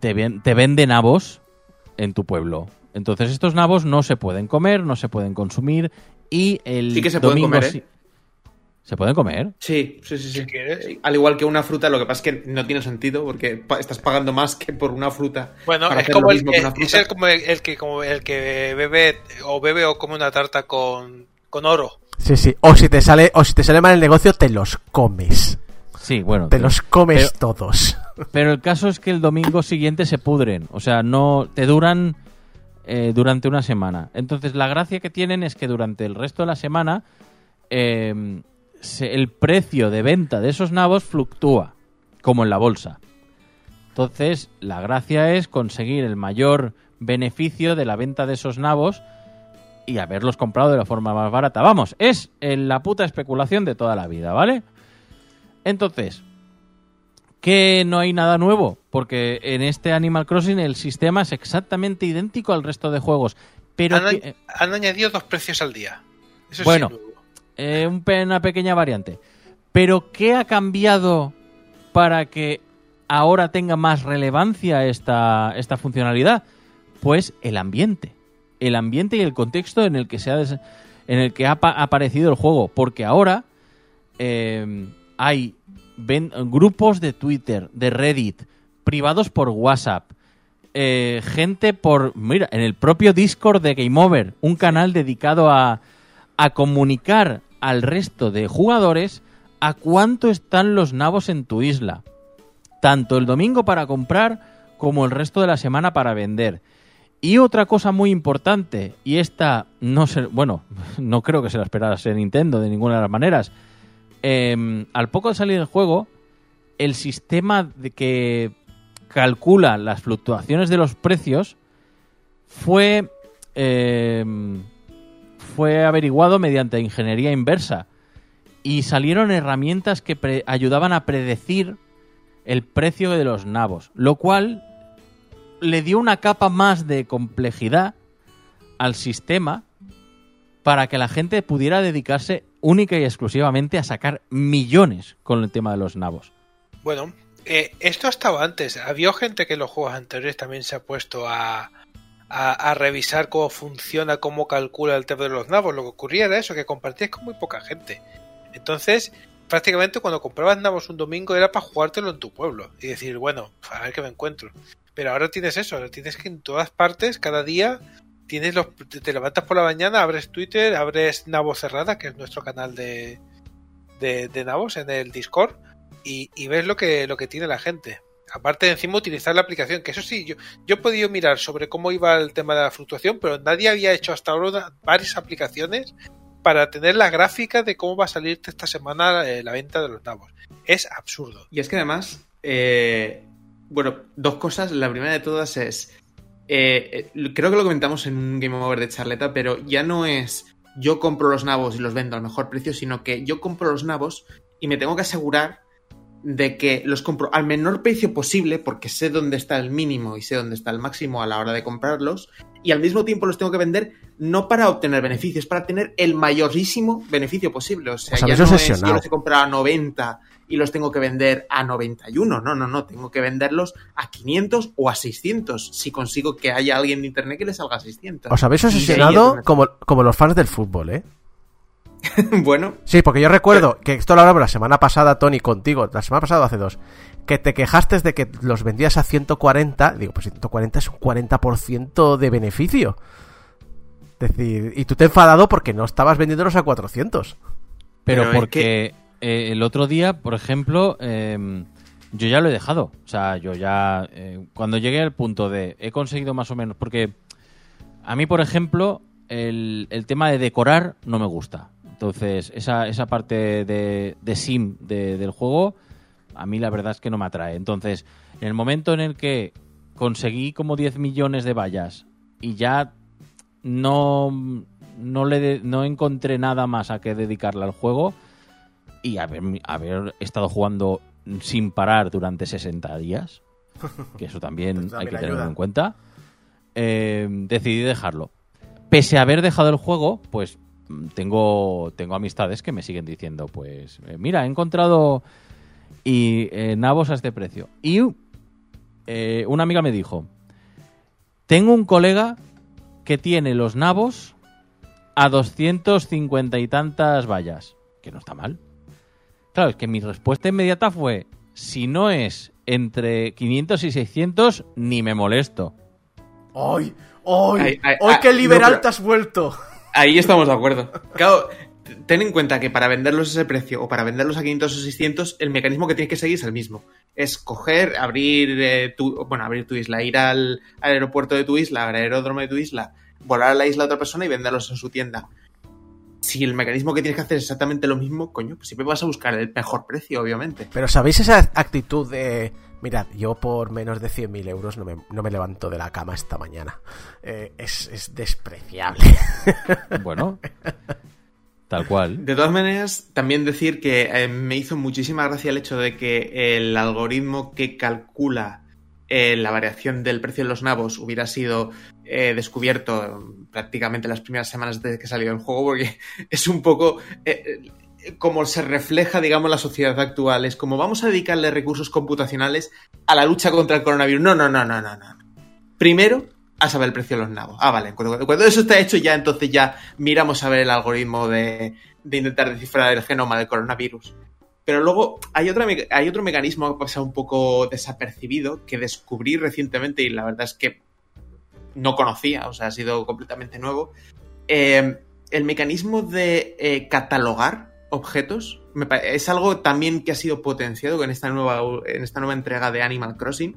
te, ven- te vende nabos en tu pueblo. Entonces estos nabos no se pueden comer, no se pueden consumir y el Sí que se pueden domingo comer, ¿eh? sí- ¿Se pueden comer? Sí, sí, sí, sí. Al igual que una fruta, lo que pasa es que no tiene sentido porque pa- estás pagando más que por una fruta. Bueno, es como el que, una fruta. es el, como el, el que como el que bebe o bebe o come una tarta con, con oro. Sí, sí. O si te sale, o si te sale mal el negocio, te los comes. Sí, bueno. Te los comes Pero- todos. Pero el caso es que el domingo siguiente se pudren. O sea, no te duran eh, durante una semana. Entonces, la gracia que tienen es que durante el resto de la semana eh, se- el precio de venta de esos nabos fluctúa, como en la bolsa. Entonces, la gracia es conseguir el mayor beneficio de la venta de esos nabos y haberlos comprado de la forma más barata. Vamos, es eh, la puta especulación de toda la vida, ¿vale? Entonces, que no hay nada nuevo, porque en este Animal Crossing el sistema es exactamente idéntico al resto de juegos. Pero Han, que- han añadido dos precios al día. Eso sí Bueno. es eh, una pequeña variante. Pero ¿qué ha cambiado para que ahora tenga más relevancia esta, esta funcionalidad? Pues el ambiente. El ambiente y el contexto en el que, se ha des- en el que ha pa- aparecido el juego. Porque ahora eh, hay grupos de Twitter, de Reddit, privados por WhatsApp, eh, gente por... Mira, en el propio Discord de Game Over, un canal dedicado a, a comunicar al resto de jugadores a cuánto están los nabos en tu isla. Tanto el domingo para comprar como el resto de la semana para vender. Y otra cosa muy importante, y esta no se, bueno, no creo que se la esperase Nintendo de ninguna de las maneras. Eh, al poco de salir el juego, el sistema de que calcula las fluctuaciones de los precios fue eh, fue averiguado mediante ingeniería inversa. Y salieron herramientas que ayudaban a predecir el precio de los nabos, lo cual le dio una capa más de complejidad al sistema para que la gente pudiera dedicarse única y exclusivamente a sacar millones con el tema de los nabos. Bueno, eh, esto ha estado antes. Había gente que en los juegos anteriores también se ha puesto a, a, a revisar cómo funciona, cómo calcula el tema de los nabos. Lo que ocurría era eso, que compartías con muy poca gente. Entonces, prácticamente cuando comprabas nabos un domingo era para jugártelo en tu pueblo y decir, bueno, a ver qué me encuentro. Pero ahora tienes eso, ahora tienes que en todas partes, cada día, tienes los, te levantas por la mañana, abres Twitter, abres Nabo Cerrada, que es nuestro canal de, de, de Nabos en el Discord, y, ves lo que, lo que tiene la gente. Aparte de encima utilizar la aplicación, que eso sí, yo, yo he podido mirar sobre cómo iba el tema de la fluctuación, pero nadie había hecho hasta ahora varias aplicaciones para tener la gráfica de cómo va a salirte esta semana eh, la venta de los nabos. Es absurdo. Y es que además, eh, bueno, dos cosas. La primera de todas es, eh, eh, creo que lo comentamos en un Game Over de charleta, pero ya no es yo compro los nabos y los vendo al mejor precio, sino que yo compro los nabos y me tengo que asegurar de que los compro al menor precio posible porque sé dónde está el mínimo y sé dónde está el máximo a la hora de comprarlos y al mismo tiempo los tengo que vender no para obtener beneficios, para tener el mayorísimo beneficio posible. O sea, O sea, ya no es yo los he comprado a 90 y los tengo que vender a 91. No, no, no. Tengo que venderlos a 500 o a 600 si consigo que haya alguien de internet que le salga a 600. Os habéis obsesionado es como, como los fans del fútbol, ¿eh? bueno, Sí, porque yo recuerdo que esto lo hablamos la semana pasada, Tony, contigo, la semana pasada hace dos, que te quejaste de que los vendías a 140, digo, pues 140 es un 40% de beneficio. Es decir, y tú te he enfadado porque no estabas vendiéndolos a 400. Pero, Pero es porque eh, el otro día, por ejemplo, eh, yo ya lo he dejado. O sea, yo ya. eh, cuando llegué al punto de. He conseguido más o menos. Porque a mí, por ejemplo, el, el tema de decorar no me gusta. Entonces, esa, esa parte de, de sim de- del juego, a mí la verdad es que no me atrae. Entonces, en el momento en el que conseguí como 10 millones de vallas y ya no, no, le no encontré nada más a que dedicarle al juego y haber, haber estado jugando sin parar durante 60 días, que eso también, Pues hay que tenerlo ayuda. en cuenta, eh, decidí dejarlo. Pese a haber dejado el juego, pues mm, tengo, tengo amistades que me siguen diciendo, pues eh, mira, he encontrado y eh, nabos a este precio. Y eh, una amiga me dijo, tengo un colega que tiene los nabos a 250 y tantas vallas, que no está mal. Claro, es que mi respuesta inmediata fue, si no es entre 500 y 600, ni me molesto. ¡Ay! ¡Ay! Ay, ay, ¡Ay, ay, qué liberal no, te has vuelto! ahí estamos de acuerdo. Claro, ten en cuenta que para venderlos a ese precio o para venderlos a 500 o 600, el mecanismo que tienes que seguir es el mismo. Es coger, abrir eh, tu, bueno, abrir tu isla, ir al, al aeropuerto de tu isla, al aeródromo de tu isla, volar a la isla de otra persona y venderlos en su tienda. Si el mecanismo que tienes que hacer es exactamente lo mismo, coño, pues siempre vas a buscar el mejor precio, obviamente. Pero ¿sabéis esa actitud de... Mirad, yo por menos de 100.000 euros no me, no me levanto de la cama esta mañana. Eh, es, es despreciable. Bueno, tal cual. De todas maneras, también decir que eh, me hizo muchísima gracia el hecho de que el algoritmo que calcula eh, la variación del precio de los nabos hubiera sido eh, descubierto prácticamente las primeras semanas desde que salió el juego, porque es un poco eh, eh, como se refleja, digamos, la sociedad actual. Es como vamos a dedicarle recursos computacionales a la lucha contra el coronavirus. No, no, no, no, no, no. Primero, a saber el precio de los nabos. Ah, vale. Cuando, cuando eso está hecho, ya entonces ya miramos a ver el algoritmo de, de intentar descifrar el genoma del coronavirus. Pero luego hay, otra, hay otro mecanismo que ha pasado un poco desapercibido que descubrí recientemente y la verdad es que no conocía, o sea, ha sido completamente nuevo. Eh, el mecanismo de eh, catalogar objetos es algo también que ha sido potenciado en esta nueva, en esta nueva entrega de Animal Crossing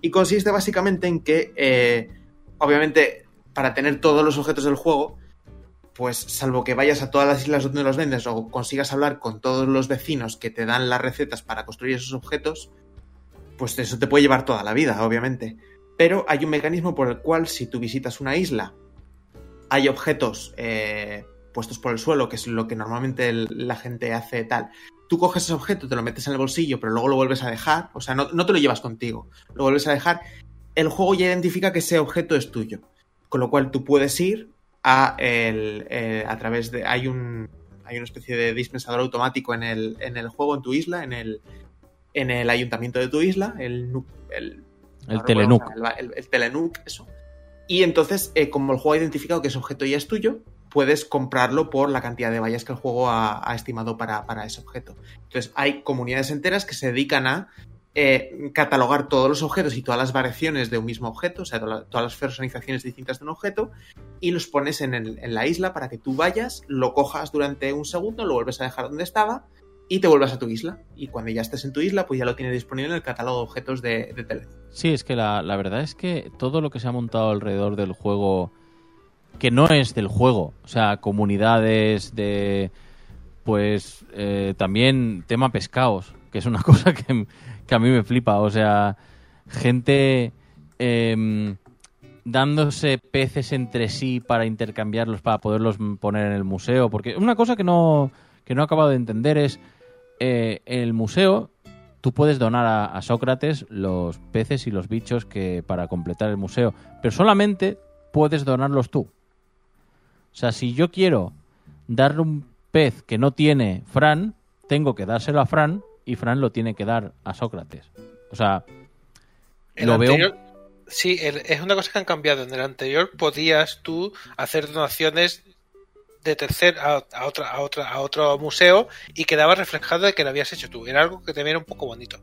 y consiste básicamente en que, eh, obviamente, para tener todos los objetos del juego, pues salvo que vayas a todas las islas donde los vendes o consigas hablar con todos los vecinos que te dan las recetas para construir esos objetos, pues eso te puede llevar toda la vida, obviamente. Pero hay un mecanismo por el cual si tú visitas una isla, hay objetos eh, puestos por el suelo, que es lo que normalmente la gente hace tal. Tú coges ese objeto, te lo metes en el bolsillo, pero luego lo vuelves a dejar, o sea, no, no te lo llevas contigo, lo vuelves a dejar. El juego ya identifica que ese objeto es tuyo, con lo cual tú puedes ir a, el, eh, a través de... Hay un hay una especie de dispensador automático en el, en el juego, en tu isla, en el, en el ayuntamiento de tu isla, el El no Telenuc. El, el, el Telenuc, eso. Y entonces, eh, como el juego ha identificado que ese objeto ya es tuyo, puedes comprarlo por la cantidad de vallas que el juego ha, ha estimado para, para ese objeto. Entonces, hay comunidades enteras que se dedican a eh, catalogar todos los objetos y todas las variaciones de un mismo objeto, o sea, to- todas las personalizaciones distintas de un objeto, y los pones en, el- en la isla para que tú vayas, lo cojas durante un segundo, lo vuelves a dejar donde estaba y te vuelvas a tu isla. Y cuando ya estés en tu isla, pues ya lo tienes disponible en el catálogo de objetos de, Telenuc. Sí, es que la, la verdad es que todo lo que se ha montado alrededor del juego, que no es del juego, o sea, comunidades de, pues, eh, también tema pescados, que es una cosa que, que a mí me flipa, o sea, gente em, dándose peces entre sí para intercambiarlos, para poderlos poner en el museo, porque una cosa que no, que no he acabado de entender es, eh, el museo tú puedes donar a, a Sócrates los peces y los bichos que para completar el museo, pero solamente puedes donarlos tú. O sea, si yo quiero darle un pez que no tiene Fran, tengo que dárselo a Fran y Fran lo tiene que dar a Sócrates. O sea, El lo veo anterior- Sí, el- es una cosa que han cambiado. En el anterior podías tú hacer donaciones de tercer a, a otra, a, otra, a otro museo y quedaba reflejado de que lo habías hecho tú. Era algo que también era un poco bonito.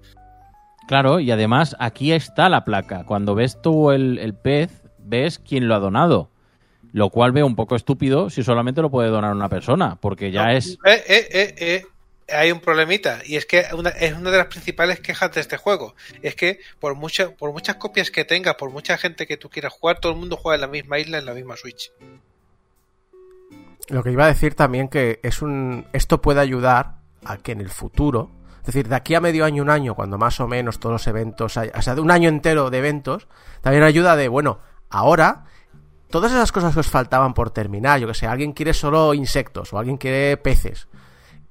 Claro, y además aquí está la placa. Cuando ves tú el, el pez, ves quién lo ha donado. Lo cual veo un poco estúpido si solamente lo puede donar una persona, porque ya No, es... eh, eh, eh, eh, hay un problemita y es que una, es una de las principales quejas de este juego. Es que por, mucha, por muchas copias que tengas, por mucha gente que tú quieras jugar, todo el mundo juega en la misma isla, en la misma Switch. Lo que iba a decir también que es un esto puede ayudar a que en el futuro, es decir, de aquí a medio año, un año, cuando más o menos todos los eventos, hay, o sea, de un año entero de eventos, también ayuda de, bueno, ahora todas esas cosas que os faltaban por terminar, yo que sé, alguien quiere solo insectos o alguien quiere peces,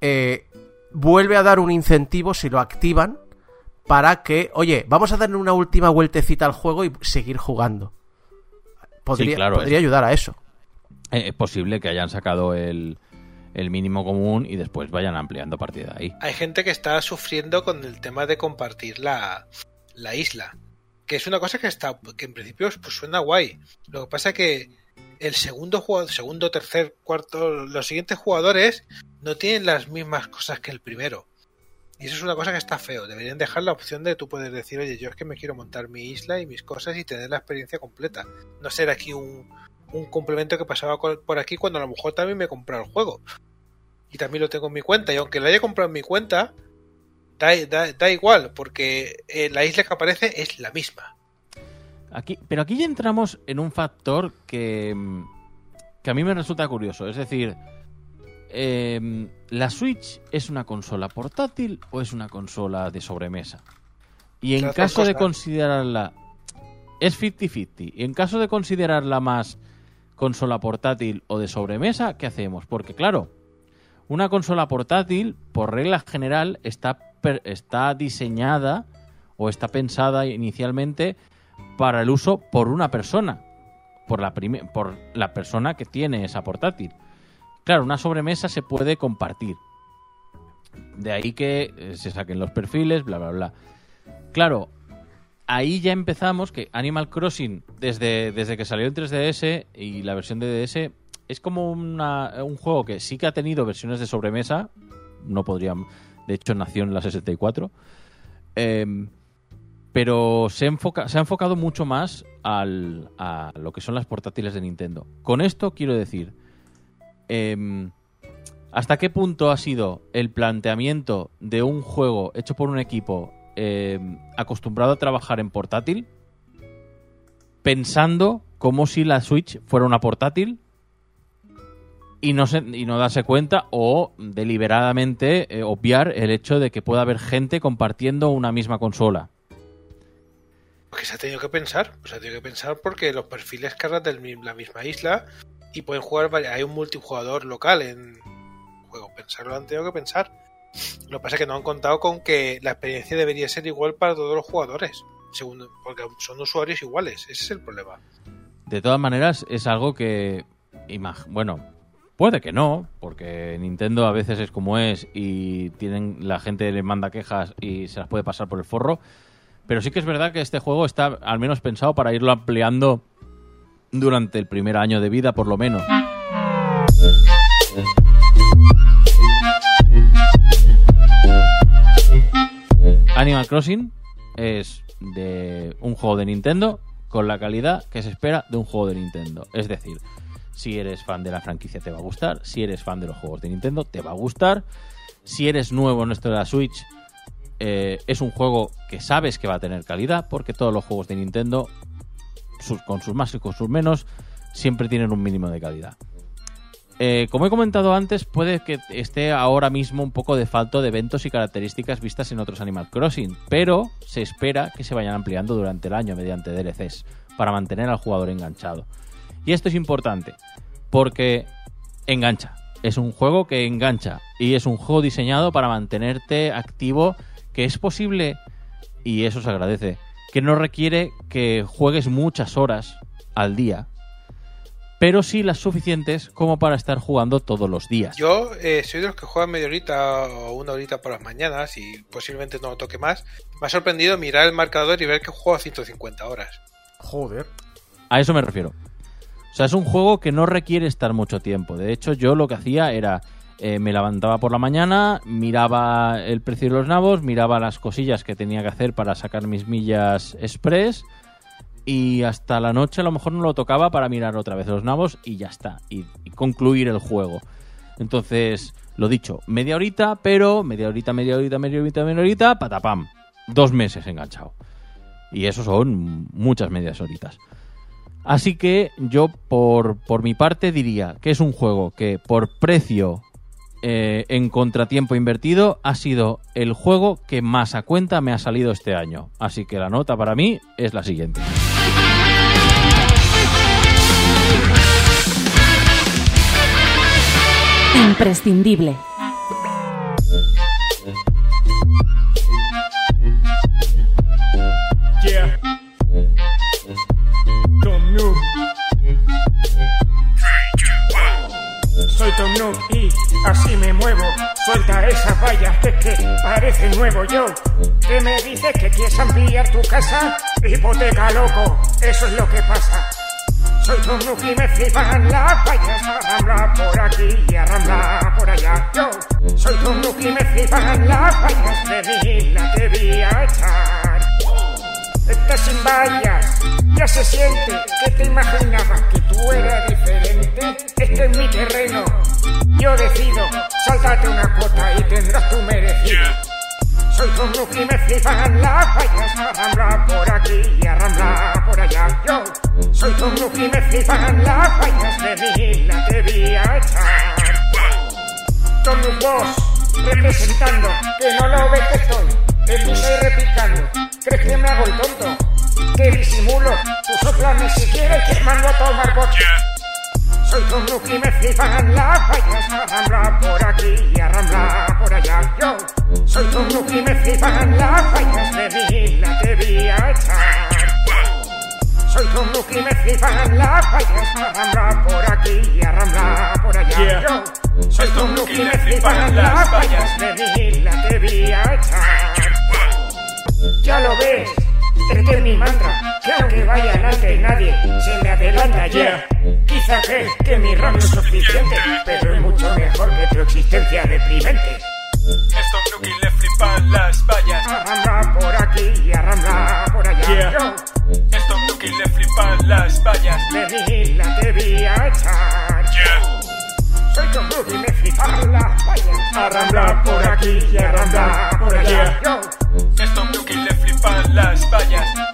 eh, vuelve a dar un incentivo si lo activan para que, oye, vamos a darle una última vueltecita al juego y seguir jugando. Podría, claro, podría ayudar a eso. Eh, es posible que hayan sacado el, mínimo común y después vayan ampliando a partir de ahí. Hay gente que está sufriendo con el tema de compartir la, la isla. Que es una cosa que está que en principio pues, suena guay. Lo que pasa es que el segundo jugador, segundo, tercer, cuarto, los siguientes jugadores no tienen las mismas cosas que el primero. Y eso es una cosa que está feo. Deberían dejar la opción de tú puedes decir, oye, yo es que me quiero montar mi isla y mis cosas y tener la experiencia completa. No ser aquí un, un complemento que pasaba por aquí cuando a lo mejor también me he comprado el juego. Y también lo tengo en mi cuenta. Y aunque lo haya comprado en mi cuenta, da, da- da igual, porque eh, la isla que aparece es la misma. Aquí, pero aquí ya entramos en un factor que, que a mí me resulta curioso. Es decir, eh, ¿la Switch es una consola portátil o es una consola de sobremesa? Y en caso de considerarla... Es 50-50. Y en caso de considerarla más consola portátil o de sobremesa, ¿qué hacemos? Porque claro, una consola portátil, por regla general, está, está diseñada o está pensada inicialmente para el uso por una persona, por la, por la persona que tiene esa portátil. Claro, una sobremesa se puede compartir. De ahí que eh, se saquen los perfiles, bla, bla, bla. Claro, ahí ya empezamos que Animal Crossing, desde, desde que salió en 3DS y la versión de DS, es como un juego que sí que ha tenido versiones de sobremesa. No podrían. De hecho, nació en la 64. Em, pero se, enfoca, se ha enfocado mucho más al, a lo que son las portátiles de Nintendo. Con esto quiero decir, em, ¿hasta qué punto ha sido el planteamiento de un juego hecho por un equipo em, acostumbrado a trabajar en portátil, pensando como si la Switch fuera una portátil? Y no, darse cuenta o deliberadamente eh, obviar el hecho de que pueda haber gente compartiendo una misma consola. Porque se ha tenido que pensar. Se ha tenido que pensar porque los perfiles cargan de la misma isla y pueden jugar. Hay un multijugador local en juego. Pensarlo lo han tenido que pensar. Lo que pasa es que no han contado con que la experiencia debería ser igual para todos los jugadores. Segundo, porque son usuarios iguales. Ese es el problema. De todas maneras, es algo que. Bueno, puede que no, porque Nintendo a veces es como es y tienen la gente le manda quejas y se las puede pasar por el forro. Pero sí que es verdad que este juego está al menos pensado para irlo ampliando durante el primer año de vida, por lo menos. Animal Crossing es de un juego de Nintendo con la calidad que se espera de un juego de Nintendo. Es decir, si eres fan de la franquicia te va a gustar, si eres fan de los juegos de Nintendo te va a gustar, si eres nuevo en esto de la Switch eh, es un juego que sabes que va a tener calidad porque todos los juegos de Nintendo, con sus más y con sus menos, siempre tienen un mínimo de calidad. Eh, como he comentado antes, puede que esté ahora mismo un poco de falto de eventos y características vistas en otros Animal Crossing, pero se espera que se vayan ampliando durante el año mediante DLCs para mantener al jugador enganchado. Y esto es importante porque engancha. Es un juego que engancha y es un juego diseñado para mantenerte activo, que es posible y eso se agradece, que no requiere que juegues muchas horas al día, pero sí las suficientes como para estar jugando todos los días. Yo eh, soy de los que juegan media horita o una horita por las mañanas y posiblemente no lo toque más. Me ha sorprendido mirar el marcador y ver que juego a 150 horas. Joder. A eso me refiero. O sea, es un juego que no requiere estar mucho tiempo. De hecho, yo lo que hacía era, eh, me levantaba por la mañana, miraba el precio de los nabos, miraba las cosillas que tenía que hacer para sacar mis millas express y hasta la noche a lo mejor no lo tocaba para mirar otra vez los nabos y ya está. Y, concluir el juego. Entonces, lo dicho, media horita, pero media horita, media horita, media horita, media horita, patapam. Dos meses enganchado. Y eso son muchas medias horitas. Así que yo, por, por mi parte, diría que es un juego que por precio eh, en contratiempo invertido ha sido el juego que más a cuenta me ha salido este año. Así que la nota para mí es la siguiente. Imprescindible. Yeah. Tom Nook. Soy Tom Nook y así me muevo. Suelta esas vallas que, que parece nuevo yo. ¿Qué me dices que quieres ampliar tu casa? Hipoteca loco, eso es lo que pasa. Soy Nook y me flipan las vallas. Arrambla por aquí y arrambla por allá. Yo soy Nook y me flipan las vallas. De mi isla te voy a echar. Estás sin vallas, ya se siente que te imaginabas que tú eras diferente. Este es mi terreno, yo decido, sáltate una cuota y tendrás tu merecido. Soy Tom Nook y me flipan las vallas, arrambla por aquí y arrambla por allá. Yo soy Tom Nook y me flipan las vallas de mi isla, te voy a echar. Boss, representando, que no lo ves que estoy, en misa y replicando. ¿Crees que me hago el tonto? Que disimulo, tú soplame si quieres que mando a tomar boche. Soy Nook y me flipan las vallas, arrambla por aquí y arrambla por allá. Yo soy Nook y me flipan las vallas, de mí la te voy a echar. Soy Nook y me flipan las vallas, arrambla por aquí y arrambla por allá. Yo soy Nook y me flipan las vallas, de mí la te voy a echar. Ya lo ves, este es mi mantra, que aunque vaya adelante nadie se me adelanta ya. Quizá crees que mi RAM no es suficiente, pero es mucho mejor que tu existencia deprimente. Esto Nuki le flipan las vallas. Arrambla por aquí y arrambla por allá. Yo Esto Nuki le flipan las vallas. de mí la te voy a echar. Soy Tom me flipan las vallas. Arrambla por aquí y arrambla por allá. Yo Esto Nuki le flipan las vallas.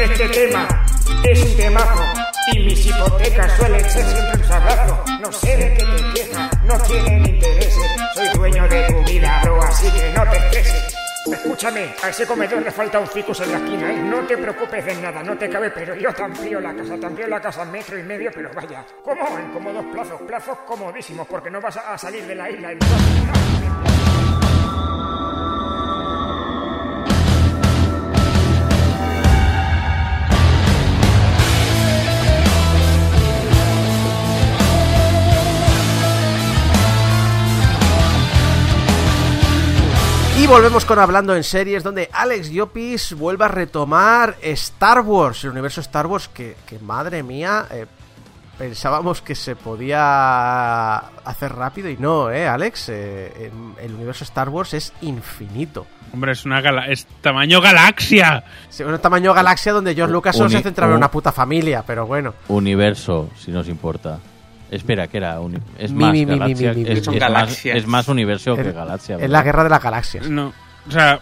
Este tema es un temazo y mis hipotecas suelen ser siempre un sablazo. No sé de qué te quejas, no tienen intereses. Soy dueño de tu vida, bro, así que no te estreses. Escúchame, a ese comedor le falta un ficus en la esquina, ¿eh? No te preocupes de nada, no te cabe, pero yo tamplío la casa, tamplío la casa metro y medio, pero vaya. ¿Cómo? En cómodos plazos, plazos comodísimos, porque no vas a a salir de la isla en volvemos con Hablando en Series, donde Alex Llopis vuelve a retomar Star Wars, el universo Star Wars, que, que madre mía, eh, pensábamos que se podía hacer rápido y no, ¿eh, Alex? Eh, em, el universo Star Wars es infinito. Hombre, es una gala es tamaño galaxia. Sí, un tamaño galaxia donde George Lucas solo se centraba en un- una puta familia, pero bueno. Universo, si nos importa. Espera, que era? Uni- es Mi, más mi, galaxia. mi, mi, es, más, galaxias. es más universo que Es- galaxia. Es la guerra de las galaxias. No. O sea,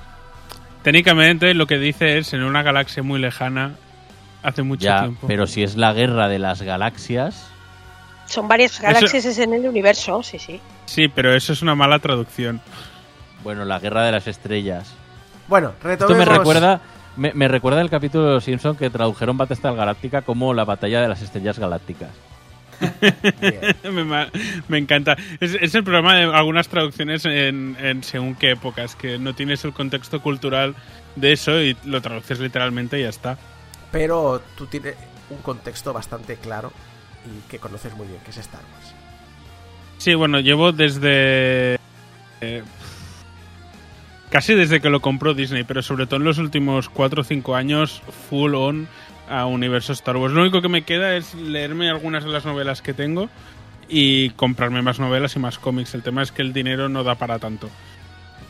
técnicamente lo que dice es en una galaxia muy lejana hace mucho Ya, tiempo. pero si es la guerra de las galaxias, Son varias galaxias en el universo, sí, sí. Sí, pero eso es una mala traducción. bueno, la guerra de las estrellas. Bueno, Esto retomemos... me recuerda, me, me recuerda el capítulo de Los Simpson que tradujeron Battlestar Galáctica como la batalla de las estrellas galácticas. Me, encanta. Es, es el problema de algunas traducciones en, en según qué épocas, que no tienes el contexto cultural de eso y lo traduces literalmente y ya está. Pero tú tienes un contexto bastante claro y que conoces muy bien, que es Star Wars. Sí, bueno, llevo desde... eh, casi desde que lo compró Disney, pero sobre todo en los últimos 4 o 5 años, full on a universo Star Wars. Lo único que me queda es leerme algunas de las novelas que tengo y comprarme más novelas y más cómics. El tema es que el dinero no da para tanto.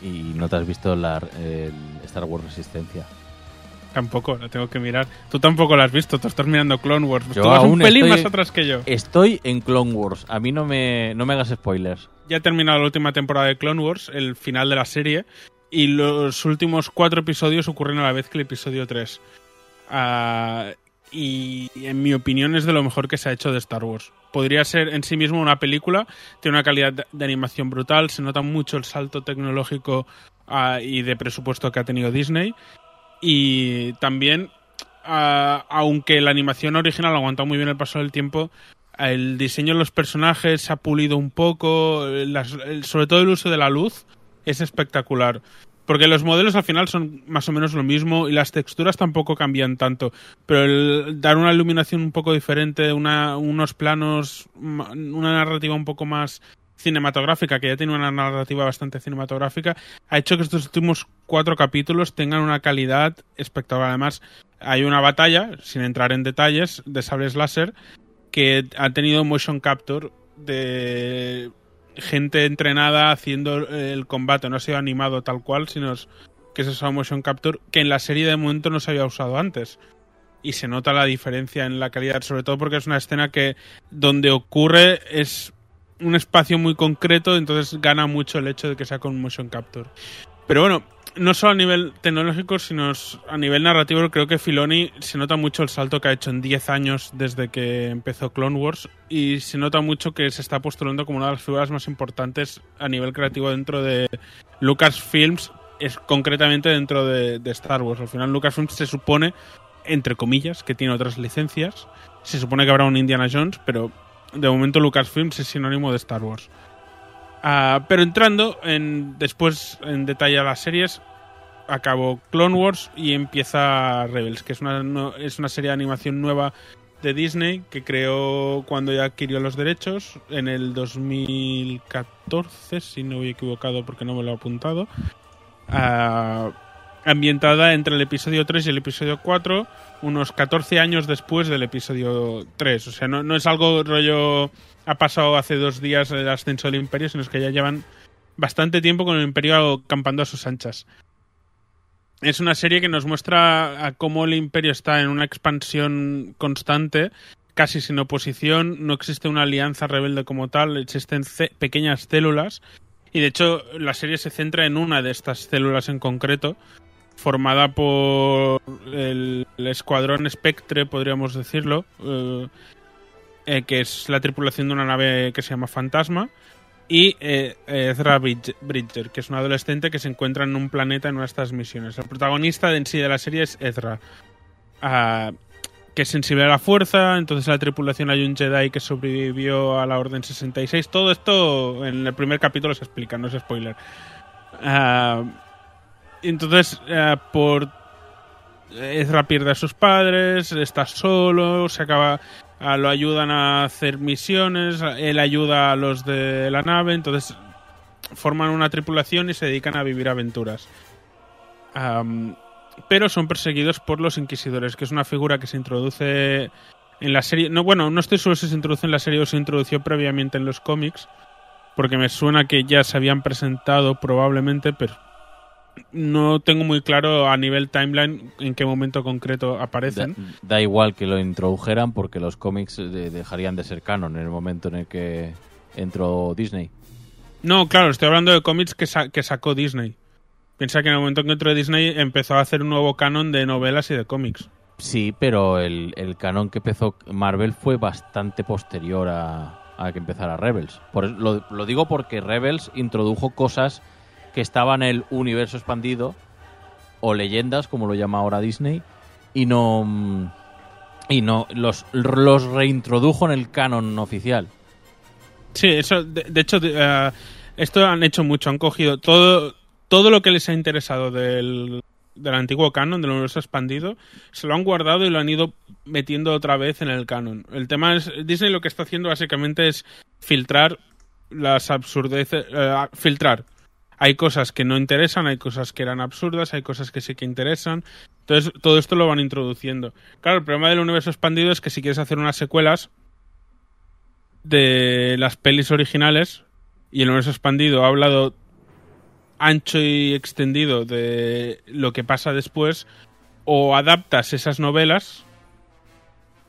Y no te has visto la, el Star Wars Resistencia. Tampoco, la tengo que mirar. Tú tampoco la has visto, tú estás mirando Clone Wars. Yo tú vas un pelín estoy- más atrás que yo. Estoy en Clone Wars. A mí no me, no me hagas spoilers. Ya ha terminado la última temporada de Clone Wars, el final de la serie, y los últimos cuatro episodios ocurren a la vez que el episodio 3. Ah, y en mi opinión es de lo mejor que se ha hecho de Star Wars. Podría ser en sí mismo una película, tiene una calidad de, animación brutal, se nota mucho el salto tecnológico ah, y de presupuesto que ha tenido Disney. Y también, ah, aunque la animación original aguantó muy bien el paso del tiempo, el diseño de los personajes se ha pulido un poco, sobre todo el uso de la luz es espectacular. Porque los modelos al final son más o menos lo mismo y las texturas tampoco cambian tanto. Pero el dar una iluminación un poco diferente, una, unos planos, una narrativa un poco más cinematográfica, que ya tiene una narrativa bastante cinematográfica, ha hecho que estos últimos cuatro capítulos tengan una calidad espectacular. Además, hay una batalla, sin entrar en detalles, de sables láser, que ha tenido motion capture de gente entrenada haciendo el combate. No ha sido animado tal cual, sino es- que se ha usado motion capture, que en la serie de momento no se había usado antes. Y se nota la diferencia en la calidad, sobre todo porque es una escena que donde ocurre es un espacio muy concreto, entonces gana mucho el hecho de que sea con motion capture. Pero bueno, no solo a nivel tecnológico, sino a nivel narrativo, creo que Filoni se nota mucho el salto que ha hecho en 10 años desde que empezó Clone Wars y se nota mucho que se está postulando como una de las figuras más importantes a nivel creativo dentro de Lucasfilms, es concretamente dentro de, de Star Wars. Al final Lucasfilms se supone, entre comillas, que tiene otras licencias. Se supone que habrá un Indiana Jones, pero de momento Lucasfilms es sinónimo de Star Wars. Ah, pero entrando en, después en detalle a las series, acabó Clone Wars y empieza Rebels, que es una, no- es una serie de animación nueva de Disney que creó cuando ya adquirió los derechos en el 2014, si no voy equivocado porque no me lo he apuntado. Ah, ambientada entre el episodio 3 y el episodio 4, unos 14 años después del episodio 3. O sea, no, no es algo rollo ha pasado hace dos días el ascenso del imperio, sino que ya llevan bastante tiempo con el imperio campando a sus anchas. Es una serie que nos muestra a cómo el imperio está en una expansión constante, casi sin oposición, no existe una alianza rebelde como tal, existen pequeñas células y de hecho la serie se centra en una de estas células en concreto, formada por el, el escuadrón Spectre, podríamos decirlo, eh, eh, que es la tripulación de una nave que se llama Fantasma, y eh, Ezra Bridge- Bridger, que es un adolescente que se encuentra en un planeta en una de estas misiones. El protagonista de en sí de la serie es Ezra, ah, que es sensible a la fuerza, entonces en la tripulación hay un Jedi que sobrevivió a la Orden 66. Todo esto en el primer capítulo se explica, no es spoiler. Ah, entonces, eh, por Ezra pierde a sus padres, está solo, se acaba, ah, lo ayudan a hacer misiones, él ayuda a los de la nave, entonces forman una tripulación y se dedican a vivir aventuras. Pero son perseguidos por los inquisidores, que es una figura que se introduce en la serie. No, bueno, no estoy seguro si se introduce en la serie o se introdució previamente en los cómics, porque me suena que ya se habían presentado probablemente, pero no tengo muy claro a nivel timeline en qué momento concreto aparecen. da igual que lo introdujeran porque los cómics eh, dejarían de ser canon en el momento en el que entró Disney. No, claro, estoy hablando de cómics que, sa- que sacó Disney. Piensa que en el momento en que entró Disney empezó a hacer un nuevo canon de novelas y de cómics. Sí, pero el, el canon que empezó Marvel fue bastante posterior a, a que empezara Rebels. Por, lo, lo digo porque Rebels introdujo cosas que estaban en el universo expandido o leyendas, como lo llama ahora Disney, y no mm, y no los, los reintrodujo en el canon oficial. Sí, eso, de, hecho, eh, esto han hecho mucho, han cogido todo, todo lo que les ha interesado del, del antiguo canon, del universo expandido, se lo han guardado y lo han ido metiendo otra vez en el canon. El tema es, Disney lo que está haciendo básicamente es filtrar las absurdeces, eh, filtrar. Hay cosas que no interesan, hay cosas que eran absurdas, hay cosas que sí que interesan. Entonces, todo esto lo van introduciendo. Claro, el problema del universo expandido es que si quieres hacer unas secuelas, de las pelis originales y el universo expandido ha hablado ancho y extendido de lo que pasa después o adaptas esas novelas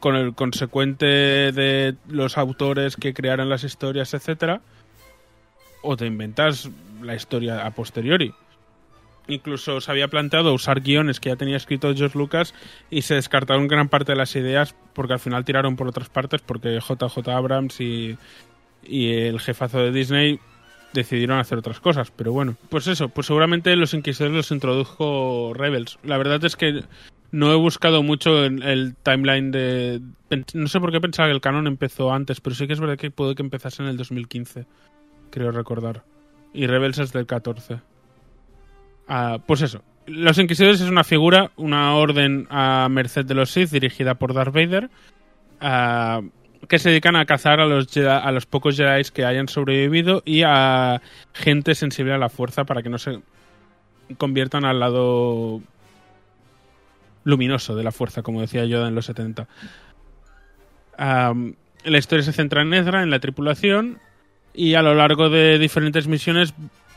con el consecuente de los autores que crearon las historias, etcétera, o te inventas la historia a posteriori. Incluso se había planteado usar guiones que ya tenía escrito George Lucas y se descartaron gran parte de las ideas porque al final tiraron por otras partes porque JJ Abrams y, el jefazo de Disney decidieron hacer otras cosas. Pero bueno, pues eso, pues seguramente los Inquisidores los introdujo Rebels. La verdad es que no he buscado mucho en el timeline de... No sé por qué pensaba que el canon empezó antes, pero sí que es verdad que puede que empezase en el 2015, creo recordar. Y Rebels es del 14. Ah, pues eso. Los Inquisidores es una figura, una orden a merced de los Sith dirigida por Darth Vader, ah, que se dedican a cazar a los, a los pocos Jedi que hayan sobrevivido y a gente sensible a la fuerza para que no se conviertan al lado luminoso de la fuerza, como decía Yoda en los 70. Am, la historia se centra en Ezra, en la tripulación, y a lo largo de diferentes misiones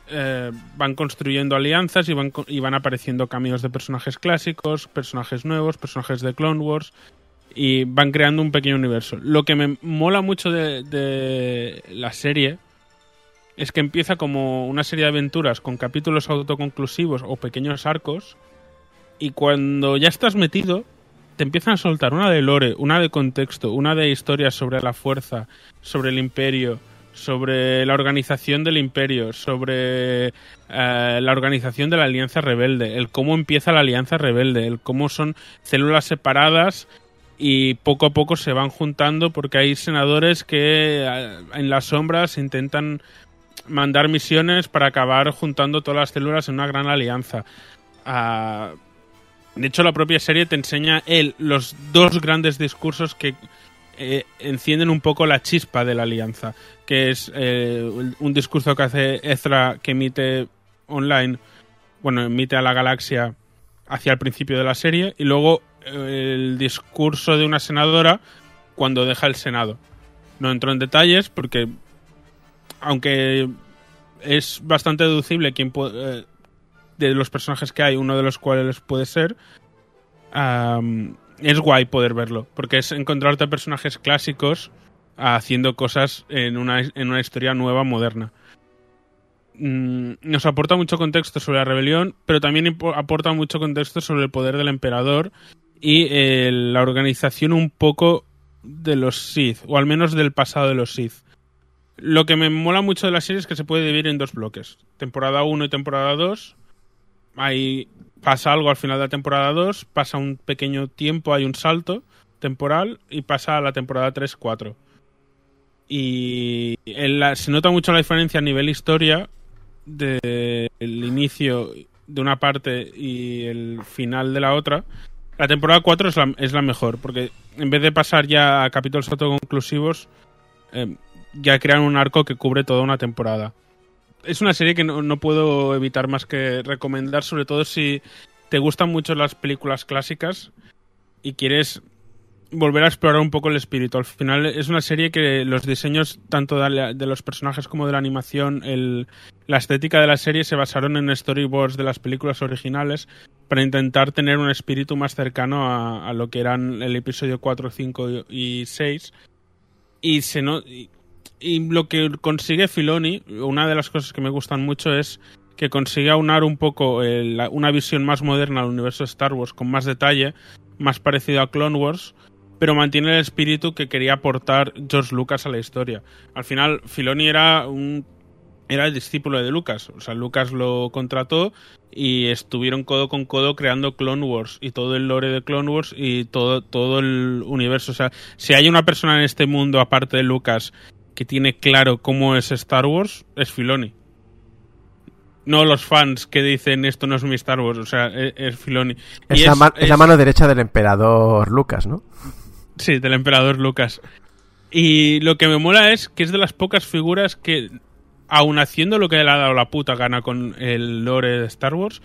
eh, van construyendo alianzas y van, y van apareciendo cambios de personajes clásicos, personajes nuevos, personajes de Clone Wars y van creando un pequeño universo. Lo que me mola mucho de la serie es que empieza como una serie de aventuras con capítulos autoconclusivos o pequeños arcos y cuando ya estás metido te empiezan a soltar una de lore, una de contexto, una de historias sobre la fuerza, sobre el imperio, sobre la organización del imperio, sobre eh, la organización de la alianza rebelde, el cómo empieza la alianza rebelde, el cómo son células separadas y poco a poco se van juntando porque hay senadores que eh, en las sombras intentan mandar misiones para acabar juntando todas las células en una gran alianza. Ah, de hecho, la propia serie te enseña él los dos grandes discursos que eh, encienden un poco la chispa de la alianza, que es eh, un discurso que hace Ezra que emite online, bueno, emite a la galaxia hacia el principio de la serie, y luego eh, el discurso de una senadora cuando deja el Senado. No entro en detalles porque, aunque es bastante deducible quién puede, de los personajes que hay, uno de los cuales puede ser, es guay poder verlo, porque es encontrarte personajes clásicos haciendo cosas en una, en una historia nueva, moderna. Mm, nos aporta mucho contexto sobre la rebelión, pero también aporta mucho contexto sobre el poder del emperador y eh, la organización un poco de los Sith, o al menos del pasado de los Sith. Lo que me mola mucho de la serie es que se puede dividir en dos bloques, temporada 1 y temporada 2. Ahí pasa algo al final de la temporada 2, pasa un pequeño tiempo, hay un salto temporal y pasa a la temporada 3-4. Y en la- se nota mucho la diferencia a nivel historia del inicio de una parte y el final de la otra. La temporada 4 es la, mejor, porque en vez de pasar ya a capítulos autoconclusivos, eh, ya crean un arco que cubre toda una temporada. Es una serie que no, no puedo evitar más que recomendar, sobre todo si te gustan mucho las películas clásicas y quieres volver a explorar un poco el espíritu. Al final es una serie que los diseños tanto de, los personajes como de la animación, el- la estética de la serie se basaron en storyboards de las películas originales para intentar tener un espíritu más cercano a, lo que eran el episodio 4, 5 y, y 6. Y, se no, y lo que consigue Filoni, una de las cosas que me gustan mucho es que consigue aunar un poco el- la- una visión más moderna al universo de Star Wars con más detalle, más parecido a Clone Wars, pero mantiene el espíritu que quería aportar George Lucas a la historia. Al final, Filoni era un era el discípulo de Lucas, o sea, Lucas lo contrató y estuvieron codo con codo creando Clone Wars y todo el lore de Clone Wars y todo todo el universo, o sea, si hay una persona en este mundo aparte de Lucas que tiene claro cómo es Star Wars, es Filoni. No los fans que dicen esto no es mi Star Wars, o sea, es, es Filoni. Es, Y la, es la mano derecha del emperador Lucas, ¿no? Sí, del emperador Lucas. Y lo que me mola es que es de las pocas figuras que, aun haciendo lo que le ha dado la puta gana con el lore de Star Wars,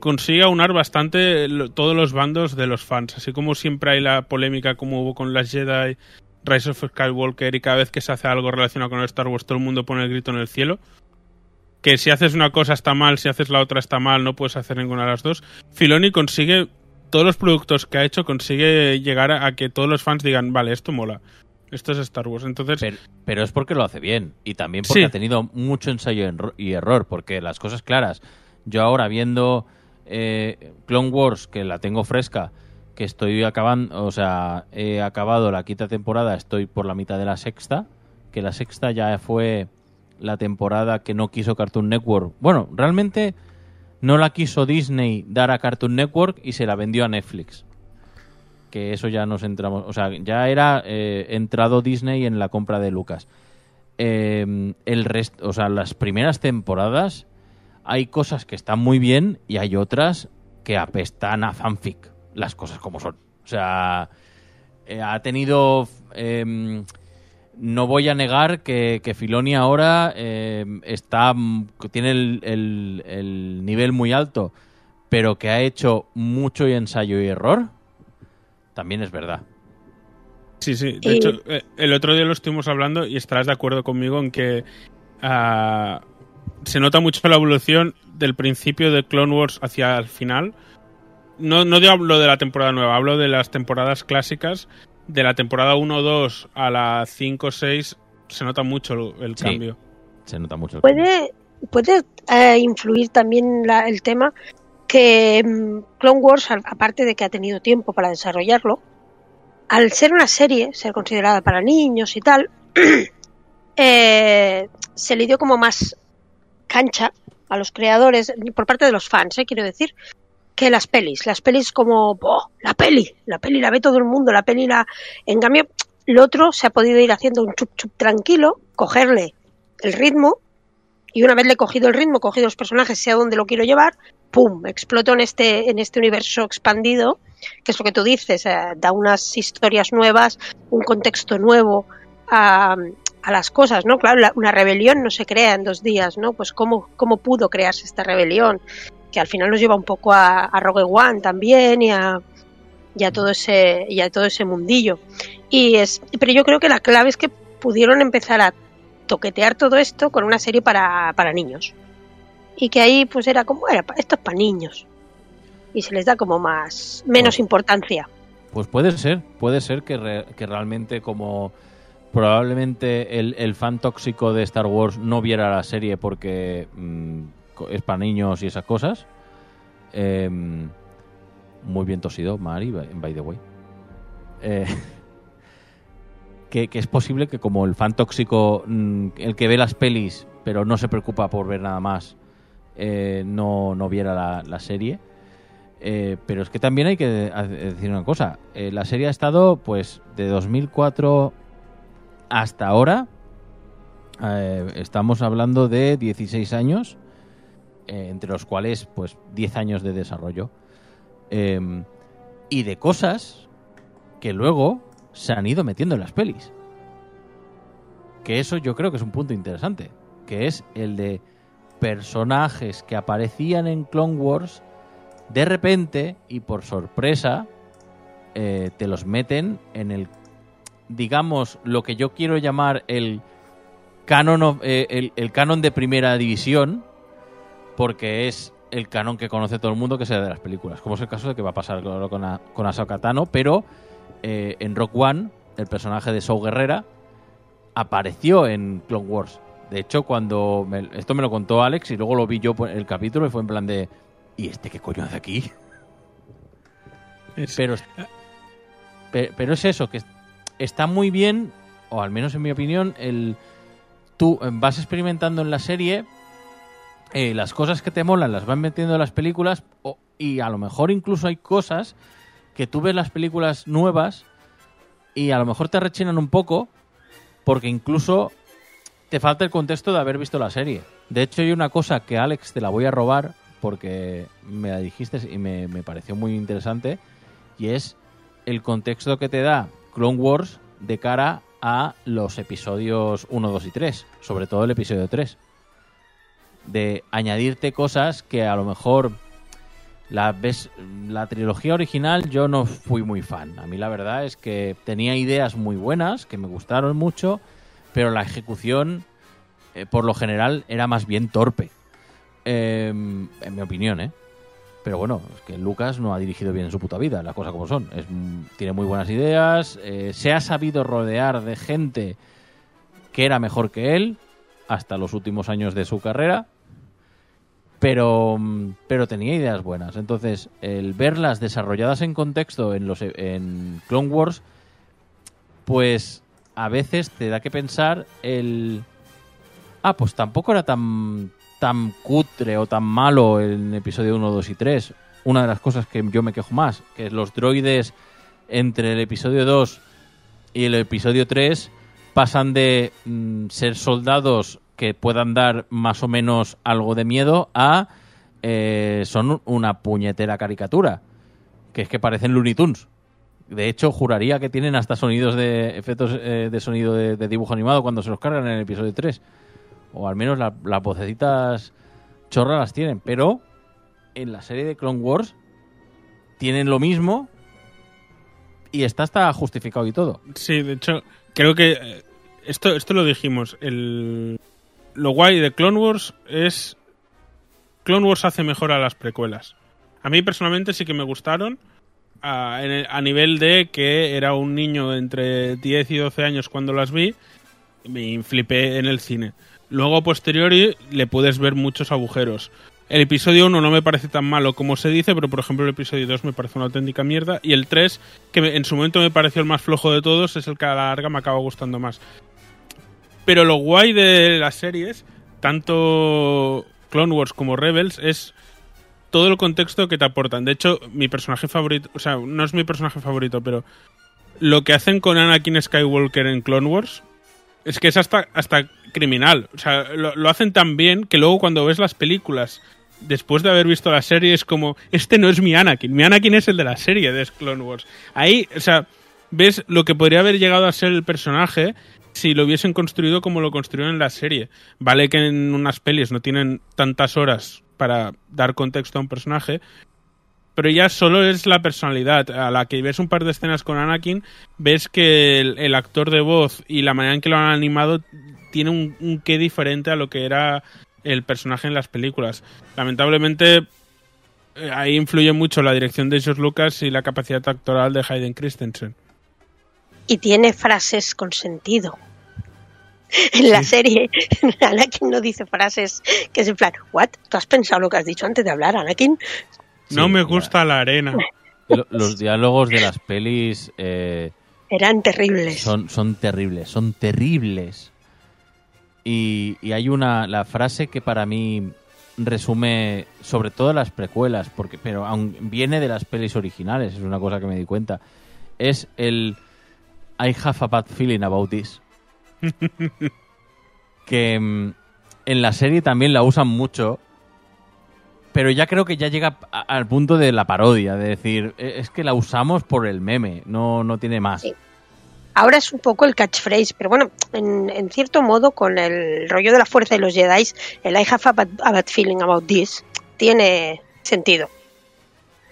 consigue aunar bastante todos los bandos de los fans. Así como siempre hay la polémica como hubo con las Jedi, Rise of Skywalker y cada vez que se hace algo relacionado con el Star Wars todo el mundo pone el grito en el cielo. Que si haces una cosa está mal, si haces la otra está mal, no puedes hacer ninguna de las dos. Filoni consigue todos los productos que ha hecho consigue llegar a, a que todos los fans digan, vale, esto mola. Esto es Star Wars. Entonces, Pero, pero es porque lo hace bien. Y también porque Sí. ha tenido mucho ensayo en- y error. Porque las cosas claras. Yo ahora viendo eh, Clone Wars, que la tengo fresca, que estoy acabando, o sea, he acabado la quinta temporada, estoy por la mitad de la sexta. Que la sexta ya fue la temporada que no quiso Cartoon Network. Bueno, realmente no la quiso Disney dar a Cartoon Network y se la vendió a Netflix que eso ya nos entramos, o sea, ya era eh, entrado Disney en la compra de Lucas. Eh, el resto, o sea, las primeras temporadas hay cosas que están muy bien y hay otras que apestan a fanfic, las cosas como son. O sea, eh, ha tenido em, no voy a negar que, que Filoni ahora eh, está tiene el, el- el nivel muy alto, pero que ha hecho mucho y ensayo y error, también es verdad. sí, sí. De Y- hecho, eh, el otro día lo estuvimos hablando y estarás de acuerdo conmigo en que ah, se nota mucho la evolución del principio de Clone Wars hacia el final. No, no digo hablo de la temporada nueva, hablo de las temporadas clásicas. De la temporada 1-2 a la 5-6 se nota mucho el, el Sí. cambio. Se nota mucho. el puede, puede eh, influir también la- el tema que mm, Clone Wars, aparte de que ha tenido tiempo para desarrollarlo, al ser una serie, ser considerada para niños y tal, eh, se le dio como más cancha a los creadores, por parte de los fans, eh, quiero decir, que las pelis. Las pelis como, "Buah, la peli, la peli la ve todo el mundo, la peli la... En cambio, lo otro se ha podido ir haciendo un chup chup tranquilo, cogerle el ritmo y una vez le he cogido el ritmo, cogido los personajes, sé a dónde lo quiero llevar, ¡pum! Exploto en este, en este universo expandido, que es lo que tú dices, eh, da unas historias nuevas, un contexto nuevo a, a las cosas, ¿no? Claro, la- una rebelión no se crea en dos días, ¿no? Pues cómo, cómo pudo crearse esta rebelión, que al final nos lleva un poco a, a Rogue One también y a, y a todo ese, y a todo ese mundillo. Y es, pero yo creo que la clave es que pudieron empezar a toquetear todo esto con una serie para, para niños. Y que ahí pues era como, era, esto es para niños. Y se les da como más, menos Pues- importancia. Pues puede ser, puede ser que, re- que realmente como probablemente el, el fan tóxico de Star Wars no viera la serie porque mm, es para niños y esas cosas. Em, muy bien tosido, Mari, by the way. Eh, que, que es posible que como el fan tóxico, mm, el que ve las pelis pero no se preocupa por ver nada más, eh, no, no viera la, la serie. Eh, pero es que también hay que decir una cosa. La serie ha estado, pues, de 2004 hasta ahora. Estamos hablando de 16 años, eh, entre los cuales, pues, 10 años de desarrollo. Eh, y de cosas que luego se han ido metiendo en las pelis. Que eso yo creo que es un punto interesante. Que es el de personajes que aparecían en Clone Wars de repente y por sorpresa eh, te los meten en el digamos lo que yo quiero llamar el canon of- eh, el canon de primera división porque es el canon que conoce todo el mundo que sea de las películas como es el caso de que va a pasar con, a- con Ahsoka Tano pero eh, en Rock One el personaje de Saw Guerrera apareció en Clone Wars de hecho cuando me- esto me lo contó Alex y luego lo vi yo por el capítulo y fue en plan de ¿y este qué coño hace aquí? Es- Pero, pe- pero es eso, que es- está muy bien, o al menos en mi opinión, el tú vas experimentando en la serie, eh, las cosas que te molan las van metiendo en las películas, y a lo mejor incluso hay cosas que tú ves las películas nuevas y a lo mejor te rechinan un poco, porque incluso te falta el contexto de haber visto la serie. De hecho, hay una cosa que Alex te la voy a robar porque me la dijiste y me, me pareció muy interesante y es el contexto que te da Clone Wars de cara a los episodios 1, 2 y 3, sobre todo el episodio 3. De añadirte cosas que a lo mejor la ves la trilogía original yo no fui muy fan. A mí la verdad es que tenía ideas muy buenas que me gustaron mucho, pero la ejecución eh, por lo general era más bien torpe. Eh, en mi opinión, ¿eh? Pero bueno, es que Lucas no ha dirigido bien en su puta vida, las cosas como son. Tiene muy buenas ideas, eh, se ha sabido rodear de gente que era mejor que él hasta los últimos años de su carrera, pero, mm, pero tenía ideas buenas. Entonces, el verlas desarrolladas en contexto en, los, en Clone Wars, pues a veces te da que pensar el... Ah, pues tampoco era tan, tan cutre o tan malo en episodio 1, 2 y 3. Una de las cosas que yo me quejo más, que los droides entre el episodio 2 y el episodio 3 pasan de mm, ser soldados que puedan dar más o menos algo de miedo a eh, son un- una puñetera caricatura. Que es que parecen Looney Tunes. De hecho, juraría que tienen hasta sonidos de efectos eh, de sonido de, de dibujo animado cuando se los cargan en el episodio 3. O al menos la- las vocecitas chorras las tienen. Pero en la serie de Clone Wars tienen lo mismo y está hasta justificado y todo. Sí, de hecho, creo que eh, esto, esto lo dijimos. El, lo guay de Clone Wars es. Clone Wars hace mejor a las precuelas. A mí personalmente sí que me gustaron. A, nivel de que era un niño entre 10 y 12 años cuando las vi. me flipé en el cine. Luego, a posteriori, le puedes ver muchos agujeros. El episodio 1 no me parece tan malo como se dice, pero por ejemplo el episodio 2 me parece una auténtica mierda. Y el 3, que en su momento me pareció el más flojo de todos, es el que a la larga me acaba gustando más. Pero lo guay de las series, tanto Clone Wars como Rebels, es todo el contexto que te aportan. De hecho, mi personaje favorito, o sea, no es mi personaje favorito, pero lo que hacen con Anakin Skywalker en Clone Wars es que es hasta, hasta criminal. O sea, lo, lo hacen tan bien que luego cuando ves las películas, después de haber visto la serie, es como, este no es mi Anakin, mi Anakin es el de la serie de Clone Wars. Ahí, o sea, ves lo que podría haber llegado a ser el personaje si lo hubiesen construido como lo construyeron en la serie. Vale que en unas pelis no tienen tantas horas para dar contexto a un personaje, pero ya solo es la personalidad. A la que ves un par de escenas con Anakin, ves que el, actor de voz y la manera en que lo han animado tiene un, un qué diferente a lo que era el personaje en las películas. Lamentablemente, eh, ahí influye mucho la dirección de George Lucas y la capacidad actoral de Hayden Christensen. Y tiene frases con sentido. En la serie, Anakin no dice frases que es en plan, ¿what? ¿Tú has pensado lo que has dicho antes de hablar, Anakin? No Sí, me gusta la arena. Lo- Los diálogos de las pelis eh, Eran terribles. son, son terribles, son terribles. Y, y hay una, la frase que para mí resume sobre todo las precuelas, porque, pero aun viene de las pelis originales, es una cosa que me di cuenta. Es el I have a bad feeling about this. que mm, en la serie también la usan mucho, pero ya creo que ya llega a- al punto de la parodia, de decir, "Eh, es que la usamos por el meme, no, no tiene más. Sí. Ahora es un poco el catchphrase, pero bueno, en, en cierto modo, con el rollo de la fuerza de los Jedi, el I have a bad, a bad feeling about this tiene sentido.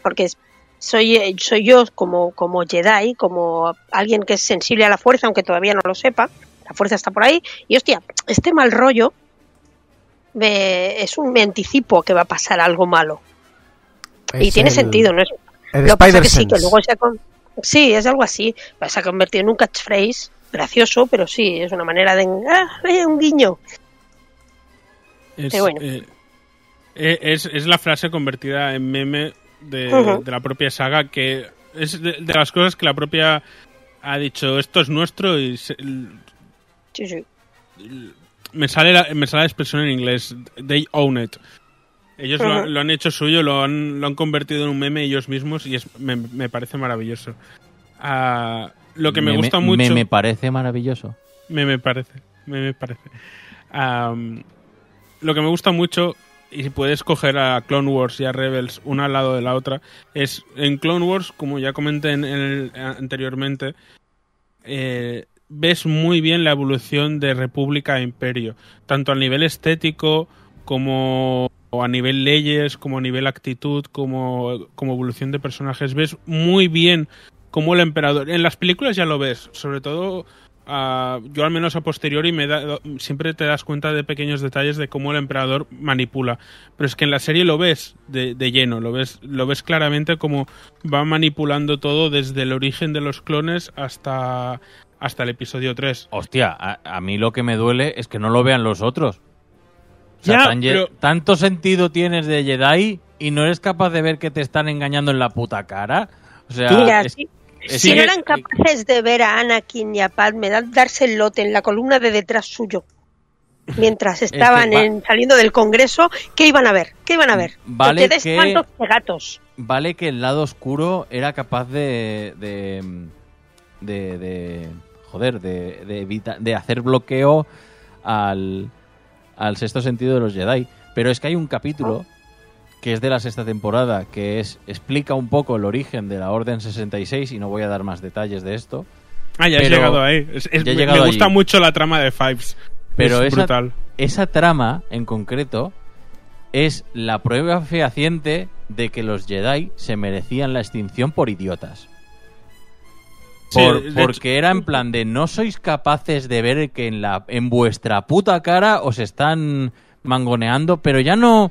Porque es- soy, eh, soy yo como, como Jedi, como alguien que es sensible a la fuerza, aunque todavía no lo sepa, la fuerza está por ahí, y hostia, este mal rollo me, es un me anticipo que va a pasar algo malo. y tiene el- sentido, ¿no es? El Lo que pasa que sí, que luego se ha con- Sí, es algo así. Se ha convertido en un catchphrase gracioso, pero sí, es una manera de... ¡Ah, eh, un guiño! Es, Pero bueno. eh, es, es la frase convertida en meme de, la propia saga, que es de, de las cosas que la propia ha dicho, esto es nuestro y se- Sí, sí. me sale la, me sale la expresión en inglés, they own it. Ellos lo, han- lo han hecho suyo, lo han, lo han convertido en un meme ellos mismos y es, me, me parece maravilloso. Ah, lo que me, gusta mucho... Me, me parece maravilloso. Me, me parece, me, me parece. Lo que me gusta mucho, y si puedes coger a Clone Wars y a Rebels una al lado de la otra, es en Clone Wars, como ya comenté en el- anteriormente, eh, ves muy bien la evolución de República a Imperio, tanto a nivel estético como a nivel leyes, como a nivel actitud, como, como evolución de personajes. Ves muy bien cómo el emperador... En las películas ya lo ves, sobre todo... yo al menos a posteriori me da- siempre te das cuenta de pequeños detalles de cómo el emperador manipula pero es que en la serie lo ves de, de lleno lo ves lo ves claramente cómo va manipulando todo desde el origen de los clones hasta hasta el episodio 3 Hostia, a, a mí lo que me duele es que no lo vean los otros. O sea, Ya, tan ye- pero- tanto sentido tienes de Jedi y no eres capaz de ver que te están engañando en la puta cara. O sea, Mira, es- sí, es si que- no eran capaces de ver a Anakin y a Padme da- darse el lote en la columna de detrás suyo mientras estaban va- en- saliendo del Congreso, ¿qué iban a ver? ¿Qué iban a ver? Vale que- estaban todos gatos. Vale que el lado oscuro era capaz de. de. de. de- joder, de, de, evita- de hacer bloqueo al, al sexto sentido de los Jedi. Pero es que hay un capítulo que es de la sexta temporada que es explica un poco el origen de la Orden 66 y no voy a dar más detalles de esto. ah ya Pero- llegado ahí Es- es- ya he me, llegado me gusta allí. mucho la trama de Fives Pero es esa, brutal esa trama en concreto es la prueba fehaciente de que los Jedi se merecían la extinción por idiotas. Por- porque era en plan de no sois capaces de ver que en la en vuestra puta cara os están mangoneando, pero ya no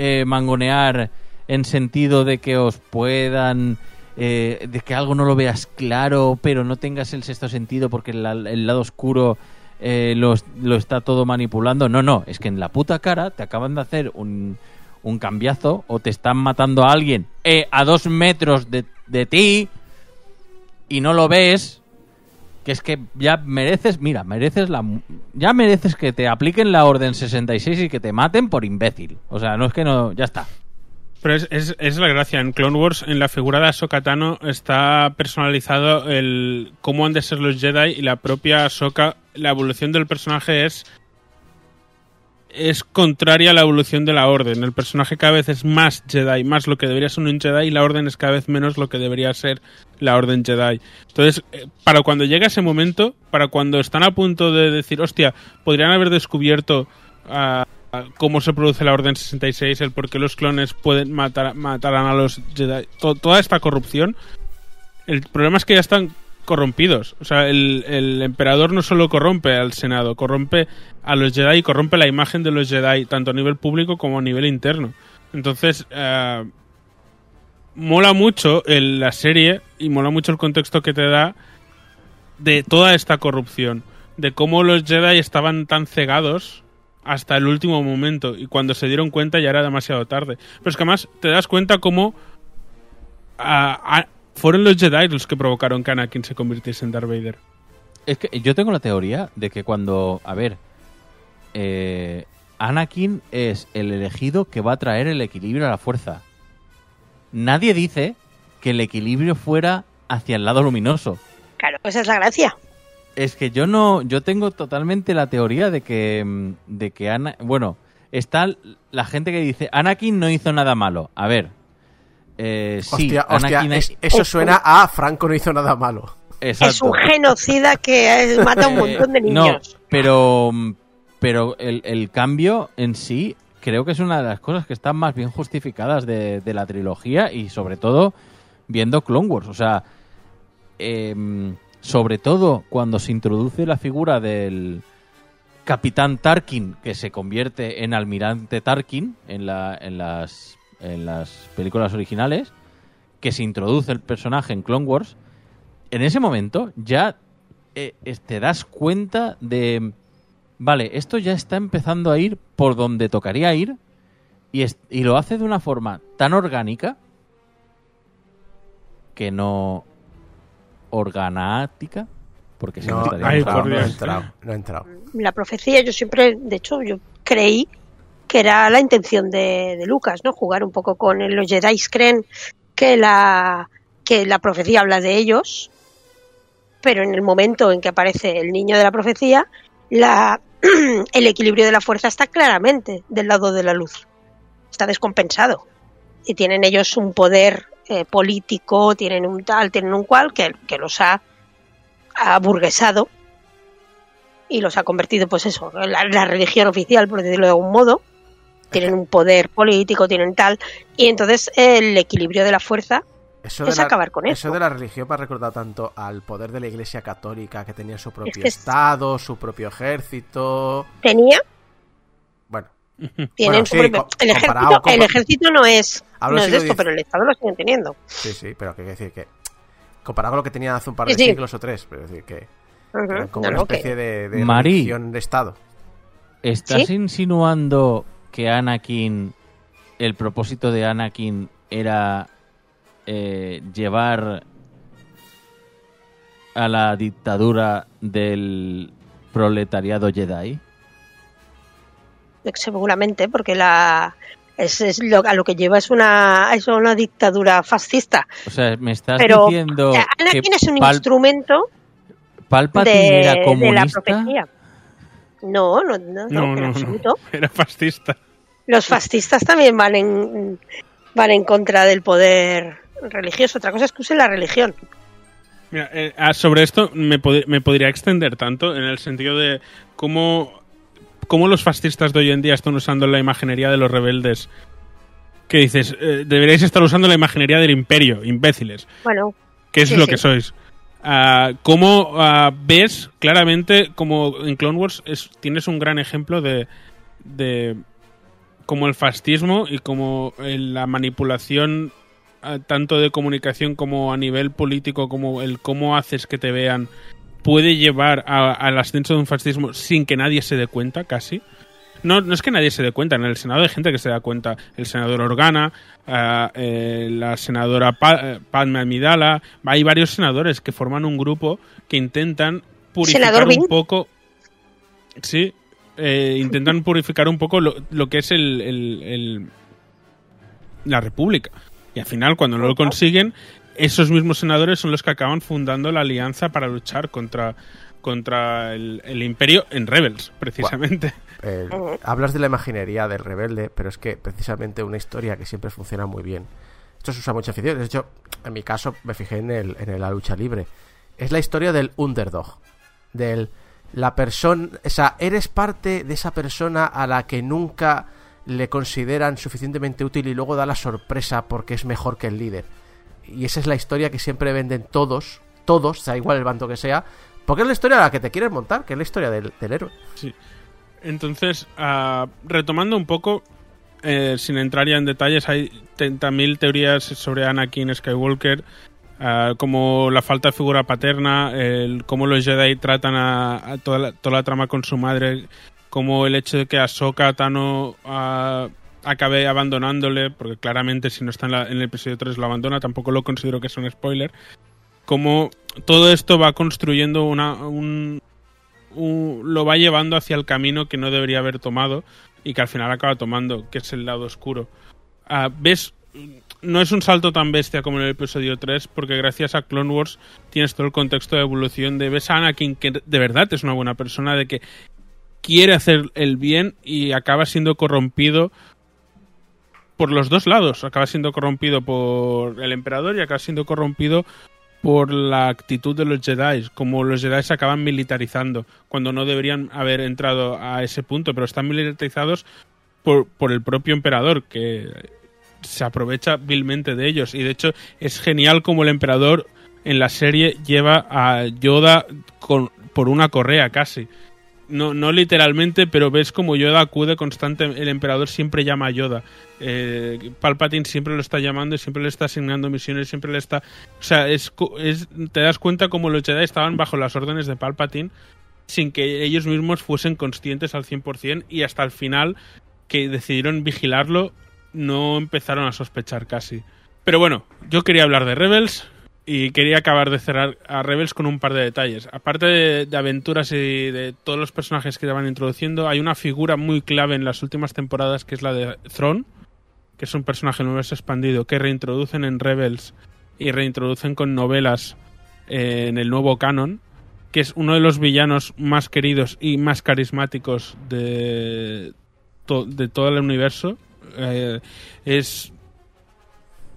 eh, mangonear en sentido de que os puedan eh, de que algo no lo veas claro, pero no tengas el sexto sentido porque el, lado oscuro eh, lo, está todo manipulando. No, no, es que en la puta cara te acaban de hacer un, un cambiazo o te están matando a alguien a dos metros de, de ti y no lo ves. Que es que ya mereces, mira, mereces la. Ya mereces que te apliquen la orden 66 y que te maten por imbécil. O sea, no es que no. Ya está. Pero es, es, la gracia. En Clone Wars, en la figura de Ahsoka Tano, está personalizado el cómo han de ser los Jedi y la propia Ahsoka. La evolución del personaje es. Es contraria a la evolución de la Orden. El personaje cada vez es más Jedi, más lo que debería ser un Jedi, y la Orden es cada vez menos lo que debería ser la Orden Jedi. Entonces, eh, para cuando llega ese momento, para cuando están a punto de decir, hostia, podrían haber descubierto ah, cómo se produce la Orden 66, el por qué los clones pueden matar matarán a los Jedi, to- toda esta corrupción. El problema es que ya están corrompidos. O sea, el, emperador no solo corrompe al Senado, corrompe a los Jedi corrompe la imagen de los Jedi, tanto a nivel público como a nivel interno. Entonces, eh, mola mucho la serie y mola mucho el contexto que te da de toda esta corrupción. De cómo los Jedi estaban tan cegados hasta el último momento y cuando se dieron cuenta ya era demasiado tarde. Pero es que además te das cuenta cómo ah, fueron los Jedi los que provocaron que Anakin se convirtiese en Darth Vader. Es que yo tengo la teoría de que cuando. A ver. eh, Anakin es el elegido que va a traer el equilibrio a la fuerza. Nadie dice que el equilibrio fuera hacia el lado luminoso. Claro, esa es la gracia. Es que yo no, yo tengo totalmente la teoría de que, mm, de que Ana, bueno, está la gente que dice Anakin no hizo nada malo. A ver, eh, sí, hostia, hostia, Anakin es- eso es- suena a Franco no hizo nada malo. exacto. Es un genocida que eh, mata a un montón de Eh, No, niños. pero, pero el, el cambio en sí creo que es una de las cosas que están más bien justificadas de, de la trilogía y sobre todo viendo Clone Wars. O sea, em, sobre todo cuando se introduce la figura del Capitán Tarkin que se convierte en Almirante Tarkin en, la, en, las, en las películas originales, que se introduce el personaje en Clone Wars, en ese momento ya eh, te das cuenta de, vale, esto ya está empezando a ir por donde tocaría ir y, es- y lo hace de una forma tan orgánica que no organática, porque si no, No, estaría ay, entrado, por no he Dios. entrado, no he entrado. La profecía, yo siempre, de hecho, yo creí que era la intención de, de Lucas, ¿no? Jugar un poco con los Jedi creen que la que la profecía habla de ellos, pero en el momento en que aparece el niño de la profecía, la el equilibrio de la fuerza está claramente del lado de la luz. Está descompensado. Y tienen ellos un poder eh, político, tienen un tal, tienen un cual, que, que los ha aburguesado y los ha convertido, pues eso, en la, la religión oficial, por decirlo de algún modo. Tienen un poder político, tienen tal. Y entonces el equilibrio de la fuerza Eso Es de la, acabar con eso eso. de la religión me ha recordado tanto al poder de la Iglesia Católica, que tenía su propio que es- Estado, su propio ejército. tenía, Bueno, tienen Bueno, su sí, propio- el comparado ejército, con- el ejército no es, Hablo no del es de esto, pero el Estado lo siguen teniendo. sí, sí, pero que quiere decir que. Comparado con lo que tenían hace un par de sí. siglos o tres, pero es decir que. Como No, una especie de, de religión de Estado. ¿Estás ¿Sí? insinuando que Anakin, el propósito de Anakin era eh, llevar a la dictadura del proletariado Jedi? seguramente, porque la es, es lo, a lo que lleva es una, es una dictadura fascista. O sea, me estás Pero diciendo que Anakin es un Pal- instrumento Palpatine de, era de la profecía. No, no, no, no, No, en no, no. absoluto. Era fascista. Los fascistas también van en, van en contra del poder religioso. Otra cosa es que usen la religión. Mira, eh, ah, sobre esto me, pod- me podría extender tanto en el sentido de cómo, cómo los fascistas de hoy en día están usando la imaginería de los rebeldes. Que dices, eh, deberíais estar usando la imaginería del imperio, imbéciles. Bueno, que es Sí, lo sí. que sois. Ah, ¿Cómo ah, ves claramente como en Clone Wars es- tienes un gran ejemplo de, de como el fascismo y como eh, la manipulación ah, tanto de comunicación como a nivel político, como el cómo haces que te vean puede llevar a- al ascenso de un fascismo sin que nadie se dé cuenta, casi. No, no es que nadie se dé cuenta, en el Senado hay gente que se da cuenta. El senador Organa, ah, eh, la senadora Pa- eh, Padme Amidala, hay varios senadores que forman un grupo que intentan purificar un Bing. poco. Sí, eh, intentan purificar un poco lo, lo que es el, el- el- la República. Y al final, cuando no lo consiguen, esos mismos senadores son los que acaban fundando la alianza para luchar contra, contra el, el imperio en Rebels, precisamente. Eh, hablas de la imaginería del rebelde, pero es que precisamente una historia que siempre funciona muy bien. Esto se usa mucho en ficción. De hecho, en mi caso me fijé en, el, en la lucha libre. Es la historia del underdog. Del la persona. O sea, eres parte de esa persona a la que nunca le consideran suficientemente útil y luego da la sorpresa porque es mejor que el líder. Y esa es la historia que siempre venden todos, todos, da igual el bando que sea, porque es la historia a la que te quieres montar, que es la historia del, del héroe. Sí. Entonces, ah, retomando un poco, eh, sin entrar ya en detalles, hay 30.000 teorías sobre Anakin Skywalker, ah, como la falta de figura paterna, el, cómo los Jedi tratan a, toda, la, toda la trama con su madre, como el hecho de que Ahsoka Tano ah, acabe abandonándole, porque claramente si no está en, la- en el episodio 3 lo abandona, tampoco lo considero que sea un spoiler, como todo esto va construyendo una, un, lo va llevando hacia el camino que no debería haber tomado y que al final acaba tomando, que es el lado oscuro. Ah, ¿Ves? No es un salto tan bestia como en el episodio 3, porque gracias a Clone Wars tienes todo el contexto de evolución de ves a Anakin que de verdad es una buena persona, de que quiere hacer el bien y acaba siendo corrompido por los dos lados. Acaba siendo corrompido por el emperador y acaba siendo corrompido por la actitud de los Jedi, como los Jedi se acaban militarizando, cuando no deberían haber entrado a ese punto, pero están militarizados por, por el propio emperador, que se aprovecha vilmente de ellos. Y de hecho es genial como el emperador en la serie lleva a Yoda por una correa casi. No, no literalmente, pero ves como Yoda acude constante. El emperador siempre llama a Yoda. Eh, Palpatine siempre lo está llamando siempre le está asignando misiones, siempre le está. O sea, es, es, te das cuenta como los Jedi estaban bajo las órdenes de Palpatine sin que ellos mismos fuesen conscientes al 100% y hasta el final que decidieron vigilarlo no empezaron a sospechar casi. Pero bueno, yo quería hablar de Rebels y quería acabar de cerrar a Rebels con un par de detalles. Aparte de, aventuras y de todos los personajes que te van introduciendo, hay una figura muy clave en las últimas temporadas que es la de Thrawn, que es un personaje del universo expandido que reintroducen en Rebels y reintroducen con novelas eh, en el nuevo canon, que es uno de los villanos más queridos y más carismáticos de, de todo el universo. Eh, es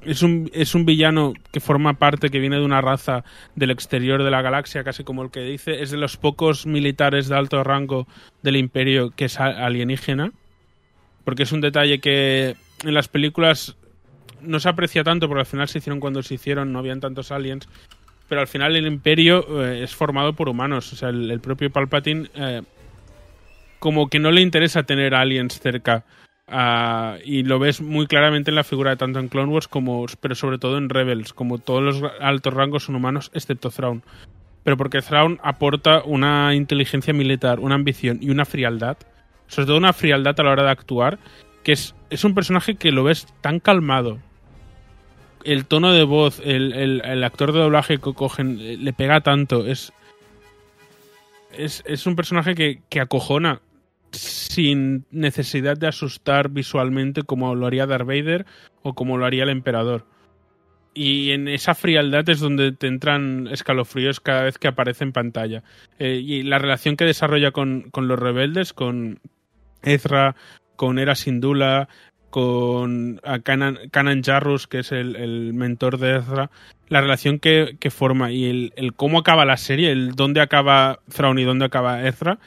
es un, es un villano que forma parte, que viene de una raza del exterior de la galaxia, casi como el que dice. Es de los pocos militares de alto rango del imperio que es alienígena. Porque es un detalle que en las películas no se aprecia tanto, porque al final se hicieron cuando se hicieron, no habían tantos aliens. Pero al final el imperio eh, es formado por humanos. O sea, el, el propio Palpatine, eh, como que no le interesa tener aliens cerca. Ah, y lo ves muy claramente en la figura de tanto en Clone Wars como pero sobre todo en Rebels como todos los altos rangos son humanos excepto Thrawn. Pero porque Thrawn aporta una inteligencia militar una ambición y una frialdad sobre todo una frialdad a la hora de actuar que es, es un personaje que lo ves tan calmado. El tono de voz el, el- el actor de doblaje que cogen le pega tanto es es, es un personaje que, que acojona sin necesidad de asustar visualmente como lo haría Darth Vader o como lo haría el emperador. Y en esa frialdad es donde te entran escalofríos cada vez que aparece en pantalla. Eh, y la relación que desarrolla con, con los rebeldes, con Ezra, con Era Syndulla, con Kanan, Kanan Jarrus, que es el, el mentor de Ezra, la relación que, que forma y el, el cómo acaba la serie, el dónde acaba Thrawn y dónde acaba Ezra,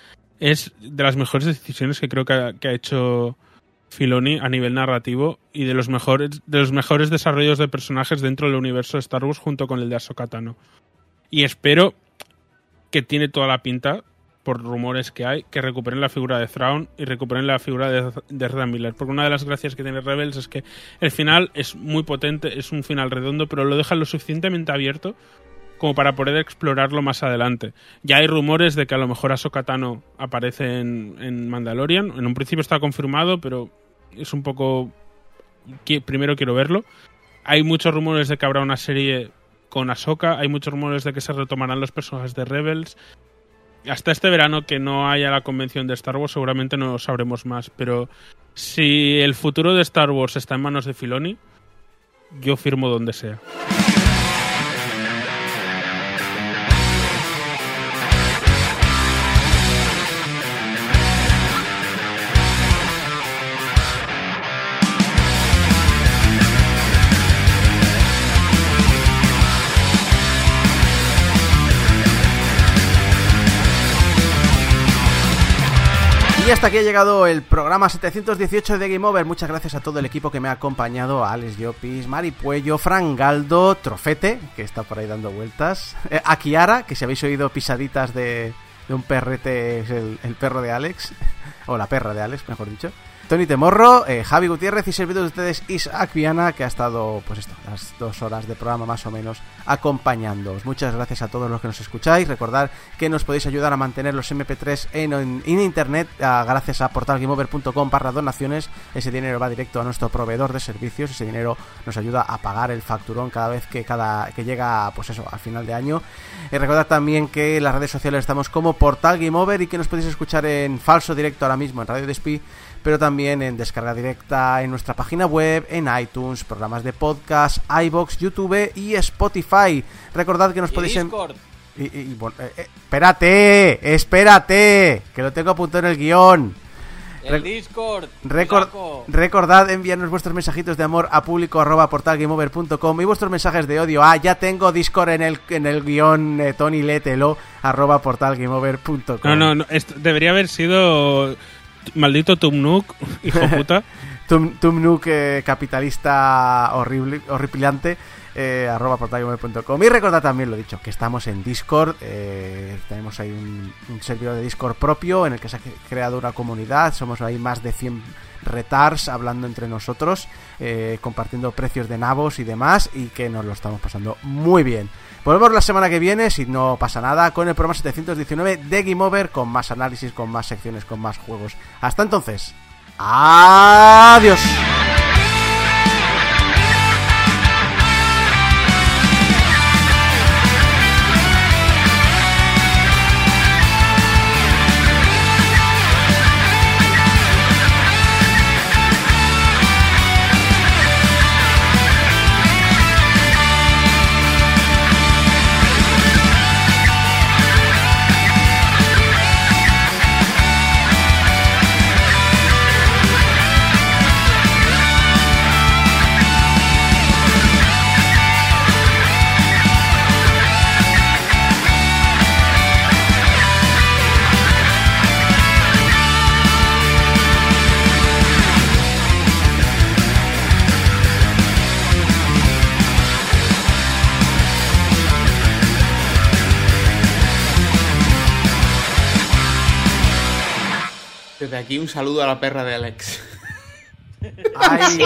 es de las mejores decisiones que creo que ha, hecho Filoni a nivel narrativo y de los mejores de los mejores desarrollos de personajes dentro del universo de Star Wars junto con el de Ahsoka Tano. Y espero que tiene toda la pinta por rumores que hay que recuperen la figura de Thrawn y recuperen la figura de, de Miller, porque una de las gracias que tiene Rebels es que el final es muy potente, es un final redondo, pero lo dejan lo suficientemente abierto como para poder explorarlo más adelante. Ya hay rumores de que a lo mejor Ahsoka Tano aparece en, Mandalorian. En un principio está confirmado, pero es un poco... Primero quiero verlo. Hay muchos rumores de que habrá una serie con Ahsoka. Hay muchos rumores de que se retomarán los personajes de Rebels. Hasta este verano que no haya la convención de Star Wars seguramente no sabremos más. Pero si el futuro de Star Wars está en manos de Filoni, yo firmo donde sea. Y hasta aquí ha llegado el programa 718 de Game Over. Muchas gracias a todo el equipo que me ha acompañado: a Alex Llopis, Mari Puello, Fran Galdo, Trofete, que está por ahí dando vueltas, eh, a Kiara, que si habéis oído pisaditas de, un perrete, es el, el perro de Alex, o la perra de Alex, mejor dicho. Tony Temorro, eh, Javi Gutiérrez y servidor de ustedes Isaac Viana, que ha estado, pues esto, las dos horas de programa más o menos acompañándoos. Muchas gracias a todos los que nos escucháis. Recordad que nos podéis ayudar a mantener los MP3 en, internet ah, gracias a portalgameover.com barra donaciones. Ese dinero va directo a nuestro proveedor de servicios. Ese dinero nos ayuda a pagar el facturón cada vez que cada que llega, pues eso, al final de año. Eh, recordad también que en las redes sociales estamos como Portal Game Over y que nos podéis escuchar en falso directo ahora mismo en Radio Despí pero también en descarga directa en nuestra página web, en iTunes, programas de podcast, iBox, YouTube y Spotify. Recordad que nos Y podéis... en- Discord. y- y- y bueno, eh, eh, espérate, espérate, que lo tengo apuntado en el guion. El Discord. Record- recordad enviarnos vuestros mensajitos de amor a público arroba portalgameover.com y vuestros mensajes de odio a ya tengo Discord en el, en el guion eh, Tony lételo arroba portalgameover.com No, no, no. esto debería haber sido maldito Tumnuk, hijo puta. Tum, Tumnuk eh, capitalista horrible, horripilante eh, arroba portalgamer.com y recordad también lo dicho que estamos en Discord eh, tenemos ahí un, un servidor de Discord propio en el que se ha cre- creado una comunidad. Somos ahí más de 100 retars hablando entre nosotros eh, compartiendo precios de nabos y demás y que nos lo estamos pasando muy bien Volvemos la semana que viene, si no pasa nada, con el programa 719 de Game Over, con más análisis, con más secciones, con más juegos. Hasta entonces, adiós. saludo a la perra de Alex. Ay,